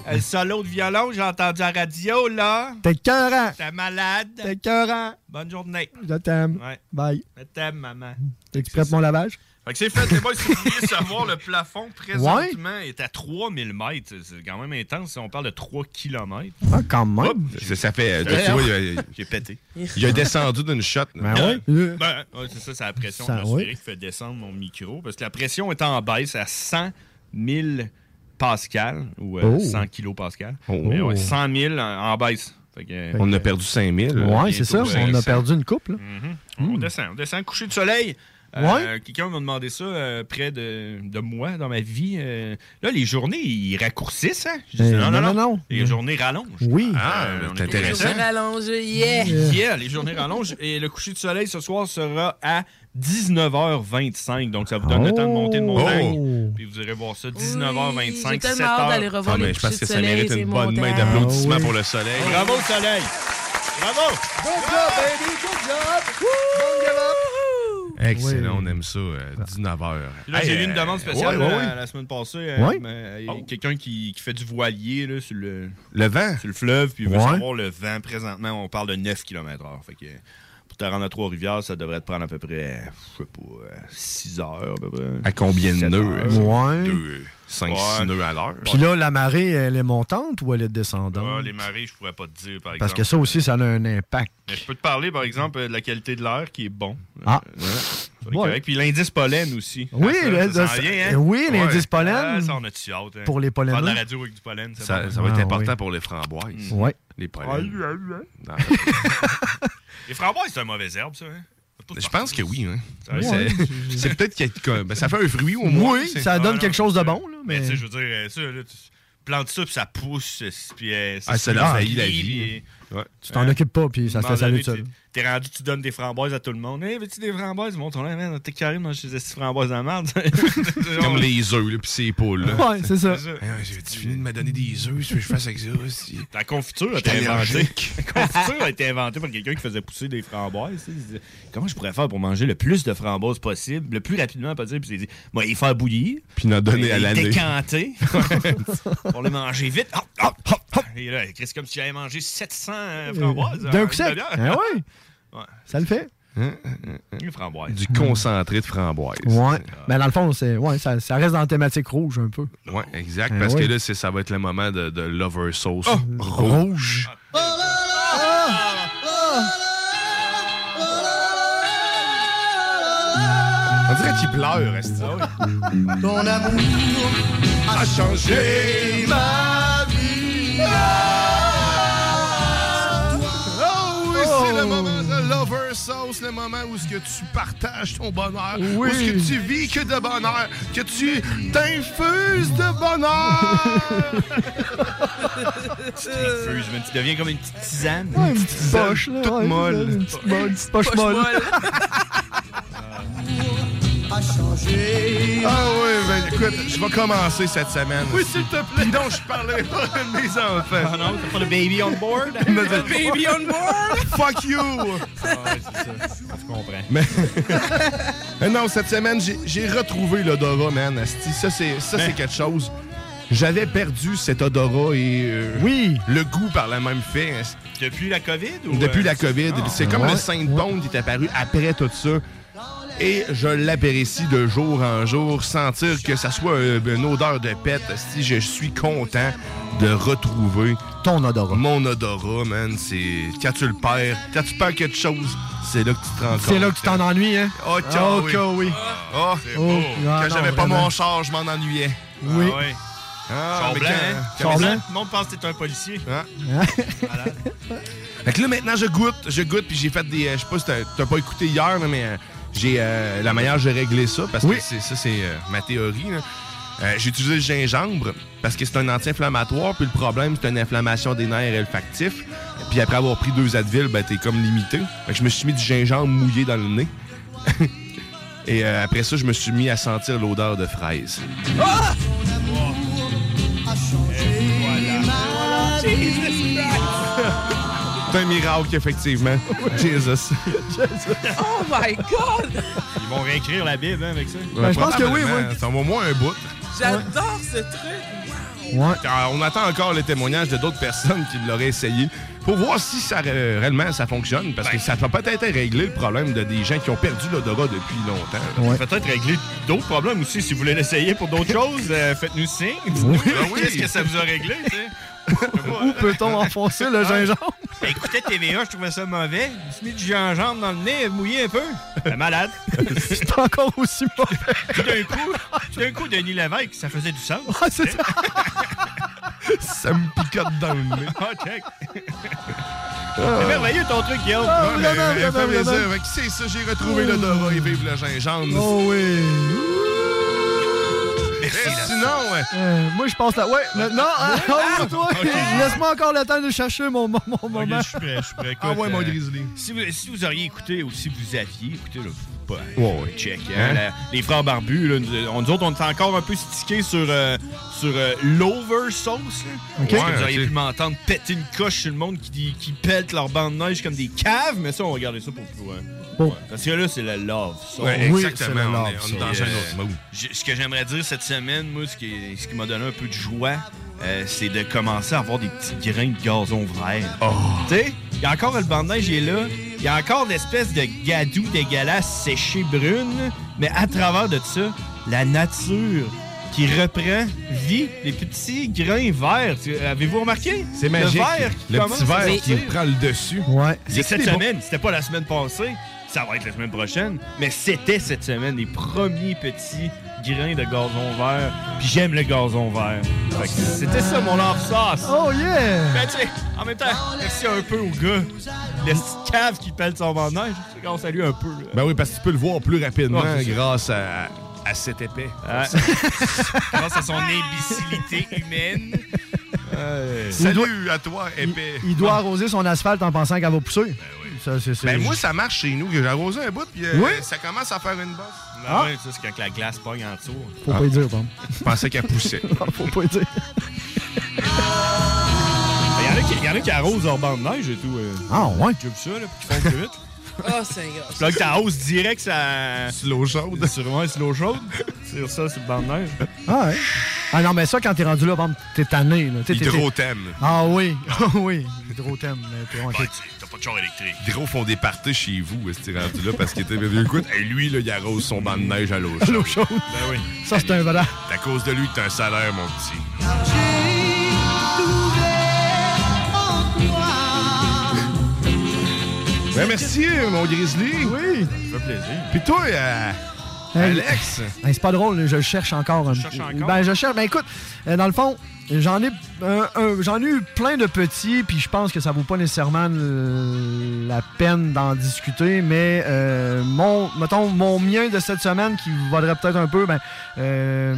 Speaker 27: le solo de violon, j'ai entendu à la radio, là.
Speaker 3: T'es cœurant.
Speaker 27: T'es malade.
Speaker 3: T'es cœurant.
Speaker 27: Bonne journée.
Speaker 3: Je t'aime.
Speaker 27: Ouais.
Speaker 3: Bye.
Speaker 27: Je t'aime, maman.
Speaker 3: T'es-tu prêt pour mon lavage?
Speaker 27: Fait que c'est fait, les boys, si vous vouliez savoir, le plafond, présentement, est à 3000 mètres. C'est quand même intense. On parle de 3 km.
Speaker 3: Ah, quand même.
Speaker 4: Ça, ça fait. Tu vois, il a-
Speaker 27: J'ai pété.
Speaker 4: il a descendu d'une shot.
Speaker 3: Ben oui.
Speaker 27: Ben, ouais, c'est ça, c'est la pression
Speaker 3: Ça,
Speaker 27: atmosphérique
Speaker 3: oui.
Speaker 27: qui fait descendre mon micro. Parce que la pression est en baisse à 100 000 pascal ou euh,
Speaker 3: Oh.
Speaker 27: 100 kilopascal.
Speaker 4: Oh.
Speaker 27: Mais ouais, 100 000 en, en baisse. Fait que, euh,
Speaker 4: On a perdu 5000.
Speaker 3: Ouais, c'est ça. On a perdu une couple.
Speaker 27: Mhm. On descend, on descend. Coucher de soleil. Euh,
Speaker 3: Ouais.
Speaker 27: Quelqu'un m'a demandé ça euh, près de, de moi dans ma vie. Euh, là, les journées, ils raccourcissent, hein? Je dis,
Speaker 3: Euh,
Speaker 27: non, non,
Speaker 3: non,
Speaker 27: non,
Speaker 3: non, non.
Speaker 27: Les journées rallongent.
Speaker 3: Oui.
Speaker 4: Ah,
Speaker 27: Euh, est
Speaker 4: c'est intéressant.
Speaker 27: content.
Speaker 29: Rallonge, yeah!
Speaker 27: Yeah, les journées rallongent. Et le coucher de soleil ce soir sera à 19h25. Donc, ça vous donne le temps de monter de montagne.
Speaker 3: Oh.
Speaker 27: Puis vous irez voir ça,
Speaker 29: Oui,
Speaker 27: 19h25,
Speaker 29: j'ai
Speaker 27: 7
Speaker 29: tellement hâte d'aller
Speaker 27: h
Speaker 29: revoir
Speaker 4: Ah,
Speaker 29: les
Speaker 4: mais je pense que ça mérite une bonne main
Speaker 29: montagnes.
Speaker 4: d'applaudissements
Speaker 3: Ah oui.
Speaker 4: pour le soleil.
Speaker 27: Bravo, soleil! Bravo!
Speaker 3: Good job, baby. Good job. Up.
Speaker 4: Excellent,
Speaker 3: Oui.
Speaker 4: on aime ça. 19h.
Speaker 27: Là, j'ai eu une demande spéciale
Speaker 4: ouais, ouais,
Speaker 27: là,
Speaker 4: ouais.
Speaker 27: la, la semaine passée. euh,
Speaker 3: Ouais.
Speaker 27: euh, Quelqu'un qui, qui fait du voilier là, sur, le,
Speaker 4: Le vent.
Speaker 27: sur le fleuve, puis il veut savoir le vent. Présentement, on parle de 9 km/h. Fait que pour te rendre à Trois-Rivières, ça devrait te prendre à peu près, je sais pas, 6 heures à peu près.
Speaker 4: À combien de nœuds?
Speaker 3: Ouais.
Speaker 4: 5,
Speaker 27: Ouais.
Speaker 4: 6 nœuds à l'heure.
Speaker 3: Puis là, la marée, elle est montante ou elle est descendante?
Speaker 27: Ah, les marées, je pourrais pas te dire, par exemple.
Speaker 3: Parce que ça aussi, ça a un impact.
Speaker 27: Mais je peux te parler, par exemple, de la qualité de l'air qui est bon.
Speaker 3: Ah.
Speaker 27: Euh,
Speaker 3: Ouais.
Speaker 27: correct. Puis l'indice pollen aussi.
Speaker 3: Oui,
Speaker 27: Ah, ça, ça vient, hein?
Speaker 3: oui, l'indice
Speaker 27: Ouais.
Speaker 3: pollen.
Speaker 27: Ah, ça, on a tu hâte. hein?
Speaker 3: Pour les
Speaker 27: Faire de la radio avec du pollen,
Speaker 4: Ça,
Speaker 27: bon.
Speaker 4: ça va être
Speaker 3: Ah,
Speaker 4: important
Speaker 3: oui.
Speaker 4: pour les framboises.
Speaker 3: Ouais.
Speaker 4: Les
Speaker 27: Ah,
Speaker 4: pollens.
Speaker 27: Les framboises, c'est un mauvais herbe, ça. Hein?
Speaker 4: Je pense que oui. Hein?
Speaker 27: Ça va,
Speaker 4: C'est- peut-être quelque... ben, ça fait un fruit au moins.
Speaker 3: Oui, ça
Speaker 27: Ah,
Speaker 3: donne
Speaker 27: non,
Speaker 3: quelque chose de bon. Là,
Speaker 27: Mais
Speaker 3: mais...
Speaker 27: tu sais, je veux dire, euh, ça, là, tu plantes ça, puis ça pousse, euh, puis euh,
Speaker 4: Ah, ça leur
Speaker 27: se
Speaker 4: faillit la vie.
Speaker 27: puis-
Speaker 4: Ouais.
Speaker 3: Tu t'en
Speaker 27: Hein?
Speaker 3: occupes pas, puis ça se fait saluer seul.
Speaker 27: Tu- T'es rendu, tu donnes des framboises à tout le monde. Hey, veux-tu des framboises? Montre ton man, t'es carré, moi, j'ai des framboises à merde.
Speaker 4: Comme les œufs, là, puis c'est poules. là.
Speaker 3: Ouais, c'est ça.
Speaker 4: J'ai-tu fini de me donner des œufs? Que je fasse avec ça? si?
Speaker 27: La confiture a été inventée. La confiture a été inventée par quelqu'un qui faisait pousser des framboises. tu disait, Comment je pourrais faire pour manger le plus de framboises possible, le plus rapidement possible? Puis il dit, moi, il faire bouillir.
Speaker 4: Puis il en a donné à l'année.
Speaker 27: Décanter. pour les manger vite. Hop, hop, hop, hop. Et là, c'est comme si j'avais mangé 700 euh, framboises.
Speaker 3: D'un coup sec. Ah ouais.
Speaker 27: Ouais.
Speaker 3: Ça le fait?
Speaker 27: Du framboise.
Speaker 4: Du concentré de framboise.
Speaker 3: Ouais. Mais dans le fond, c'est, ouais, ça, ça reste dans la thématique rouge un peu.
Speaker 4: Ouais, exact.
Speaker 3: Ben
Speaker 4: parce que là, c'est- ça va être le moment de, de Lover Sauce.
Speaker 3: Oh,
Speaker 4: rouge. On dirait qu'il pleure, est
Speaker 30: Ton amour a changé ma vie.
Speaker 4: Oh oui, c'est le moment de Lover Sauce, le moment où ce que tu partages ton bonheur,
Speaker 30: Oui.
Speaker 4: où ce que tu vis que de bonheur, que tu t'infuses de bonheur.
Speaker 27: Infuse, mais tu deviens comme une petite tisane.
Speaker 3: Ouais, une petite poche, là.
Speaker 27: Toute
Speaker 3: ouais,
Speaker 27: molle.
Speaker 3: Une petite, molle, une petite poche, molle.
Speaker 30: A changé.
Speaker 4: Ah oui, ben écoute, je vais commencer cette semaine.
Speaker 30: Oui, s'il te plaît.
Speaker 4: Puis donc, je parlerai pas de mes enfants.
Speaker 27: Ah non, t'as pas le baby on board?
Speaker 4: baby
Speaker 27: on board?
Speaker 4: Fuck you!
Speaker 27: Ah ouais, c'est ça. Je comprends.
Speaker 4: Mais non, cette semaine, j'ai- j'ai retrouvé l'odorat, man. asti. Ça, c'est ça, c'est
Speaker 27: Mais-
Speaker 4: quelque chose. J'avais perdu cet odorat et euh,
Speaker 3: oui.
Speaker 4: le goût par le même fait.
Speaker 27: Depuis la COVID? Ou
Speaker 4: Depuis
Speaker 27: euh,
Speaker 4: la COVID.
Speaker 27: Ah.
Speaker 4: c'est comme
Speaker 3: Ouais.
Speaker 4: le symptôme qui est apparu après tout ça. Et je l'apprécie de jour en jour. Sentir que ça soit une odeur de pète, si je suis content de retrouver
Speaker 3: ton odorat.
Speaker 4: Mon odorat, man. C'est quand tu le perds, quand tu perds quelque chose, c'est là que tu te rends compte.
Speaker 3: C'est là que tu t'en ennuies, hein?
Speaker 4: Oh,
Speaker 3: Oh,
Speaker 4: que
Speaker 3: que oui.
Speaker 4: Oh,
Speaker 3: c'est beau. Ah,
Speaker 4: quand j'avais pas mon char, je m'en ennuyais.
Speaker 3: Oui.
Speaker 27: Ah ouais.
Speaker 4: Ah,
Speaker 27: blanc,
Speaker 4: quand-
Speaker 27: hein? blanc? Tout le monde pense que t'es un policier.
Speaker 4: Hein? Fait que là, maintenant, je goûte, je goûte, puis j'ai fait des. euh, Je sais pas si t'as- pas écouté hier, mais euh, j'ai euh, la manière de régler ça, parce que c'est- ça, c'est euh, ma théorie. là. Euh, j'ai utilisé le gingembre parce que c'est un anti-inflammatoire, puis le problème, c'est une inflammation des nerfs olfactifs. Puis après avoir pris deux Advil, ben, t'es comme limité. Fait que je me suis mis du gingembre mouillé dans le nez. Et euh, après ça, je me suis mis à sentir l'odeur de fraise.
Speaker 30: Ah!
Speaker 4: C'est un miracle, effectivement. Jesus.
Speaker 28: Oh my God!
Speaker 27: Ils vont réécrire la Bible hein, avec ça.
Speaker 4: Ouais, probablement. Ça va au moins un bout.
Speaker 28: J'adore ce truc!
Speaker 4: Alors, on attend encore le témoignage de d'autres personnes qui l'auraient essayé pour voir si ça ré- réellement ça fonctionne. Parce que ça peut peut-être régler le problème de des gens qui ont perdu l'odorat depuis longtemps.
Speaker 27: Peut-être régler d'autres problèmes aussi. Si vous voulez l'essayer pour d'autres choses, euh, faites-nous signe.
Speaker 4: Oui. Ah oui.
Speaker 27: Qu'est-ce que ça vous a réglé, tu sais?
Speaker 3: Où peut-on enfoncer le gingembre?
Speaker 27: Ben, écoutez TVA, je trouvais ça mauvais. Je me suis mis du gingembre dans le nez, mouillé un peu. Ben, malade.
Speaker 3: C'est encore aussi mauvais.
Speaker 27: Tout d'un coup, tout d'un coup, Denis Lévesque, ça faisait du sens.
Speaker 3: Ah, c'est ça.
Speaker 4: ça me picote dans le nez.
Speaker 27: Ah, check. C'est merveilleux ton truc, Guillaume.
Speaker 4: Mais,
Speaker 3: vraiment, vraiment, vraiment.
Speaker 4: Fait que C'est ça, j'ai retrouvé l'odorat et vive le gingembre.
Speaker 3: Oh oui.
Speaker 4: Sinon, ouais.
Speaker 3: Euh, moi, je pense là. Ouais, mais- non, ah, toi, laisse-moi encore le temps de chercher mon, mon, mon moment.
Speaker 27: Je suis prêt, je suis prêt.
Speaker 4: Ah ouais, mon
Speaker 27: euh,
Speaker 4: grizzly.
Speaker 27: Si vous, si vous auriez écouté ou si vous aviez écouté, là, pas,
Speaker 4: Ouais, ouais.
Speaker 27: check.
Speaker 4: Hein?
Speaker 27: hein, la- les frères barbus, là, nous, on- nous autres, on était encore un peu stickés sur, euh, sur euh, l'over sauce. vous auriez pu m'entendre péter une coche sur le monde qui, qui pète leur bande de neige comme des caves, mais ça, on va garder ça pour plus loin. Parce que là, c'est le love. sauce.
Speaker 4: Ouais,
Speaker 3: Oui,
Speaker 4: exactement.
Speaker 3: c'est le
Speaker 4: on,
Speaker 3: love,
Speaker 4: est, on est dans un autre
Speaker 27: Ce que j'aimerais dire cette semaine, moi, ce qui, ce qui m'a donné un peu de joie, euh, c'est de commencer à avoir des petits grains de gazon vert.
Speaker 4: Oh.
Speaker 27: Tu sais, il y a encore le banc de neige, il est là. Il y a encore l'espèce de gadou dégueulasse séché brune. Mais à travers de ça, la nature qui reprend vie, les petits grains verts. Avez-vous remarqué?
Speaker 4: C'est magique.
Speaker 27: Le vert qui
Speaker 4: Le petit
Speaker 27: à
Speaker 4: verre qui prend le dessus.
Speaker 3: Ouais.
Speaker 27: C'est cette semaine, c'était pas la semaine passée. Ça va être la semaine prochaine. Mais c'était cette semaine, les premiers petits grains de gazon vert. Puis j'aime le gazon vert. Fait que C'était ça mon love sauce.
Speaker 3: Oh yeah!
Speaker 27: Ben, tu sais, en même temps, merci un peu au gars. Le petit cave qui pèle son banc de neige. Tu sais, On salue un peu. là.
Speaker 4: Ben oui, parce que tu peux le voir plus rapidement
Speaker 27: Ouais,
Speaker 4: grâce à, à cet épais.
Speaker 27: Ouais. Grâce à son imbécilité humaine.
Speaker 4: Salut à toi, épais.
Speaker 3: Il doit arroser son asphalte en pensant qu'elle va pousser. Ça, c'est, c'est-
Speaker 4: Ben moi, ça marche chez nous, que j'ai arrosé un bout, puis euh,
Speaker 3: Oui.
Speaker 4: ça commence à faire une bosse.
Speaker 27: Ah. Ouais, ça, c'est quand la glace pogne en dessous.
Speaker 3: Faut pas y dire, Tom.
Speaker 4: Je pensais qu'elle poussait.
Speaker 3: Faut pas y dire.
Speaker 27: Il y, en a qui- y en a qui arrosent leur banc de neige et tout. euh.
Speaker 3: Ah ouais?
Speaker 27: J'ai vu ça, là, puis qui font plus vite.
Speaker 28: Oh, Seigneur.
Speaker 27: Tu plugues ta hausse direct ça.
Speaker 4: Slow chaude.
Speaker 27: Sur ouais, slow chaude. Sur ça, sur le banc de neige.
Speaker 3: Ah ouais. Ah non, mais ça, quand t'es rendu là, bon, t'es tanné. Là.
Speaker 4: Hydro-thème.
Speaker 3: Ah oui, ah oui. Hydro-thème.
Speaker 27: De char électrique.
Speaker 4: Gros font des parties chez vous, est rendu là, parce qu'il était écoute, hey, lui, là, il arrose son banc de neige à l'eau chaude.
Speaker 3: l'eau chaude.
Speaker 4: Ben oui.
Speaker 3: Ça, c'est un valeur.
Speaker 4: C'est à cause de lui que t'as un salaire, mon petit. Ben merci, mon Grizzly.
Speaker 3: Oui.
Speaker 27: Ça fait plaisir.
Speaker 4: Puis toi, euh, Alex?
Speaker 3: hey, c'est pas drôle, je le cherche encore. un
Speaker 27: cherches
Speaker 3: peu.
Speaker 27: encore?
Speaker 3: Ben, je cherche. Ben, écoute, euh, dans le fond, j'en ai, un- j'en ai eu plein de petits, puis je pense que ça vaut pas nécessairement la peine d'en discuter, mais euh, mon, mettons, mon mien de cette semaine qui vaudrait peut-être un peu, ben, euh,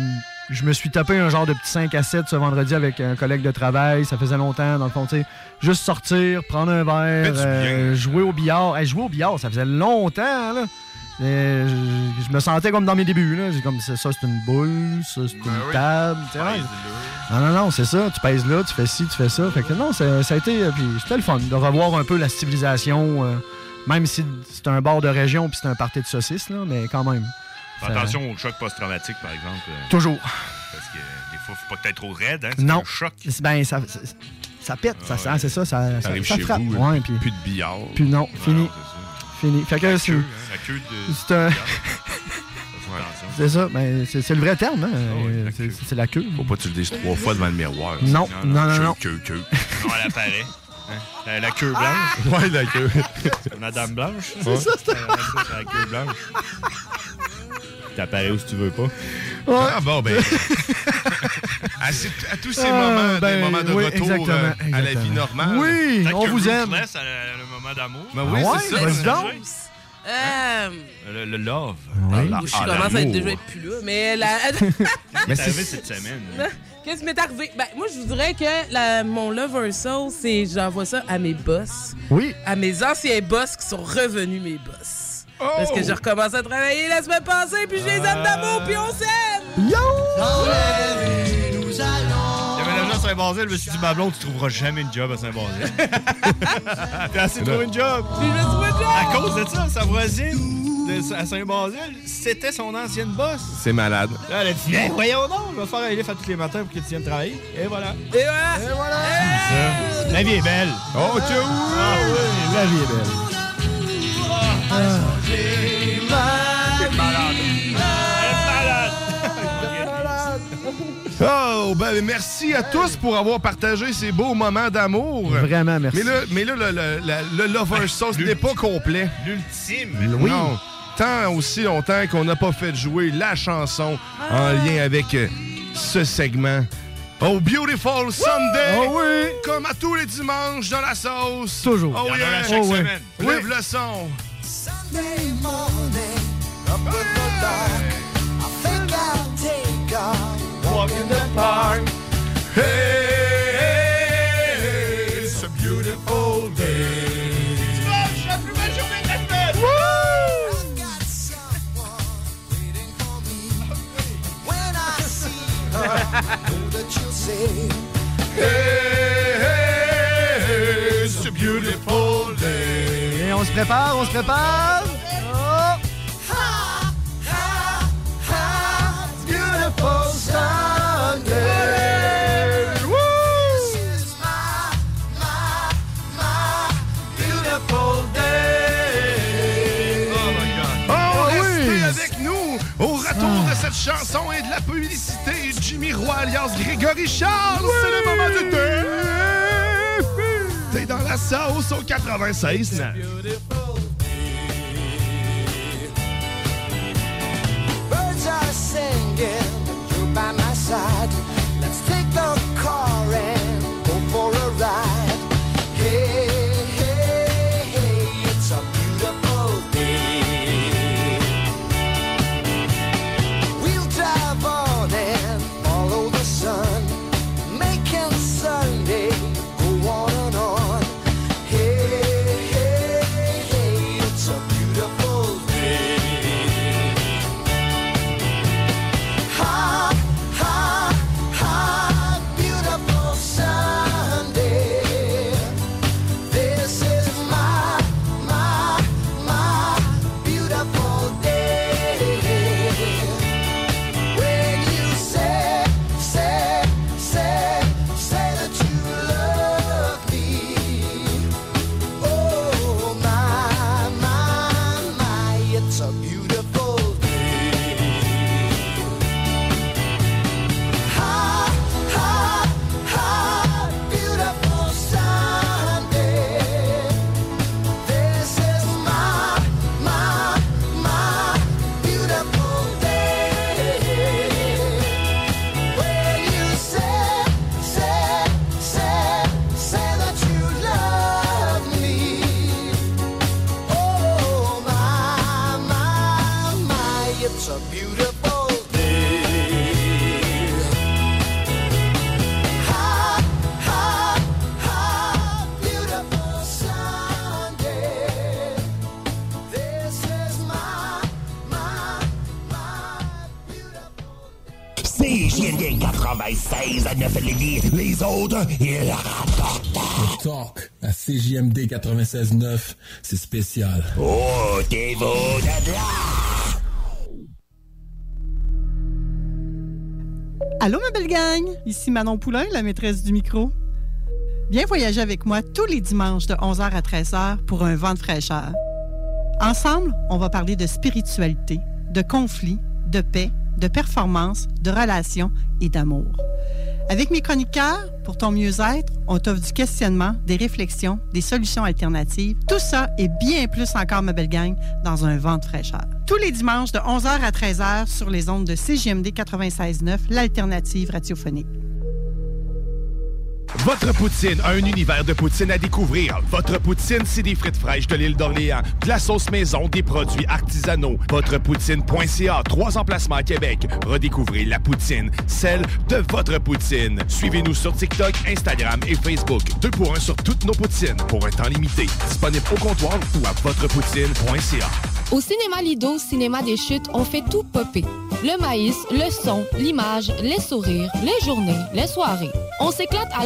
Speaker 3: je me suis tapé un genre de petit 5 à 7 ce vendredi avec un collègue de travail. Ça faisait longtemps, dans le fond, tu sais. Juste sortir, prendre un verre, euh, jouer au billard. Hey, jouer au billard, ça faisait longtemps, là. Euh, je, je me sentais comme dans mes débuts. Là. J'ai comme ça, ça, c'est une boule, ça c'est une
Speaker 4: Ben oui.
Speaker 3: table. tu ouais. Non, non, non, c'est ça. Tu pèses là, tu fais ci, tu fais ça. Fait que non, ça, ça a été. euh, Puis c'était le fun de revoir un peu la civilisation, euh, même si c'est un bord de région puis c'est un party de saucisses, là, mais quand même.
Speaker 27: Fais
Speaker 3: Ça-
Speaker 27: Attention au choc post-traumatique, par exemple. euh,
Speaker 3: Toujours.
Speaker 27: Parce que des fois, faut pas que t'aies trop raide. Hein,
Speaker 3: Non.
Speaker 27: un choc.
Speaker 3: Ben, ça, ça, ça pète, ça, ça- c'est ça, ça, ça, ça
Speaker 4: chez
Speaker 3: frappe.
Speaker 4: vous,
Speaker 3: Ouais, puis,
Speaker 4: plus de billard.
Speaker 3: puis non, fini.
Speaker 27: Non, ça.
Speaker 3: Fini. Fait que
Speaker 27: La
Speaker 3: c'est.
Speaker 27: queue, hein, la queue de.
Speaker 3: C'est un-. C'est ça, ben, c'est c'est le vrai terme, hein. euh, c'est- c'est la queue.
Speaker 4: Faut pas que tu le dises trois fois devant le miroir.
Speaker 3: Non, non, non, non.
Speaker 4: Queue, queue,
Speaker 27: Non, elle apparaît. Hein? La, la queue blanche.
Speaker 4: Ouais, la queue.
Speaker 27: Madame Blanche.
Speaker 4: C'est
Speaker 3: ça, c'est-
Speaker 27: ça, c'est la queue blanche. T'apparais où si tu veux pas.
Speaker 4: Ah bon, ben. à, à tous ces
Speaker 3: Ah,
Speaker 4: moments,
Speaker 3: ben,
Speaker 4: des moments de
Speaker 3: oui,
Speaker 4: retour
Speaker 3: exactement,
Speaker 4: euh, à la vie normale.
Speaker 3: Oui, on vous aime.
Speaker 27: Ruthless, a le moment d'amour.
Speaker 4: Ben oui,
Speaker 3: Ah
Speaker 4: c'est
Speaker 3: ouais,
Speaker 4: ça.
Speaker 3: donc.
Speaker 28: Euh,
Speaker 27: Le, le love.
Speaker 3: Oui.
Speaker 27: Ah,
Speaker 28: je
Speaker 27: ah,
Speaker 28: commence à être déjà être plus là, mais la...
Speaker 27: Mais c'est arrivé cette semaine?
Speaker 28: Qu'est-ce qui m'est arrivé? Ben, moi, je vous dirais que la- mon lover soul, c'est j'envoie ça à mes boss.
Speaker 3: Oui.
Speaker 28: À mes anciens boss qui sont revenus mes boss. Parce que j'ai recommencé à travailler la semaine passée, puis je les aime d'amour, puis on s'aime!
Speaker 3: Yo!
Speaker 30: Dans la vie, nous allons.
Speaker 27: Déménageant à Saint-Basile, je me suis dit, ma blonde, tu trouveras jamais une job à Saint-Basile. T'as assez trouvé une job.
Speaker 28: Puis je me suis dit,
Speaker 27: À cause de ça, sa voisine de, à Saint-Basile, c'était son ancienne boss.
Speaker 4: C'est malade.
Speaker 27: Là, elle a dit, Hey, voyons donc, je vais faire un livre à tous les matins pour que tu viennes travailler. Et voilà.
Speaker 28: Et voilà! Et voilà!
Speaker 27: Ça. La vie est belle.
Speaker 4: Oh, tu
Speaker 27: Ah oui,
Speaker 3: La vie est belle.
Speaker 4: Oh, ben merci à tous pour avoir partagé ces beaux moments d'amour.
Speaker 3: Vraiment, merci.
Speaker 4: Mais là, mais là le, le- le Lover Sauce n'est pas complet.
Speaker 27: L'ultime.
Speaker 3: Oui.
Speaker 4: Non. Tant aussi longtemps qu'on n'a pas fait jouer la chanson en lien avec euh, ce segment. Oh, Beautiful Sunday!
Speaker 3: Oh oui!
Speaker 4: Comme à tous les dimanches dans la sauce.
Speaker 3: Toujours.
Speaker 4: Oh
Speaker 27: a
Speaker 4: yeah!
Speaker 27: à chaque
Speaker 3: Oh,
Speaker 27: semaine.
Speaker 4: Lève le son.
Speaker 30: Sunday morning, up in the dark. I think I'll take a walk in the park.
Speaker 4: Hey, hey, it's a beautiful day. Hey, hey, it's a beautiful.
Speaker 3: Et on se prépare, on se prépare.
Speaker 4: Au retour de cette chanson et de la publicité. Jimmy Roy alias Grégory Charles, c'est le moment du défi. T'es dans la sauce au 96. Non.
Speaker 30: Birds are singing, you're by my side. Let's take the car
Speaker 31: Le talk à CJMD 96.9, c'est spécial.
Speaker 32: Oh, t'es beau de là!
Speaker 29: Allô, ma belle gang! Ici Manon Poulain, la maîtresse du micro. Viens voyager avec moi tous les dimanches de 11h à 13h pour un vent de fraîcheur. Ensemble, on va parler de spiritualité, de conflits, de paix, de performance, de relations et d'amour. Avec mes chroniqueurs, pour ton mieux-être, on t'offre du questionnement, des réflexions, des solutions alternatives. Tout ça et bien plus encore, ma belle gang, dans un vent de fraîcheur. Tous les dimanches de 11h à 13h sur les ondes de CGMD 96.9, l'alternative radiophonique.
Speaker 4: Votre poutine, un univers de poutine à découvrir. Votre poutine, c'est des frites fraîches de l'île d'Orléans, de la sauce maison, des produits artisanaux. Votrepoutine.ca, trois emplacements à Québec. Redécouvrez la poutine, celle de votre poutine. Suivez-nous sur TikTok, Instagram et Facebook. Deux pour un sur toutes nos poutines, pour un temps limité. Disponible au comptoir ou à votrepoutine.ca.
Speaker 33: Au cinéma Lido, cinéma des chutes, on fait tout popper. Le maïs, le son, l'image, les sourires, les journées, les soirées. On s'éclate à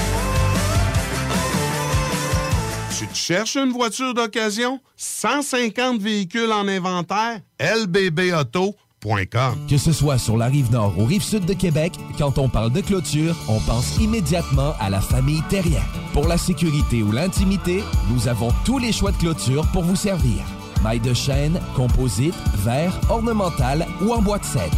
Speaker 10: Tu te cherches une voiture d'occasion? 150 véhicules en inventaire? lbbauto.com
Speaker 34: Que ce soit sur la rive nord ou rive sud de Québec, quand on parle de clôture, on pense immédiatement à la famille Terrien. Pour la sécurité ou l'intimité, nous avons tous les choix de clôture pour vous servir. Maille de chêne, composite, verre, ornemental ou en bois de cèdre.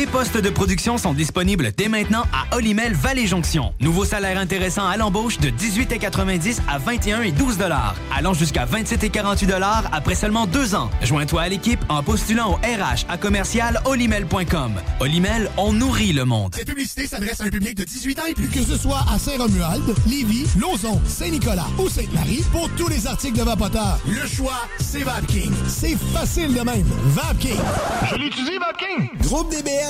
Speaker 14: Des postes de production sont disponibles dès maintenant à Olimel Valley Jonction. Nouveau salaire intéressant à l'embauche de 18,90 à 21 et 12 allant jusqu'à 27 et 48 après seulement deux ans. Joins-toi à l'équipe en postulant au RH à commercial olimel.com. Olimel, on nourrit le monde.
Speaker 35: Cette publicité s'adresse à un public de 18 ans et plus. Que ce soit à Saint-Romuald, Lévis, Lauson, Saint-Nicolas ou Sainte-Marie, pour tous les articles de Vapoteur, le choix, c'est VapKing. C'est facile de même. VapKing.
Speaker 36: Je l'utilise, VapKing.
Speaker 37: Groupe DBL,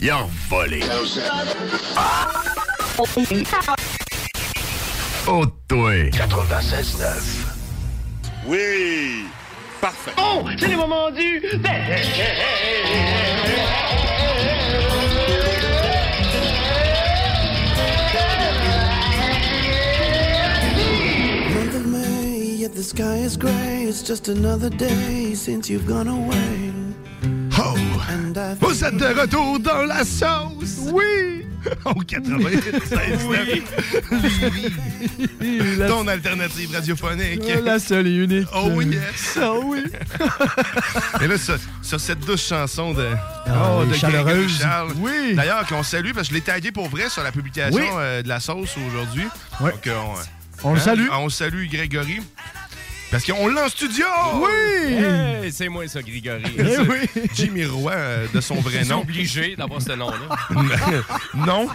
Speaker 38: il a volé. Oh, toi. 96.9.
Speaker 18: Oui! Parfait.
Speaker 36: Oh, c'est le moment du...
Speaker 30: Month of May, yet the sky is gray. It's just another day since you've gone away.
Speaker 3: Vous êtes de retour dans la sauce! Oui! Au 96
Speaker 4: Oui. Ton alternative radiophonique.
Speaker 3: La seule et unique.
Speaker 4: Oh yes.
Speaker 3: Oh oui.
Speaker 4: Et là, sur, sur cette douce chanson de,
Speaker 3: Ah,
Speaker 4: oh, de
Speaker 3: chaleureuse.
Speaker 4: Grégory Charles.
Speaker 3: Oui.
Speaker 4: D'ailleurs, qu'on salue, parce que je l'ai tagué pour vrai sur la publication
Speaker 3: Oui.
Speaker 4: euh, de la sauce aujourd'hui.
Speaker 3: Oui.
Speaker 4: Donc, euh, on, euh,
Speaker 3: On le salue.
Speaker 4: On salue Grégory. Parce qu'on l'a en studio!
Speaker 3: Oui!
Speaker 39: Hey, c'est moi ça, Grégory.
Speaker 4: C'est Jimmy Roy, euh, de son vrai nom.
Speaker 39: obligé d'avoir ce nom-là.
Speaker 4: non?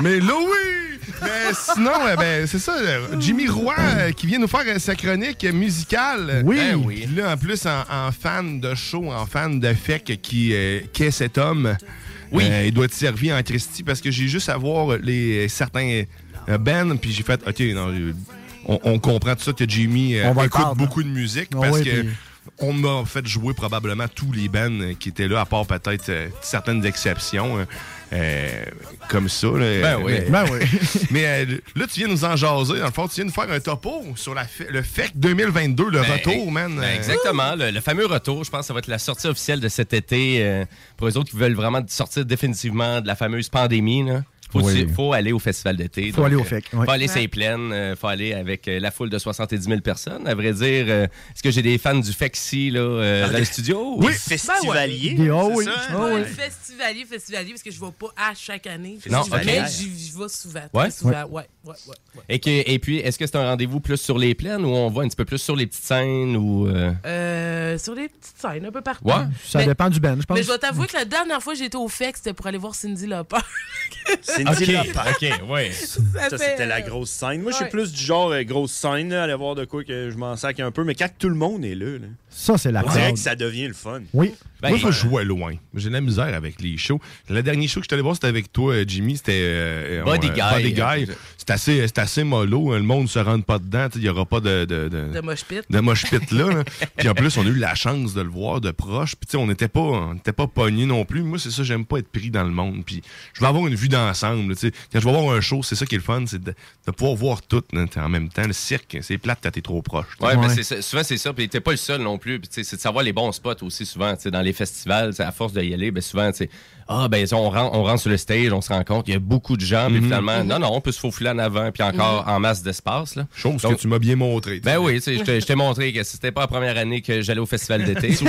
Speaker 4: Mais là, oui! Mais sinon, euh, ben, c'est ça, euh, Jimmy Roy euh, qui vient nous faire euh, sa chronique musicale.
Speaker 3: Oui.
Speaker 4: Ben Puis Là, en plus, en, en fan de show, en fan de fake qui euh, qu'est cet homme.
Speaker 39: Oui.
Speaker 4: Euh, il doit être servi en Christie parce que j'ai juste à voir les certains euh, bands, puis j'ai fait, OK, non, euh, on, on comprend tout ça que Jimmy euh,
Speaker 3: On va le
Speaker 4: écoute
Speaker 3: perdre.
Speaker 4: beaucoup de musique
Speaker 3: Ah
Speaker 4: parce
Speaker 3: ouais,
Speaker 4: que
Speaker 3: puis-
Speaker 4: on m'a fait jouer probablement tous les bands qui étaient là, à part peut-être euh, certaines exceptions. euh, euh, comme ça. là.
Speaker 39: Ben oui.
Speaker 4: Mais,
Speaker 3: Ben oui.
Speaker 4: mais, euh, là, tu viens nous en jaser. Dans le fond, tu viens nous faire un topo sur la le FEC 2022, le
Speaker 39: Ben,
Speaker 4: retour, man.
Speaker 39: ben, exactement. Le, le fameux retour, je pense que ça va être la sortie officielle de cet été euh, pour les autres qui veulent vraiment sortir définitivement de la fameuse pandémie. Là. Faut,
Speaker 3: Oui.
Speaker 39: faut aller au festival d'été.
Speaker 3: Faut
Speaker 39: donc,
Speaker 3: aller au
Speaker 39: euh,
Speaker 3: FEC, ouais.
Speaker 39: Faut aller
Speaker 3: Ouais.
Speaker 39: sur les plaines, euh, faut aller avec euh, la foule de 70 000 personnes. À vrai dire, euh, est-ce que j'ai des fans du FEC ici, là, euh,
Speaker 40: Ah,
Speaker 39: dans le studio?
Speaker 40: des festivaliers,
Speaker 3: Des- oh
Speaker 40: c'est
Speaker 3: oui,
Speaker 40: ça, hein?
Speaker 3: oh oui.
Speaker 41: Festivalier, festivalier, parce que je vais pas à chaque année.
Speaker 39: Non,
Speaker 41: mais j'y vais souvent.
Speaker 39: Ouais?
Speaker 41: Très souvent.
Speaker 39: Ouais.
Speaker 41: Ouais, ouais, ouais. ouais.
Speaker 39: Et, que- et puis, est-ce que c'est un rendez-vous plus sur les plaines ou on va un petit peu plus sur les petites scènes ou... euh,
Speaker 41: Euh, sur les petites scènes, un peu partout.
Speaker 39: Ouais.
Speaker 3: Ça
Speaker 41: Mais-
Speaker 3: dépend du band, je pense.
Speaker 41: Mais je dois t'avouer que la dernière fois que j'étais au FEC, c'était pour aller voir Cindy Lauper.
Speaker 40: Cindy
Speaker 39: Ok, ouais.
Speaker 40: Ça, c'était la
Speaker 41: euh,
Speaker 40: grosse scène. Moi, je suis
Speaker 41: ouais.
Speaker 40: plus du genre euh, grosse scène, là, aller voir de quoi que je m'en sac un peu. Mais quand tout le monde est là, là,
Speaker 3: Ça, c'est la
Speaker 40: on dirait que ça devient le fun.
Speaker 3: Oui.
Speaker 4: Moi, faut jouer loin. J'ai de la misère avec les shows. Le dernier show que je suis allé voir, c'était avec toi, euh, Jimmy. C'était. euh,
Speaker 39: Body
Speaker 4: euh,
Speaker 39: Guy.
Speaker 4: Body Guy. C'est assez, c'est assez mollo. hein. Le monde se rentre pas dedans. Il n'y aura pas de. De, de,
Speaker 41: De mosh pit.
Speaker 4: de mosh pit là. là. Puis en plus, on a eu la chance de le voir de proche. Puis on n'était pas, on n'était pas pognés non plus. Moi, c'est ça, j'aime pas être pris dans le monde. Puis je veux avoir une vue d'ensemble. Quand je vais voir un show, c'est ça qui est le fun, c'est de, de pouvoir voir tout là, en même temps. Le cirque, c'est plate quand t'es trop proche.
Speaker 39: Ouais, mais c'est ça. souvent c'est ça. Puis t'es pas le seul non plus. C'est de savoir les bons spots aussi souvent. Dans les festivals, à force d'y aller, ben souvent, tu sais, ah ben on rentre, on rentre sur le stage, on se rend compte qu'il y a beaucoup de gens. Puis
Speaker 4: Mhm.
Speaker 39: finalement,
Speaker 4: Mhm.
Speaker 39: non, non, on peut se faufiler en avant, puis encore en masse d'espace. là.
Speaker 4: Chose
Speaker 39: Donc-
Speaker 4: que tu m'as bien montré.
Speaker 39: Ben oui, je t'ai- montré que c'était pas la première année que j'allais au festival d'été. tu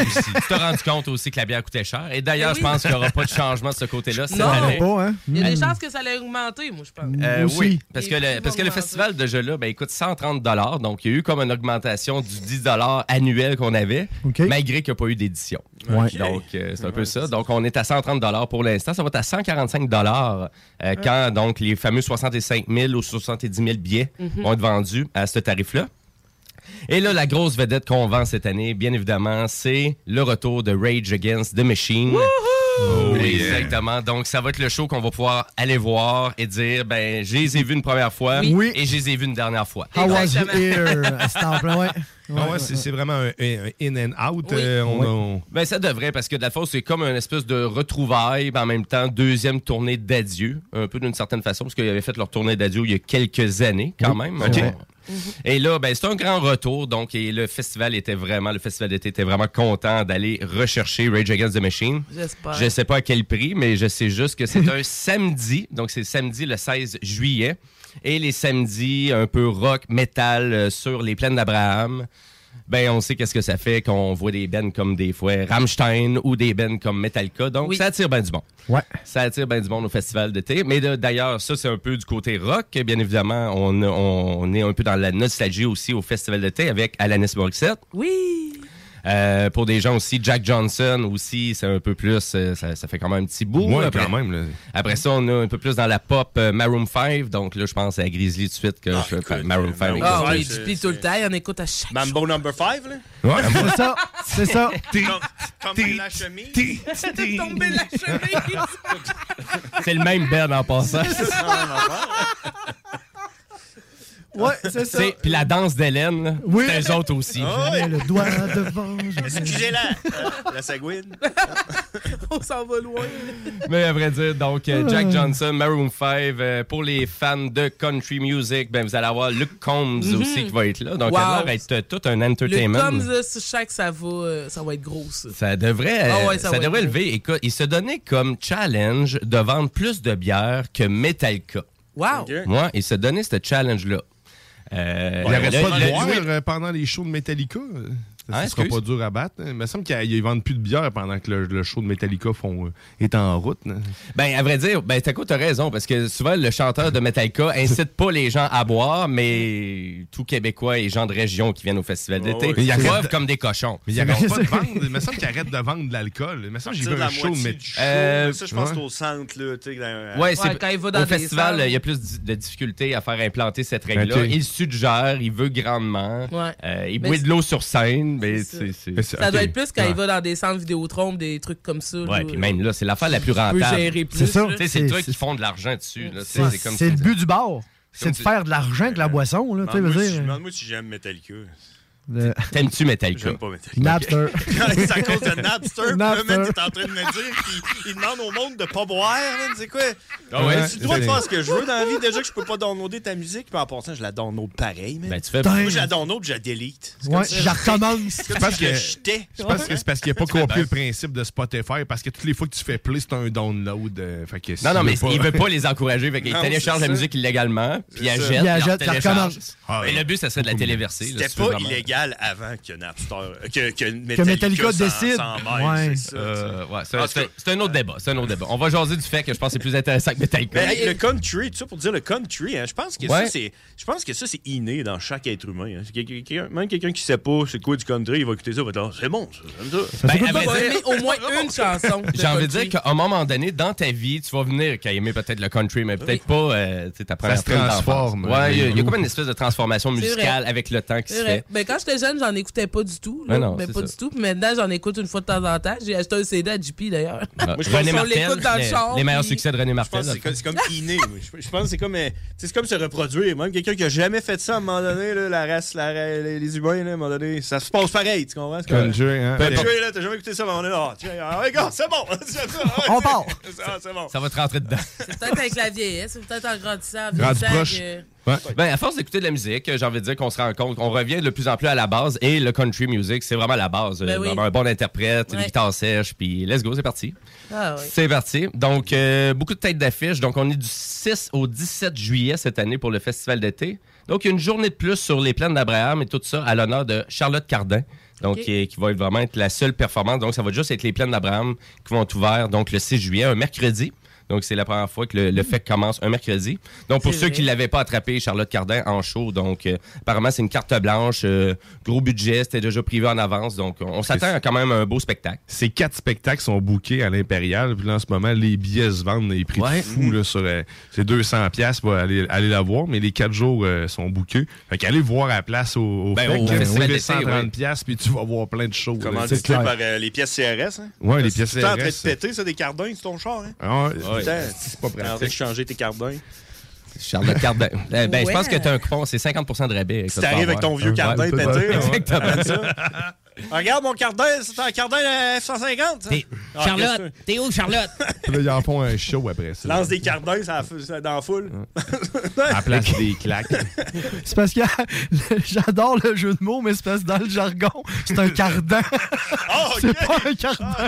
Speaker 39: t'es rendu compte aussi que la bière coûtait cher. Et d'ailleurs, je pense qu'il n'y aura pas de changement de ce côté-là cette
Speaker 41: Non.
Speaker 39: année.
Speaker 3: Pas, hein?
Speaker 41: Il y a des
Speaker 3: Mm.
Speaker 41: chances que ça allait augmenter, moi, je pense.
Speaker 39: Euh,
Speaker 3: Aussi.
Speaker 39: oui, parce que, le, parce que le festival de jeux-là, ben, il coûte 130 Donc, il y a eu comme une augmentation du 10 annuel qu'on avait, malgré qu'il n'y a pas eu d'édition.
Speaker 3: Ouais.
Speaker 39: Donc, euh, c'est un peu ça. Donc, on est à 130 pour l'instant. Ça va être à 145 euh, quand donc les fameux 65 000 ou 70 000 billets
Speaker 41: Mhm.
Speaker 39: vont être vendus à ce tarif-là. Et là, la grosse vedette qu'on vend cette année, bien évidemment, c'est le retour de Rage Against the Machine.
Speaker 4: Oh, yeah.
Speaker 39: Exactement. Donc, ça va être le show qu'on va pouvoir aller voir et dire, ben, je les ai vus une première fois
Speaker 3: Oui.
Speaker 39: et je les ai vus une dernière fois.
Speaker 3: How was you
Speaker 41: Exactement.
Speaker 3: ouais.
Speaker 4: Ouais,
Speaker 3: Ouais,
Speaker 4: c'est vraiment un, in and out.
Speaker 41: Oui.
Speaker 4: euh, on-
Speaker 3: Ouais.
Speaker 4: on-
Speaker 39: Ben, ça devrait, parce que de la fois, c'est comme une espèce de retrouvaille, en même temps, deuxième tournée d'adieu, un peu d'une certaine façon, parce qu'ils avaient fait leur tournée d'adieu il y a quelques années, quand
Speaker 3: Oui,
Speaker 39: même.
Speaker 3: vrai.
Speaker 39: Et là, ben, c'est un grand retour, donc, et le festival était vraiment, le festival d'été était vraiment content d'aller rechercher Rage Against the Machine.
Speaker 41: J'espère.
Speaker 39: Je sais pas à quel prix, mais je sais juste que c'est un samedi, donc c'est samedi le 16 juillet, et les samedis un peu rock, metal euh, sur les plaines d'Abraham. Ben, on sait qu'est-ce que ça fait qu'on voit des bands comme des fois Rammstein ou des bands comme Metallica. Donc,
Speaker 41: Oui.
Speaker 39: ça attire bien du monde.
Speaker 3: Ouais.
Speaker 39: Ça attire bien du monde au festival d'été. Mais d'ailleurs, ça, c'est un peu du côté rock. Bien évidemment, on, on est un peu dans la nostalgie aussi au festival d'été avec Alanis Morissette.
Speaker 41: Oui.
Speaker 39: Euh, pour des gens aussi, Jack Johnson aussi, c'est un peu plus, euh, ça, ça fait quand même un petit bout.
Speaker 4: Ouais,
Speaker 39: après,
Speaker 4: quand même. là.
Speaker 39: après ça, on est un peu plus dans la pop euh, Maroon 5. Donc là, je pense à Grizzly tout de suite que
Speaker 40: Ah,
Speaker 39: je
Speaker 40: écoute,
Speaker 39: Maroon 5.
Speaker 40: Maroon
Speaker 41: Ah
Speaker 40: c'est-
Speaker 41: depuis tout le temps, en écoute à chaque
Speaker 40: Mambo number 5, là?
Speaker 4: Ouais,
Speaker 3: C'est ça, c'est ça.
Speaker 40: Comme, comme la chemise.
Speaker 41: C'est tombé la chemise.
Speaker 39: C'est le même band en passant.
Speaker 3: Ouais, c'est ça.
Speaker 39: Puis la danse d'Hélène,
Speaker 3: Oui.
Speaker 39: c'est eux autres aussi.
Speaker 40: Ouais.
Speaker 3: Le doigt devant.
Speaker 40: Excusez-la. Euh, la sagouine?
Speaker 41: On s'en va loin.
Speaker 39: Mais à vrai dire, donc euh, Jack Johnson, Maroon 5, euh, pour les fans de country music, ben, vous allez avoir Luke Combs aussi qui va être là. Donc,
Speaker 41: Wow.
Speaker 39: il a l'air d'être euh, tout un entertainment.
Speaker 41: comme je sais que ça va, ça va être gros, ça.
Speaker 39: Ça devrait,
Speaker 41: Ah ouais, ça
Speaker 39: ça
Speaker 41: va
Speaker 39: devrait
Speaker 41: être
Speaker 39: lever. Écoute, il se donnait comme challenge de vendre plus de bière que Metallica.
Speaker 41: Wow.
Speaker 39: Moi, il se donnait ce challenge-là. Euh,
Speaker 4: Il arrête
Speaker 39: là,
Speaker 4: pas de boire euh, pendant les shows de Metallica? Ça,
Speaker 39: Hein,
Speaker 4: ça sera pas dur à battre. hein. Il me semble qu'ils vendent plus de bière pendant que le, le show de Metallica font, euh, est en route. là.
Speaker 39: Ben, à vrai dire, ben, t'as quoi, t'as raison, parce que souvent, le chanteur de Metallica incite pas les gens à boire, mais tout Québécois et gens de région qui viennent au festival d'été
Speaker 40: ouais.
Speaker 4: Mais il arrête
Speaker 39: boivent
Speaker 4: de-
Speaker 39: comme des cochons.
Speaker 4: Mais il arrête pas de vendre. Il me semble qu'ils arrêtent de vendre de l'alcool. Il me semble que j'ai vu un show.
Speaker 39: Euh,
Speaker 40: ça, je pense
Speaker 4: ouais.
Speaker 40: au centre, là. dans-
Speaker 39: Ouais, c'est
Speaker 41: quand il va dans
Speaker 39: au festival, il y a plus de difficultés à faire implanter cette règle-là. Il suggère, il veut grandement.
Speaker 41: Ouais.
Speaker 39: Euh, il
Speaker 41: Mais
Speaker 39: boit de l'eau sur scène, mais
Speaker 41: C'est
Speaker 39: c'est-
Speaker 41: Ça doit être plus quand
Speaker 4: Ouais.
Speaker 41: il va dans des centres Vidéotron, des trucs comme ça.
Speaker 39: Ouais, puis même là, c'est l'affaire la plus rentable.
Speaker 3: C'est ça.
Speaker 39: c'est
Speaker 3: c'est-
Speaker 39: qui font de l'argent dessus.
Speaker 3: C'est le but du bar. C'est de faire de l'argent avec la boisson. Là, tu sais,
Speaker 40: Demande-moi
Speaker 3: veux
Speaker 40: si-
Speaker 3: dire.
Speaker 40: Demande-moi si j'aime Metallica.
Speaker 3: Le-
Speaker 39: T'aimes-tu Metallica?
Speaker 27: J'aime pas Metallica.
Speaker 3: Napster.
Speaker 27: c'est à cause de Napster.
Speaker 3: Napster.
Speaker 27: man, t'es en train de me dire qu'il il demande au monde de pas boire. C'est quoi?
Speaker 39: Ah ouais?
Speaker 27: Le droit de faire ce que je veux dans la vie. Déjà que je peux pas downloader ta musique, puis en passant, je la download pareil, man.
Speaker 39: Ben, tu fais-
Speaker 27: Moi, je la download, je la delete. C'est
Speaker 3: Ouais, je la recommence.
Speaker 27: Je
Speaker 4: que-
Speaker 27: le jetais.
Speaker 4: Je pense que c'est parce qu'il n'a pas
Speaker 39: Tu
Speaker 4: compris le principe de Spotify, parce que toutes les fois que tu fais play, c'est un download. euh, fait que
Speaker 39: Non, non, mais il veut pas les encourager. Fait qu'il télécharge la musique illégalement, puis il
Speaker 27: ça.
Speaker 39: achète,
Speaker 3: Il
Speaker 39: télécharge.
Speaker 3: recommence.
Speaker 4: Ah,
Speaker 39: Mais le but, ça serait de la téléverser.
Speaker 27: C'était
Speaker 39: tu
Speaker 27: pas
Speaker 39: vraiment.
Speaker 27: Avant que Napster. Que, que
Speaker 3: Que
Speaker 27: Metallica,
Speaker 3: décide. Ouais.
Speaker 27: c'est ça.
Speaker 39: Euh, ouais, c'est
Speaker 27: En
Speaker 39: un- autre débat. C'est un autre débat. On va jaser du fait que je pense que c'est plus intéressant que Metallica.
Speaker 27: Mais hey, le country, tout ça pour dire le country, hein, je pense que
Speaker 39: Ouais.
Speaker 27: ça c'est je pense que ça c'est inné dans chaque être humain. hein. Même quelqu'un qui sait pas c'est quoi du country, il va écouter ça, il va dire c'est bon, ça, j'aime ça.
Speaker 39: Ben,
Speaker 41: aimer au moins une chanson.
Speaker 39: J'ai envie de dire qu'à un moment donné, dans ta vie, tu vas venir qu'à aimer peut-être le country, mais peut-être pas euh, tu sais, ta première
Speaker 4: se
Speaker 39: tune d'enfance.
Speaker 4: transforme,
Speaker 39: Ouais, il y a- il y, a
Speaker 4: euh,
Speaker 39: comme une espèce de transformation musicale avec le temps qui se fait.
Speaker 41: Ben, quand j'étais jeune, j'en écoutais pas du tout. là.
Speaker 39: Ouais, non,
Speaker 41: Ben,
Speaker 39: c'est
Speaker 41: pas
Speaker 39: ça.
Speaker 41: du tout. Puis maintenant, j'en écoute une fois de temps en temps. J'ai acheté un CD à JP d'ailleurs.
Speaker 39: Ah,
Speaker 27: je pense
Speaker 39: René Martel,
Speaker 41: l'écoute dans le
Speaker 39: les,
Speaker 41: char,
Speaker 39: les meilleurs
Speaker 41: puis-
Speaker 39: succès de René Martel.
Speaker 27: c'est comme, inné. Je, je pense que c'est comme, euh, c'est comme se reproduire. Même quelqu'un qui a jamais fait ça à un moment donné, là, la race, la, les, les humains, là, à un moment donné, ça se passe pareil, tu comprends? C'est comme-
Speaker 4: Country, hein?
Speaker 27: Country, là, t'as jamais écouté ça, mais on est là. Ah, tiens, regarde, c'est bon.
Speaker 3: On part.
Speaker 27: Ah, c'est bon.
Speaker 39: Ça va te rentrer dedans.
Speaker 41: C'est peut-être avec la vieillesse, c'est peut-être en grandissant, en
Speaker 4: Rendu proche.
Speaker 41: Que-
Speaker 39: Ben, à force d'écouter de la musique, j'ai envie de dire qu'on se rend compte qu'on revient de plus en plus à la base et le country music, c'est vraiment la base.
Speaker 41: Ben
Speaker 39: Euh,
Speaker 41: oui.
Speaker 39: Vraiment un bon interprète, une
Speaker 41: Ouais.
Speaker 39: guitare sèche, puis let's go, c'est parti.
Speaker 41: Ah oui.
Speaker 39: C'est parti. Donc, euh, beaucoup de têtes d'affiche. Donc, on est du 6 au 17 juillet cette année pour le festival d'été. Donc, une journée de plus sur les plaines d'Abraham et tout ça à l'honneur de Charlotte Cardin. Donc, qui va être vraiment être la seule performance. Donc, ça va juste être les plaines d'Abraham qui vont être ouvertes donc le 6 juillet, un mercredi. Donc, c'est la première fois que le, le fait commence un mercredi. Donc, pour
Speaker 41: C'est
Speaker 39: ceux
Speaker 41: vrai.
Speaker 39: qui ne l'avaient pas attrapé, Charlotte Cardin en show. Donc, euh, apparemment, c'est une carte blanche, euh, gros budget, c'était déjà privé en avance. Donc, on, on s'attend à quand même un beau spectacle.
Speaker 4: Ces quatre spectacles sont bookés à l'Impérial. Puis là, en ce moment, les billets se vendent des prix
Speaker 39: Ouais.
Speaker 4: de fou. Là, sur, euh, c'est 200 pièces pour aller, aller la voir. Mais les quatre jours euh, sont bookés. Fait qu'allez voir à la place au, au
Speaker 39: Ben, d'été,
Speaker 4: 130
Speaker 39: ouais.
Speaker 4: pièces puis tu vas voir plein de shows.
Speaker 27: Comment
Speaker 4: là.
Speaker 27: dit
Speaker 4: C'est clair.
Speaker 27: par euh, les pièces CRS? Hein?
Speaker 4: Ouais, les pièces
Speaker 27: Tu es en train de
Speaker 4: CRS.
Speaker 27: péter ça, des cardins sur ton char. Hein?
Speaker 4: Ah ouais,
Speaker 27: Putain,
Speaker 4: c'est pas
Speaker 27: de changer tes cardins.
Speaker 39: Charlotte Cardin. Euh, ben, je pense
Speaker 41: Ouais.
Speaker 39: que tu as un coupon, c'est 50% de rabais.
Speaker 27: Si t'arrives avec ton vieux
Speaker 39: Ouais,
Speaker 27: cardin
Speaker 39: peut-être.
Speaker 27: pété, là,
Speaker 39: Exactement.
Speaker 27: Regarde mon cardin, c'est un cardin euh, F-150. ça.
Speaker 39: T'es-
Speaker 27: Ah,
Speaker 39: Charlotte, t'es où, Charlotte?
Speaker 4: Puis là, ils en font un show après ça.
Speaker 27: Lance des cardins ça, ça- dans la foule.
Speaker 4: À la place des claques.
Speaker 3: C'est parce que j'adore le jeu de mots, mais c'est parce que dans le jargon, c'est un cardan.
Speaker 27: Oh,
Speaker 3: c'est pas un cardin.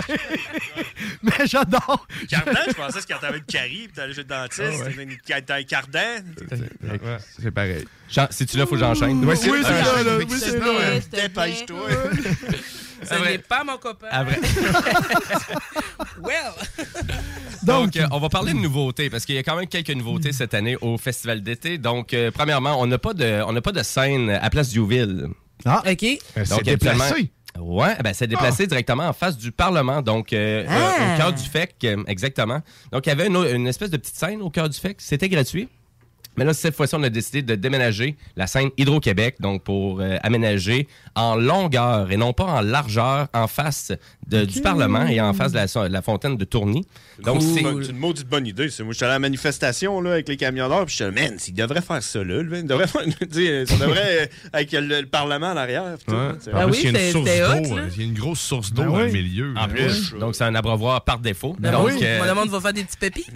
Speaker 3: mais j'adore.
Speaker 27: Cardin, je pensais que quand t'avais une carie pis t'allais chez le dentiste,
Speaker 4: Ah ouais.
Speaker 27: t'as un cardin.
Speaker 4: C'est pareil.
Speaker 39: Jean, si-tu là, faut que j'enchaîne?
Speaker 4: C'est-
Speaker 3: Oui, c'est
Speaker 4: Ah,
Speaker 3: ça, là. Oui,
Speaker 4: c'est-
Speaker 3: là.
Speaker 27: Dépêche-toi.
Speaker 41: Ce
Speaker 39: vrai.
Speaker 41: n'est pas mon copain.
Speaker 39: Ah, vrai.
Speaker 41: Well.
Speaker 39: Donc, euh, on va parler de nouveautés parce qu'il y a quand même quelques nouveautés cette année au Festival d'été. Donc, euh, premièrement, on n'a pas de, on n'a pas de scène à Place Diouville.
Speaker 3: Ah,
Speaker 41: OK.
Speaker 4: Euh, C'est déplacé.
Speaker 39: Ouais, ben c'est déplacé directement en face du Parlement, donc euh,
Speaker 41: Ah.
Speaker 39: euh, au cœur du FEC, euh, exactement. Donc il y avait une, une espèce de petite scène au cœur du FEC, c'était gratuit. Mais là, cette fois-ci, on a décidé de déménager la scène Hydro-Québec, donc pour euh, aménager en longueur et non pas en largeur, en face de- du Parlement et en face de la, de la fontaine de Tourny. Donc, c'est...
Speaker 27: une maudite bonne idée. c'est- Moi, j'étais à la manifestation là, avec les camionneurs, puis j'étais là, man, ils devraient faire ça là. Ils devraient faire, ça devrait, euh, avec le, le Parlement en arrière. tout,
Speaker 4: Ouais.
Speaker 41: Ah oui,
Speaker 4: il y a une source d'eau. euh, Il y a une grosse source d'eau
Speaker 3: Ben
Speaker 4: dans
Speaker 3: oui.
Speaker 4: le milieu.
Speaker 39: En plus, donc c'est un abreuvoir par défaut.
Speaker 41: Ben
Speaker 39: donc,
Speaker 41: oui,
Speaker 39: euh,
Speaker 41: Mon monde va faire des petits pépis.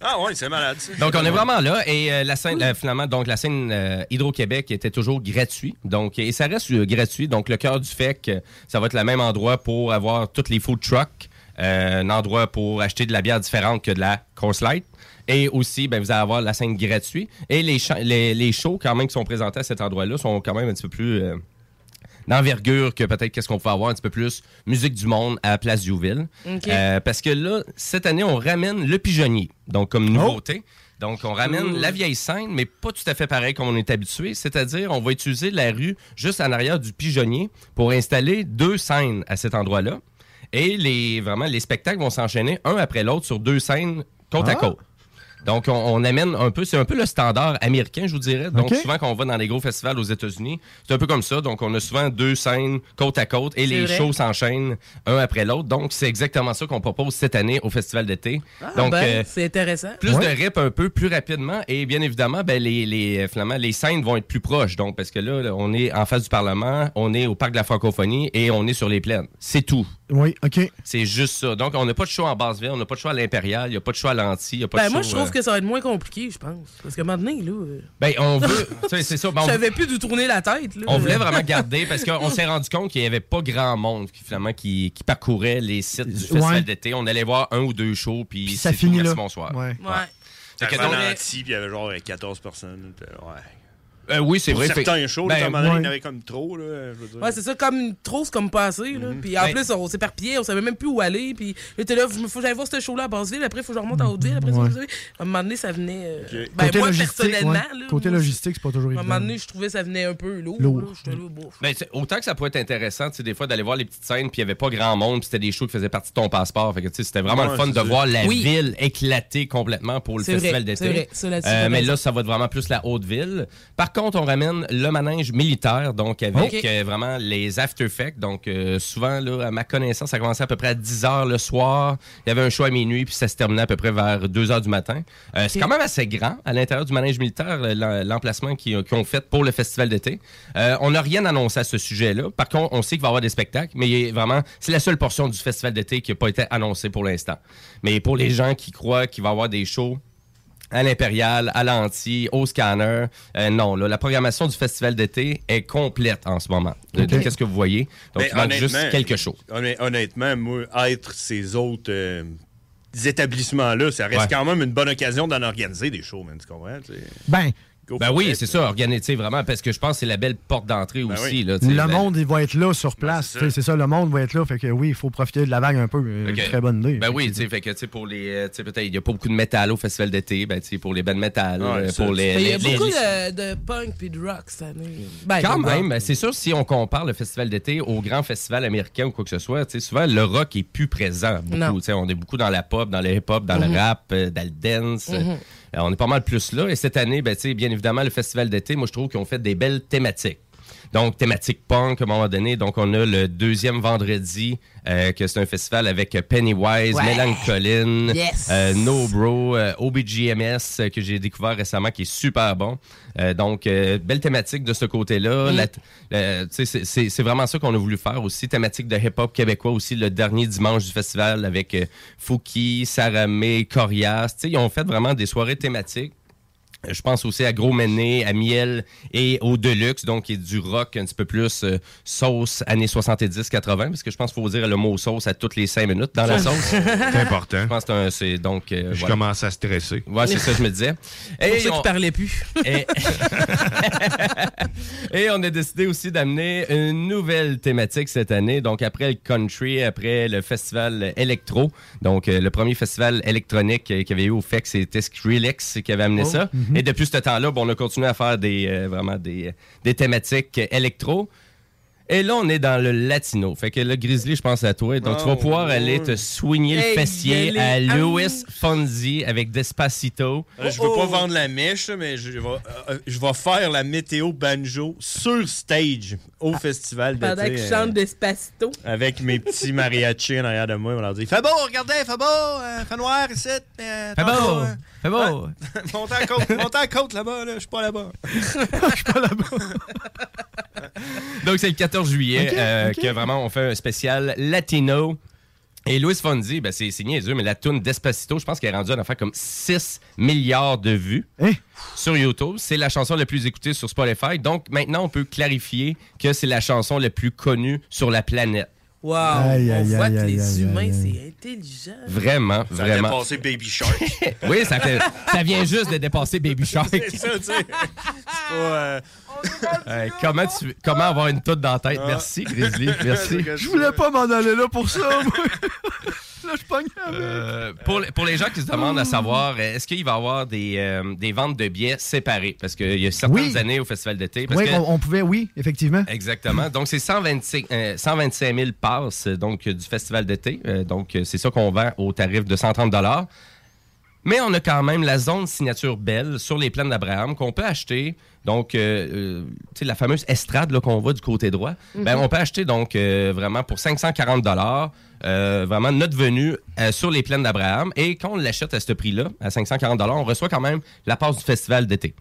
Speaker 27: Ah ouais, c'est malade ça.
Speaker 39: Donc, on est vraiment là. Et euh, la scène, euh, finalement, donc la scène euh, Hydro-Québec était toujours gratuit. Donc, et ça reste gratuit. Donc, le cœur du FEC, ça va être le même endroit pour avoir tous les food trucks. un endroit pour acheter de la bière différente que de la Coors Light. Et aussi, ben, vous allez avoir la scène gratuite. Et les, les, les shows, quand même, qui sont présentés à cet endroit-là, sont quand même un petit peu plus d'envergure que peut-être qu'est-ce qu'on peut avoir un petit peu plus musique du monde à Place. Euh, parce que là, cette année, on ramène le pigeonnier. Donc, comme nouveauté. Donc, on ramène la vieille scène, mais pas tout à fait pareil comme on est habitué. C'est-à-dire, on va utiliser la rue juste en arrière du pigeonnier pour installer deux scènes à cet endroit-là. Et les, vraiment, les spectacles vont s'enchaîner un après l'autre sur deux scènes côte à
Speaker 3: Ah.
Speaker 39: côte. Donc, on, on amène un peu, c'est un peu le standard américain, je vous dirais. Donc, souvent, quand on va dans les gros festivals aux États-Unis, c'est un peu comme ça. Donc, on a souvent deux scènes côte à côte et les
Speaker 41: vrai.
Speaker 39: shows s'enchaînent un après l'autre. Donc, c'est exactement ça qu'on propose cette année au Festival d'été.
Speaker 41: Ah,
Speaker 39: Donc,
Speaker 41: ben,
Speaker 39: euh,
Speaker 41: c'est intéressant.
Speaker 39: plus de rip un peu plus rapidement et bien évidemment ben, les, les, finalement, les scènes vont être plus proches donc parce que là, là, on est en face du Parlement, on est au parc de la francophonie et on est sur les plaines. C'est tout.
Speaker 3: Oui, OK.
Speaker 39: C'est juste ça. Donc on n'a pas de show en Basse-Ville, on n'a pas de show à l'Impérial, il n'y a pas de show à l'Anti, il n'y a pas
Speaker 41: Ben,
Speaker 39: de
Speaker 41: moi,
Speaker 39: show,
Speaker 41: je trouve
Speaker 39: euh,
Speaker 41: que ça va être moins compliqué, je pense. Parce que maintenant, là. euh,
Speaker 39: Ben on veut, tu sais, c'est ça. ben, on-
Speaker 41: plus d'où tourner la tête, là.
Speaker 39: on voulait vraiment garder parce qu'on s'est rendu compte qu'il n'y avait pas grand monde qui, finalement qui, qui parcourait les sites du festival
Speaker 3: Ouais.
Speaker 39: d'été. On allait voir un ou deux shows puis
Speaker 3: Puis ça
Speaker 39: c'est tout,
Speaker 3: finit
Speaker 39: merci,
Speaker 3: là.
Speaker 39: bonsoir.
Speaker 3: Ouais.
Speaker 41: Ouais.
Speaker 39: Fait que
Speaker 40: Avant
Speaker 39: donc-
Speaker 40: l'anti, puis il y avait genre 14 personnes. puis, Ouais.
Speaker 39: Euh, oui, c'est
Speaker 40: Pour
Speaker 39: vrai.
Speaker 40: certains
Speaker 39: fait-
Speaker 40: shows,
Speaker 39: ben,
Speaker 40: là, à un moment donné, il y en
Speaker 39: ouais.
Speaker 40: avait comme trop. Là, je veux dire.
Speaker 41: Ouais, c'est ça, comme trop, c'est comme pas assez. Là. Puis en
Speaker 39: Ben-
Speaker 41: plus, on s'éparpillait, on savait même plus où aller. Puis j'étais là, faut faut que j'aille voir ce show-là à Basseville, après, il faut que je remonte à Hauteville, après,
Speaker 3: Ouais.
Speaker 41: À un moment donné, ça venait. euh, Ben,
Speaker 3: Côté
Speaker 41: moi,
Speaker 3: logistique,
Speaker 41: personnellement,
Speaker 3: ouais.
Speaker 41: là,
Speaker 3: Côté
Speaker 41: moi,
Speaker 3: logistique, c'est pas toujours
Speaker 41: à un
Speaker 3: évident.
Speaker 41: moment donné, je trouvais que ça venait un peu lourd.
Speaker 3: Lourd.
Speaker 41: là. Là.
Speaker 39: Ben, autant que ça pouvait être intéressant, tu sais, des fois, d'aller voir les petites scènes, puis il n'y avait pas grand monde, puis c'était des shows qui faisaient partie de ton passeport. Fait que, tu sais, c'était vraiment
Speaker 40: Ouais,
Speaker 39: le fun de voir la ville éclater complètement pour le festival d'été. Euh, mais là, ça va être vraiment plus la haute ville. Par contre, on ramène le manège militaire, donc avec euh, vraiment les after effects. Donc, euh, souvent, là, à ma connaissance, ça commençait à peu près à 10 h le soir. Il y avait un show à minuit, puis ça se terminait à peu près vers 2 h du matin. Euh, C'est quand même assez grand à l'intérieur du manège militaire, l'em- l'emplacement qu'ils ont fait pour le festival d'été. On n'a rien annoncé à ce sujet-là. Par contre, on sait qu'il va y avoir des spectacles, mais vraiment, c'est la seule portion du festival d'été qui n'a pas été annoncée pour l'instant. Mais pour les gens qui croient qu'il va y avoir des shows à l'Impérial, à l'Anti, au Scanner. Euh, non, là, la programmation du festival d'été est complète en ce moment. De, de
Speaker 40: Ok.
Speaker 39: qu'est-ce que vous voyez? Donc,
Speaker 40: Mais
Speaker 39: il manque juste quelque chose.
Speaker 40: honn- Honnêtement, moi, être ces autres euh, établissements-là, ça reste
Speaker 39: Ouais.
Speaker 40: quand même une bonne occasion d'en organiser des shows, man, tu comprends?
Speaker 3: Ben,
Speaker 40: Go
Speaker 39: Ben oui, c'est ça, organiser vraiment, parce que je pense que c'est la belle porte d'entrée aussi.
Speaker 40: oui.
Speaker 39: Là,
Speaker 3: le
Speaker 39: ben-
Speaker 3: monde, il va être là sur place.
Speaker 40: c'est
Speaker 3: Tu sais,
Speaker 40: ça.
Speaker 3: c'est ça, le monde va être là. Fait que oui, il faut profiter de la vague un peu. euh, Très bonne idée.
Speaker 39: Ben oui, tu sais, fait que, tu sais, pour les, euh, tu sais, peut-être, il n'y a pas beaucoup de métal au festival d'été, ben, tu sais, pour les bandes métal,
Speaker 40: Ouais,
Speaker 39: euh, pour les,
Speaker 41: il y a
Speaker 39: les-
Speaker 41: beaucoup
Speaker 39: les-
Speaker 41: de, de punk puis de rock cette année. Ben,
Speaker 39: Quand même, c'est sûr, si on compare le festival d'été au grand festival américain ou quoi que ce soit, tu sais, souvent, le rock est plus présent.
Speaker 41: Non.
Speaker 39: Beaucoup, tu sais, on est beaucoup dans la pop, dans le hip-hop, dans le rap, euh, dans le dance.
Speaker 41: Mhm.
Speaker 39: Euh, on est pas mal plus là. Et cette année, ben, bien évidemment, le festival d'été, moi, je trouve qu'ils ont fait des belles thématiques. Donc, thématique punk, à un moment donné. Donc, on a le deuxième vendredi, euh, que c'est un festival avec Pennywise,
Speaker 41: Ouais.
Speaker 39: Melancholine,
Speaker 41: Yes.
Speaker 39: euh, No Bro, euh, OBGMS, euh, que j'ai découvert récemment, qui est super bon. Euh, donc, euh, belle thématique de ce côté-là.
Speaker 41: Mm.
Speaker 39: C'est- vraiment ça qu'on a voulu faire aussi. Thématique de hip-hop québécois aussi, le dernier dimanche du festival avec Fouki, Saramé, Corias. Tu sais, Ils ont fait vraiment des soirées thématiques. Je pense aussi à Gros Méné, à Miel et au Deluxe, donc qui est du rock un petit peu plus euh, sauce années 70-80, parce que je pense qu'il faut dire le mot sauce à toutes les cinq minutes dans la sauce.
Speaker 4: C'est important.
Speaker 39: Je pense que c'est donc. euh,
Speaker 4: Je
Speaker 39: voilà.
Speaker 4: commence à stresser.
Speaker 39: Ouais, c'est ça, je me disais.
Speaker 41: C'est pour ça
Speaker 39: on-
Speaker 41: parlait plus.
Speaker 39: et... Et on a décidé aussi d'amener une nouvelle thématique cette année. Donc, après le country, après le festival électro. Donc, euh, le premier festival électronique qu'il y avait eu au FEC, c'était Skrillex qui avait amené
Speaker 41: Oh.
Speaker 39: ça.
Speaker 41: Mhm.
Speaker 39: Et depuis ce temps-là, bon, on a continué à faire des, euh, vraiment des, des thématiques électro. Et là, on est dans le latino. Fait que le Grizzly, je pense à toi. Donc, tu vas
Speaker 40: Oh,
Speaker 39: pouvoir aller te soigner le fessier à
Speaker 41: aller.
Speaker 39: Louis Fonzi avec Despacito.
Speaker 40: Euh, Je veux pas vendre la mèche, mais je vais, euh, je vais faire la météo banjo sur stage au festival
Speaker 41: Pendant
Speaker 40: d'été.
Speaker 41: qu'il
Speaker 40: euh,
Speaker 41: chante Despacito.
Speaker 40: avec mes petits mariachis en arrière de moi, on leur dit Fait beau, regardez, fait beau, euh, fait noir ici. euh,
Speaker 39: Fait
Speaker 40: tantôt,
Speaker 39: beau,
Speaker 40: euh,
Speaker 39: fait beau.
Speaker 40: ouais. montez à côte, montez à côte là-bas, là, je suis pas là-bas.
Speaker 39: Donc, c'est le 14 juillet euh, que vraiment on fait un spécial latino. Et Louis Fonzi, ben c'est niaiseux, mais la tune Despacito, je pense qu'elle est rendue à une affaire comme 6 milliards de vues sur YouTube. C'est la chanson la plus écoutée sur Spotify. Donc, maintenant, on peut clarifier que c'est la chanson la plus connue sur la planète.
Speaker 41: Wow!
Speaker 3: Aïe,
Speaker 41: on
Speaker 3: aïe,
Speaker 41: voit
Speaker 3: aïe,
Speaker 41: que
Speaker 3: aïe,
Speaker 41: les
Speaker 3: aïe,
Speaker 41: humains, c'est intelligent.
Speaker 39: Vraiment,
Speaker 40: Ça a
Speaker 39: vraiment.
Speaker 40: dépassé Baby Shark.
Speaker 39: Oui, ça, fait- ça vient juste de dépasser Baby Shark.
Speaker 40: c'est ça, tu sais.
Speaker 39: Comment, tu, comment avoir une toute dans la tête?
Speaker 40: Ah.
Speaker 39: Merci, Grizzly. Merci.
Speaker 3: Je voulais pas m'en aller là pour ça, moi. là, je pogne avec.
Speaker 39: Euh, pour, les- pour les gens qui se demandent à savoir, euh, est-ce qu'il va y avoir des, euh, des ventes de billets séparées? Parce qu'il y a certaines
Speaker 3: Oui.
Speaker 39: années au Festival d'été. parce
Speaker 3: Oui,
Speaker 39: que-
Speaker 3: on, on pouvait, oui, effectivement.
Speaker 39: Exactement. Donc, c'est 125, euh, 125 000 passes donc, du Festival d'été. Euh, donc, c'est ça qu'on vend au tarif de 130 Mais on a quand même la zone signature belle sur les plaines d'Abraham qu'on peut acheter. Donc, euh, euh, tu sais, la fameuse estrade là, qu'on voit du côté droit, ben,
Speaker 42: Mhm.
Speaker 39: on peut acheter donc euh, vraiment pour 540 dollars vraiment notre venue sur les plaines d'Abraham. Et quand on l'achète à ce prix-là, à 540 dollars, on reçoit quand même la passe du festival d'été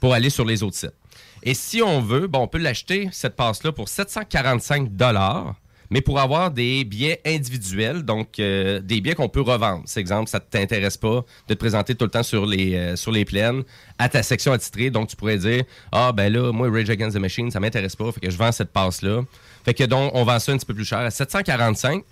Speaker 39: pour aller sur les autres sites. Et si on veut, bon, on peut l'acheter, cette passe-là, pour 745 dollars, mais pour avoir des billets individuels, donc euh, des billets qu'on peut revendre. C'est exemple, ça ne t'intéresse pas de te présenter tout le temps sur les, euh, sur les plaines à ta section attitrée, donc tu pourrais dire Ah, ben là, moi, Rage Against the Machine, ça m'intéresse pas, fait que je vends cette passe-là. Fait que donc, on vend ça un petit peu plus cher à 745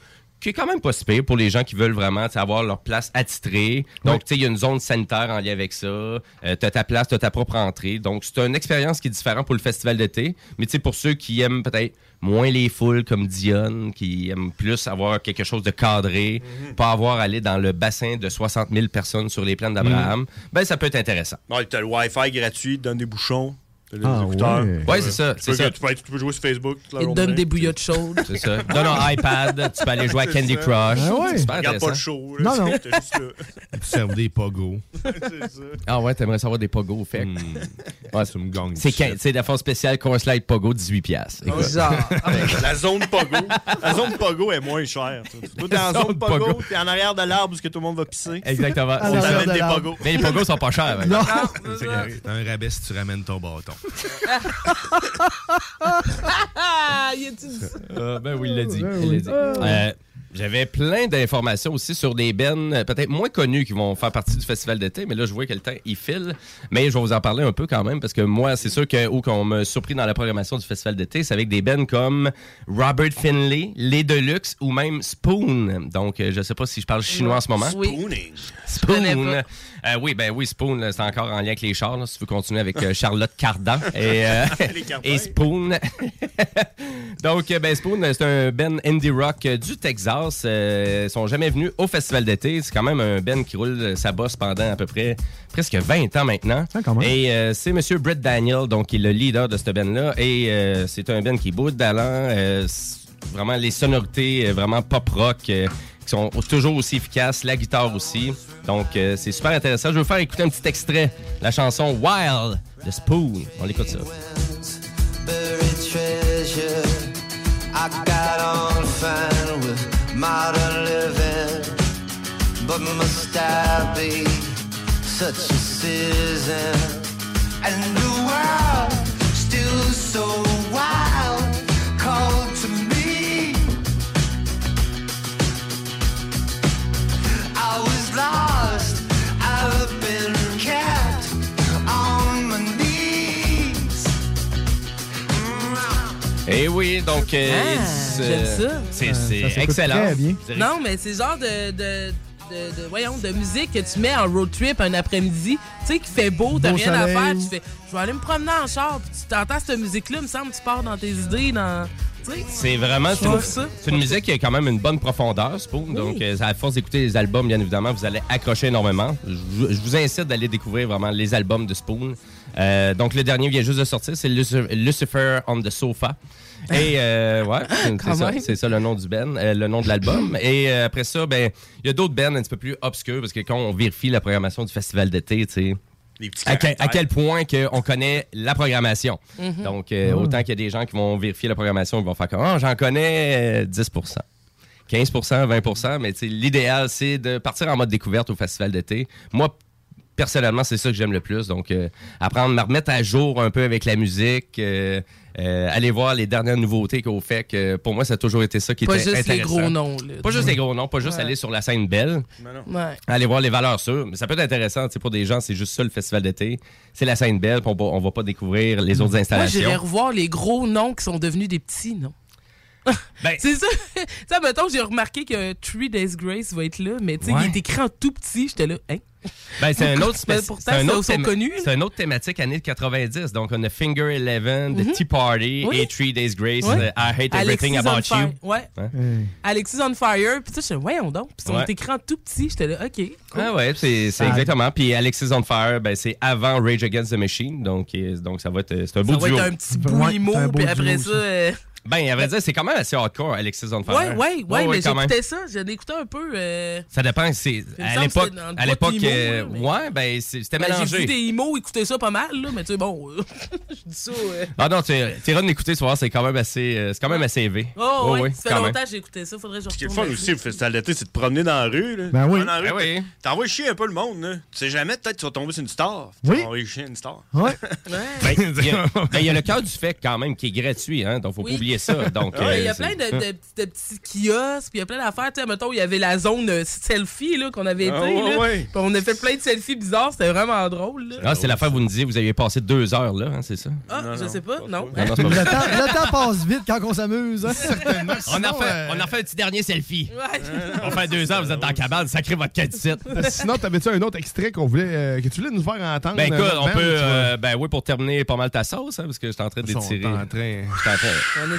Speaker 39: qui est quand même pas si pire pour les gens qui veulent vraiment avoir leur place attitrée. Donc, tu sais, il y a une zone sanitaire en lien avec ça. Euh, tu as ta place, tu as ta propre entrée. Donc, c'est une expérience qui est différente pour le festival d'été. Mais tu sais, pour ceux qui aiment peut-être moins les foules comme Dion, qui aiment plus avoir quelque chose de cadré, pas avoir à aller dans le bassin de 60 000 personnes sur les plaines d'Abraham, ben ça peut être intéressant.
Speaker 40: Ouais, t'as le Wi-Fi gratuit, donne des bouchons. Les
Speaker 39: Ah,
Speaker 40: écouteurs.
Speaker 39: ouais. Ouais, c'est ça,
Speaker 40: Tu
Speaker 39: c'est
Speaker 40: peux-
Speaker 39: ça.
Speaker 40: Tu peux, tu peux jouer sur Facebook toute la
Speaker 41: Il te
Speaker 40: journée.
Speaker 41: donne des bouillottes chaudes.
Speaker 39: C'est ça. Donne un iPad, tu peux aller jouer à
Speaker 40: C'est
Speaker 39: Candy
Speaker 40: ça.
Speaker 39: Crush.
Speaker 40: Ah ouais.
Speaker 39: C'est super
Speaker 40: Regarde pas le show, là, Non, non. t'es juste là.
Speaker 4: Serve des pogos.
Speaker 40: C'est ça.
Speaker 39: Ah ouais, t'aimerais savoir des pogos, fait.
Speaker 4: Hmm.
Speaker 39: Ouais,
Speaker 4: ça me gagne.
Speaker 39: C'est c'est la force spéciale Core Slide Pogo, 18$. piastres. Écoute.
Speaker 40: la zone Pogo. La zone Pogo est moins chère. Toi, t'es en
Speaker 39: Zone
Speaker 40: Pogo, t'es en arrière de l'arbre où ce que tout le monde va pisser.
Speaker 39: Exactement.
Speaker 40: On
Speaker 39: C'est ça.
Speaker 40: t'amène des Pogos.
Speaker 39: Mais les pogos sont pas chers.
Speaker 4: Non.
Speaker 39: Non.
Speaker 4: C'est carré. T'as un rabais si tu ramènes ton bâton.
Speaker 41: Ah, y a-tu dit ça?
Speaker 39: Ah, ben oui, il l'a dit.
Speaker 41: Ben
Speaker 39: il l'a dit.
Speaker 41: Ah.
Speaker 39: Euh, J'avais plein d'informations aussi sur des bennes euh, peut-être moins connues qui vont faire partie du festival d'été, mais là, je vois que le temps, il file. Mais je vais vous en parler un peu quand même, parce que moi, c'est sûr que où qu'on m'a surpris dans la programmation du festival d'été, c'est avec des bennes comme Robert Finlay, Les Deluxe ou même Spoon. Donc, euh, je sais pas si je parle chinois en ce moment.
Speaker 40: Spooning.
Speaker 39: Spoon. Euh, oui, ben oui, Spoon, c'est encore en lien avec les chars. là, si tu veux continuer avec euh, Charlotte Cardan et, euh, Spoon. Donc, ben, Spoon, c'est un Ben indie rock du Texas. Euh, ils sont jamais venus au festival d'été. C'est quand même un Ben qui roule euh, sa bosse pendant à peu près presque 20 ans maintenant. Et euh, c'est Monsieur Brett Daniel, donc qui est le leader de ce Ben-là. Et euh, c'est un Ben qui boude d'allant. Euh, c'est vraiment les sonorités euh, vraiment pop rock euh, qui sont toujours aussi efficaces, la guitare aussi. Donc euh, c'est super intéressant. Je vais vous faire écouter un petit extrait, la chanson Wild de Spoon. On l'écoute ça.
Speaker 30: buried treasure. I got on fine with modern living, but must I be such a citizen? And the world still so
Speaker 39: Et oui, donc euh,
Speaker 41: Ah, j'aime
Speaker 39: euh,
Speaker 41: ça.
Speaker 39: c'est
Speaker 41: Ah,
Speaker 39: excellent.
Speaker 41: très bien. Non, mais c'est le genre de, de, de, de- voyons, de musique que tu mets en road trip un après-midi. Tu sais, qui fait beau, t'as rien à faire. Tu fais, je vais aller me promener en char. Puis tu t'entends cette musique-là, il me semble, tu pars dans tes idées, dans. Tu sais,
Speaker 39: C'est vraiment
Speaker 41: Je
Speaker 39: c'est une,
Speaker 41: trouve ça.
Speaker 39: c'est une musique qui a quand même une bonne profondeur, Spoon. Donc, euh, à force d'écouter les albums, bien évidemment, vous allez accrocher énormément. Je vous incite d'aller découvrir vraiment les albums de Spoon. Euh, donc, le dernier vient juste de sortir, c'est Lucifer, on the Sofa. Et euh, ouais, c'est- ça,
Speaker 41: même.
Speaker 39: c'est ça le nom du Ben, euh, le nom de l'album. Et euh, après ça, ben, il y a d'autres bands un petit peu plus obscurs parce que quand on vérifie la programmation du festival d'été, tu sais. À quel, à quel point que on connaît la programmation.
Speaker 40: Mhm.
Speaker 39: Donc, euh, autant qu'il y a des gens qui vont vérifier la programmation, ils vont faire comme Ah, j'en connais euh, 10 15% 20 mais tu sais, l'idéal, c'est de partir en mode découverte au festival d'été. Moi, personnellement, c'est ça que j'aime le plus. Donc, euh, apprendre, me remettre à jour un peu avec la musique, euh, euh, aller voir les dernières nouveautés qu'au fait que pour moi, ça a toujours été ça qui
Speaker 41: Pas
Speaker 39: était
Speaker 41: juste les
Speaker 39: intéressant.
Speaker 41: gros noms, là.
Speaker 39: Pas juste les gros noms, pas juste
Speaker 41: Ouais.
Speaker 39: aller sur la scène belle.
Speaker 41: Ouais.
Speaker 39: Aller voir les valeurs sûres. Mais ça peut être intéressant, pour des gens, c'est juste ça le festival d'été. C'est la scène belle, puis on, va- on va pas découvrir les autres
Speaker 41: Moi,
Speaker 39: installations.
Speaker 41: j'irais revoir les gros noms qui sont devenus des petits noms.
Speaker 39: Ben-
Speaker 41: c'est ça. tu sais, mettons, j'ai remarqué que Three Days Grace va être là, mais tu sais,
Speaker 39: Ouais.
Speaker 41: il est écrit en tout petit. J'étais là, hein?
Speaker 39: Ben, c'est un autre
Speaker 41: Mais pourtant,
Speaker 39: c'est un autre
Speaker 41: connus.
Speaker 39: C'est une autre thématique années 90. Donc, on a Finger Eleven, The
Speaker 41: Mhm.
Speaker 39: Tea Party
Speaker 41: Oui.
Speaker 39: et Three Days Grace, euh, I Hate Everything
Speaker 41: Alexis on
Speaker 39: About
Speaker 41: Fire.
Speaker 39: You.
Speaker 41: Ouais.
Speaker 39: Hein?
Speaker 41: Alexis on Fire. Puis tu sais, voyons donc. Puis
Speaker 39: Ouais.
Speaker 41: écrits en tout petit. J'étais là, OK. cool.
Speaker 39: Ah ouais, c'est
Speaker 41: Ça-
Speaker 39: exactement. Puis Alexis on Fire, ben, c'est avant Rage Against the Machine. Donc, euh, donc ça va être, c'est un beau
Speaker 41: Ça va
Speaker 39: duo.
Speaker 41: être un petit bouillimot, puis après ça. euh,
Speaker 39: Ben, à vrai dire, c'est quand même assez hardcore, Alexis on Fire.
Speaker 41: Ouais, ouais, ouais, mais j'écoutais ça. J'en écoutais un peu. euh,
Speaker 39: Ça dépend. C'est, à l'époque, à l'époque euh,
Speaker 41: mais-
Speaker 39: ouais, ben, c'est- c'était
Speaker 41: ben, J'ai vu des emo écouter ça pas mal, là, mais tu sais, bon, je dis ça. euh.
Speaker 39: Ah non, tu iras d'écouter, vas voir, c'est quand même assez, euh, c'est quand même assez élevé.
Speaker 41: Oh, ouais, ça fait
Speaker 39: quand même.
Speaker 41: longtemps que j'ai écouté ça. Faudrait que je
Speaker 27: Ce qui est fun aussi, le festival d'été, c'est de promener dans la rue. Là.
Speaker 3: Ben oui.
Speaker 27: Dans la rue,
Speaker 39: Ben oui.
Speaker 27: T'envoies chier un peu le monde. Là. Tu sais jamais, peut-être tu vas tomber sur une star.
Speaker 3: Oui.
Speaker 27: Tu vas envoyer chier une star.
Speaker 3: Ouais.
Speaker 39: Ben, il y, a- ben, il y a le cœur du fait quand même qui est gratuit, hein, donc faut
Speaker 41: Oui.
Speaker 39: pas oublier ça. Donc,
Speaker 41: Ouais, il y
Speaker 39: euh,
Speaker 41: a plein de, de- de petits kiosques, puis il y a plein d'affaires. Tu sais, mettons, il y avait la zone euh, selfie là, qu'on avait été.
Speaker 39: Ah, ouais,
Speaker 41: là.
Speaker 39: ouais.
Speaker 41: Puis on a fait plein de selfies bizarres. C'était vraiment drôle. Là.
Speaker 39: Ah, c'est l'affaire, vous nous disiez, vous aviez passé deux heures là, hein, c'est ça?
Speaker 41: Ah, je sais pas. Non.
Speaker 39: Non, non,
Speaker 3: Le temps, le temps passe vite quand on s'amuse. Hein?
Speaker 39: On a, fait, on a fait un petit dernier selfie. On fait deux heures, vous êtes dans la cabane, sacrez votre ici.
Speaker 4: Sinon, t'avais-tu un autre extrait qu'on voulait, euh, que tu voulais nous faire entendre?
Speaker 39: Ben écoute,
Speaker 4: euh,
Speaker 39: on peut. euh, ben oui, pour terminer pas mal ta sauce, hein, parce que j'étais en train
Speaker 4: Ils sont
Speaker 39: d'étirer.
Speaker 4: en train-
Speaker 39: en train.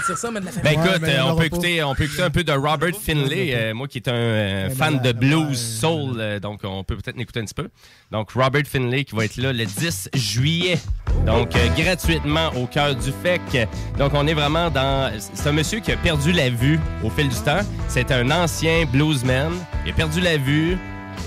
Speaker 41: Ça, mais de la
Speaker 39: Ben
Speaker 41: famille.
Speaker 39: écoute,
Speaker 3: mais
Speaker 39: euh,
Speaker 3: on
Speaker 39: peut écouter, on peut écouter un peu de Robert Finlay, euh, moi qui est un euh, fan de blues soul, euh, donc on peut peut-être l'écouter un petit peu. Donc Robert Finlay qui va être là le 10 juillet, donc euh, gratuitement au cœur du FEC. Donc on est vraiment dans... C'est un monsieur qui a perdu la vue au fil du temps. C'est un ancien bluesman, il a perdu la vue.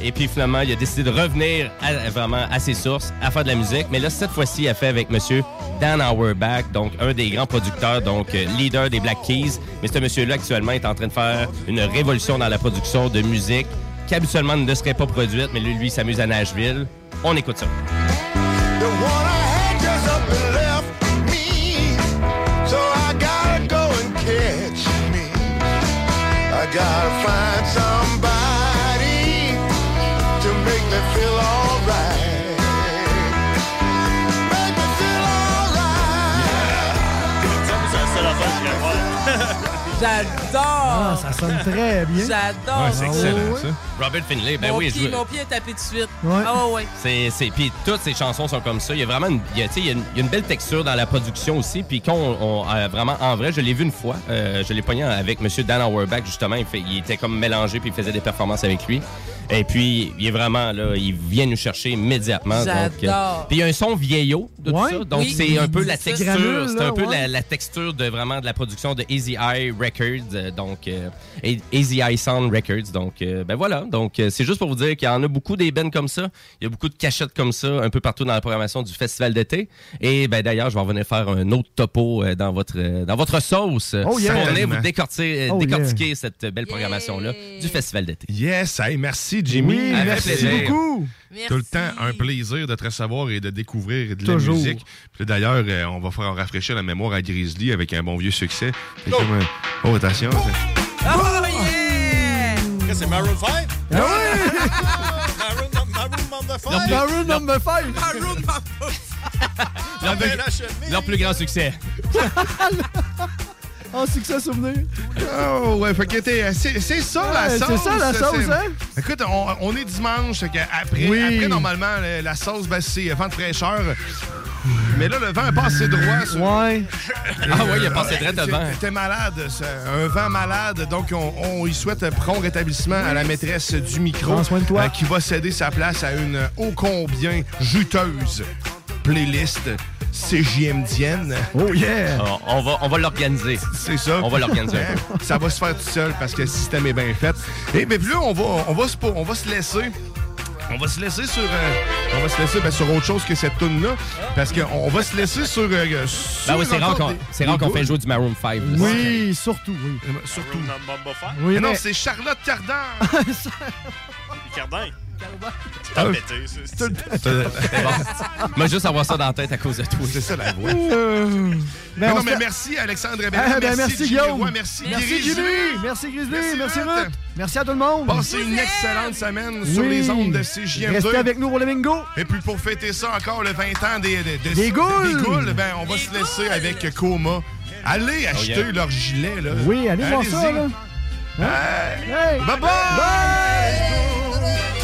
Speaker 39: Et puis finalement, il a décidé de revenir à- vraiment à ses sources, à faire de la musique. Mais là, cette fois-ci, il a fait avec monsieur Dan Auerbach, donc un des grands producteurs, donc euh, leader des Black Keys. Mais ce monsieur-là, actuellement, est en train de faire une révolution dans la production de musique qui habituellement ne serait pas produite, mais lui, lui, s'amuse à Nashville. On écoute ça.
Speaker 41: J'adore!
Speaker 3: Ah, ça sonne très bien.
Speaker 41: J'adore!
Speaker 39: Ouais, c'est excellent,
Speaker 41: Oh,
Speaker 39: ça. Robert Finlay, ben
Speaker 41: mon,
Speaker 39: oui,
Speaker 41: pied,
Speaker 39: je-
Speaker 41: mon pied est tapé de suite.
Speaker 3: Ouais.
Speaker 41: Ah ouais.
Speaker 39: C'est, c'est, puis toutes ces chansons sont comme ça. Il y a vraiment une, il y a, tu sais, il y a une, il y a une belle texture dans la production aussi. Puis quand on, on- euh, vraiment en vrai, je l'ai vu une fois. euh, je l'ai pogné avec Monsieur Dan Auerbach justement. Il, fait, il était comme mélangé puis il faisait des performances avec lui. Et puis il est vraiment là, il vient nous chercher immédiatement. Donc,
Speaker 41: J'adore.
Speaker 39: puis il y a un son vieillot de
Speaker 3: Ouais.
Speaker 39: tout ça. Donc
Speaker 41: Oui.
Speaker 39: c'est un peu la texture, c'est un peu
Speaker 3: ouais.
Speaker 39: la, la texture de vraiment de la production de Easy Eye Records. euh, donc euh, Easy Eye Sound Records. Donc euh, ben voilà. Donc euh, c'est juste pour vous dire qu'il y en a beaucoup des bands comme ça. Il y a beaucoup de cachettes comme ça un peu partout dans la programmation du festival d'été. Et ben d'ailleurs, je vais revenir faire un autre topo euh, dans votre euh, dans votre sauce
Speaker 3: Oh, yeah.
Speaker 39: pour venir vous décortiquer,
Speaker 3: Oh,
Speaker 39: décortiquer cette belle programmation là du festival d'été.
Speaker 4: Yes, hey, merci Jimmy.
Speaker 3: Oui, merci
Speaker 39: plaisir.
Speaker 3: beaucoup.
Speaker 41: Merci.
Speaker 4: Tout le temps, un plaisir de te recevoir et de découvrir de la
Speaker 3: Toujours.
Speaker 4: musique. Puis d'ailleurs, euh, on va faire rafraîchir la mémoire à Grizzly avec un bon vieux succès. C'est comme un- Oh, attention.
Speaker 41: Oh yeah!
Speaker 27: Qu'est-ce que c'est Maroon 5?
Speaker 3: Ah oui!
Speaker 27: Maroon, Maroon number 5?
Speaker 3: Maroon number 5.
Speaker 41: Maroon
Speaker 27: Ben, lâche-le.
Speaker 39: leur plus grand succès.
Speaker 3: Oh, succès souvenir?
Speaker 4: Oh, ouais, fait que t'es- c'est c'est ça la
Speaker 3: Ouais,
Speaker 4: sauce.
Speaker 3: c'est ça, la sauce, hein?
Speaker 4: Écoute, on, on est dimanche, fait que après,
Speaker 3: Oui.
Speaker 4: après, normalement, le- la sauce, ben, c'est vent de fraîcheur. Mais là, le vent est passé droit. sur-
Speaker 3: Ouais.
Speaker 39: Ah ouais, il a passé droit le vent.
Speaker 4: T'es malade, c'est un vent malade. Donc, on, on y souhaite prompt rétablissement à la maîtresse du micro.
Speaker 3: Prends soin de toi.
Speaker 4: euh, qui va céder sa place à une ô combien juteuse playlist CJMDienne.
Speaker 3: Oh yeah.
Speaker 39: Alors, on va, on va l'organiser.
Speaker 4: C'est ça.
Speaker 39: On va l'organiser
Speaker 4: Hein? Ça va se faire tout seul parce que le système est bien fait. Et bien, puis là, on va, on va, se, on va se laisser. On va se laisser sur, euh, on va se laisser ben, sur autre chose que cette tune là parce qu'on on va se laisser sur. euh, sur
Speaker 39: Ben oui, c'est rare qu'on c'est rare qu'on fait jouer du Maroon 5. là.
Speaker 3: Oui, surtout, oui.
Speaker 4: Euh, Surtout.
Speaker 27: Maroon number 5?
Speaker 3: Oui,
Speaker 4: Mais non, c'est Charlotte Cardin.
Speaker 27: Cardin. Pété, c'est- c'est-
Speaker 39: C'est bon. Moi, juste avoir ça dans la tête à cause de toi.
Speaker 4: C'est ça la voix.
Speaker 3: Euh,
Speaker 4: Mais
Speaker 3: ben, on
Speaker 4: non, mais merci Alexandre Bellin,
Speaker 3: Ah, ben,
Speaker 4: merci,
Speaker 3: Guillaume.
Speaker 4: Roy, merci,
Speaker 3: Merci
Speaker 4: Grizzly.
Speaker 3: Merci Grizzly,
Speaker 4: Merci,
Speaker 3: merci
Speaker 4: Ruth.
Speaker 3: Ruth. Merci à tout le monde.
Speaker 4: Passez une excellente semaine sur les ondes de CJM2.
Speaker 3: Restez avec nous pour le bingo.
Speaker 4: Et puis pour fêter ça encore le 20 ans des, des, des-
Speaker 3: Des goules.
Speaker 4: des goules, ben, on va se laisser avec Coma. Allez acheter
Speaker 39: yeah.
Speaker 4: leur gilet. Là.
Speaker 3: Oui, allez voir ça.
Speaker 4: Hey.
Speaker 3: Hey.
Speaker 4: Bye bye!
Speaker 3: Bye.
Speaker 30: Plongé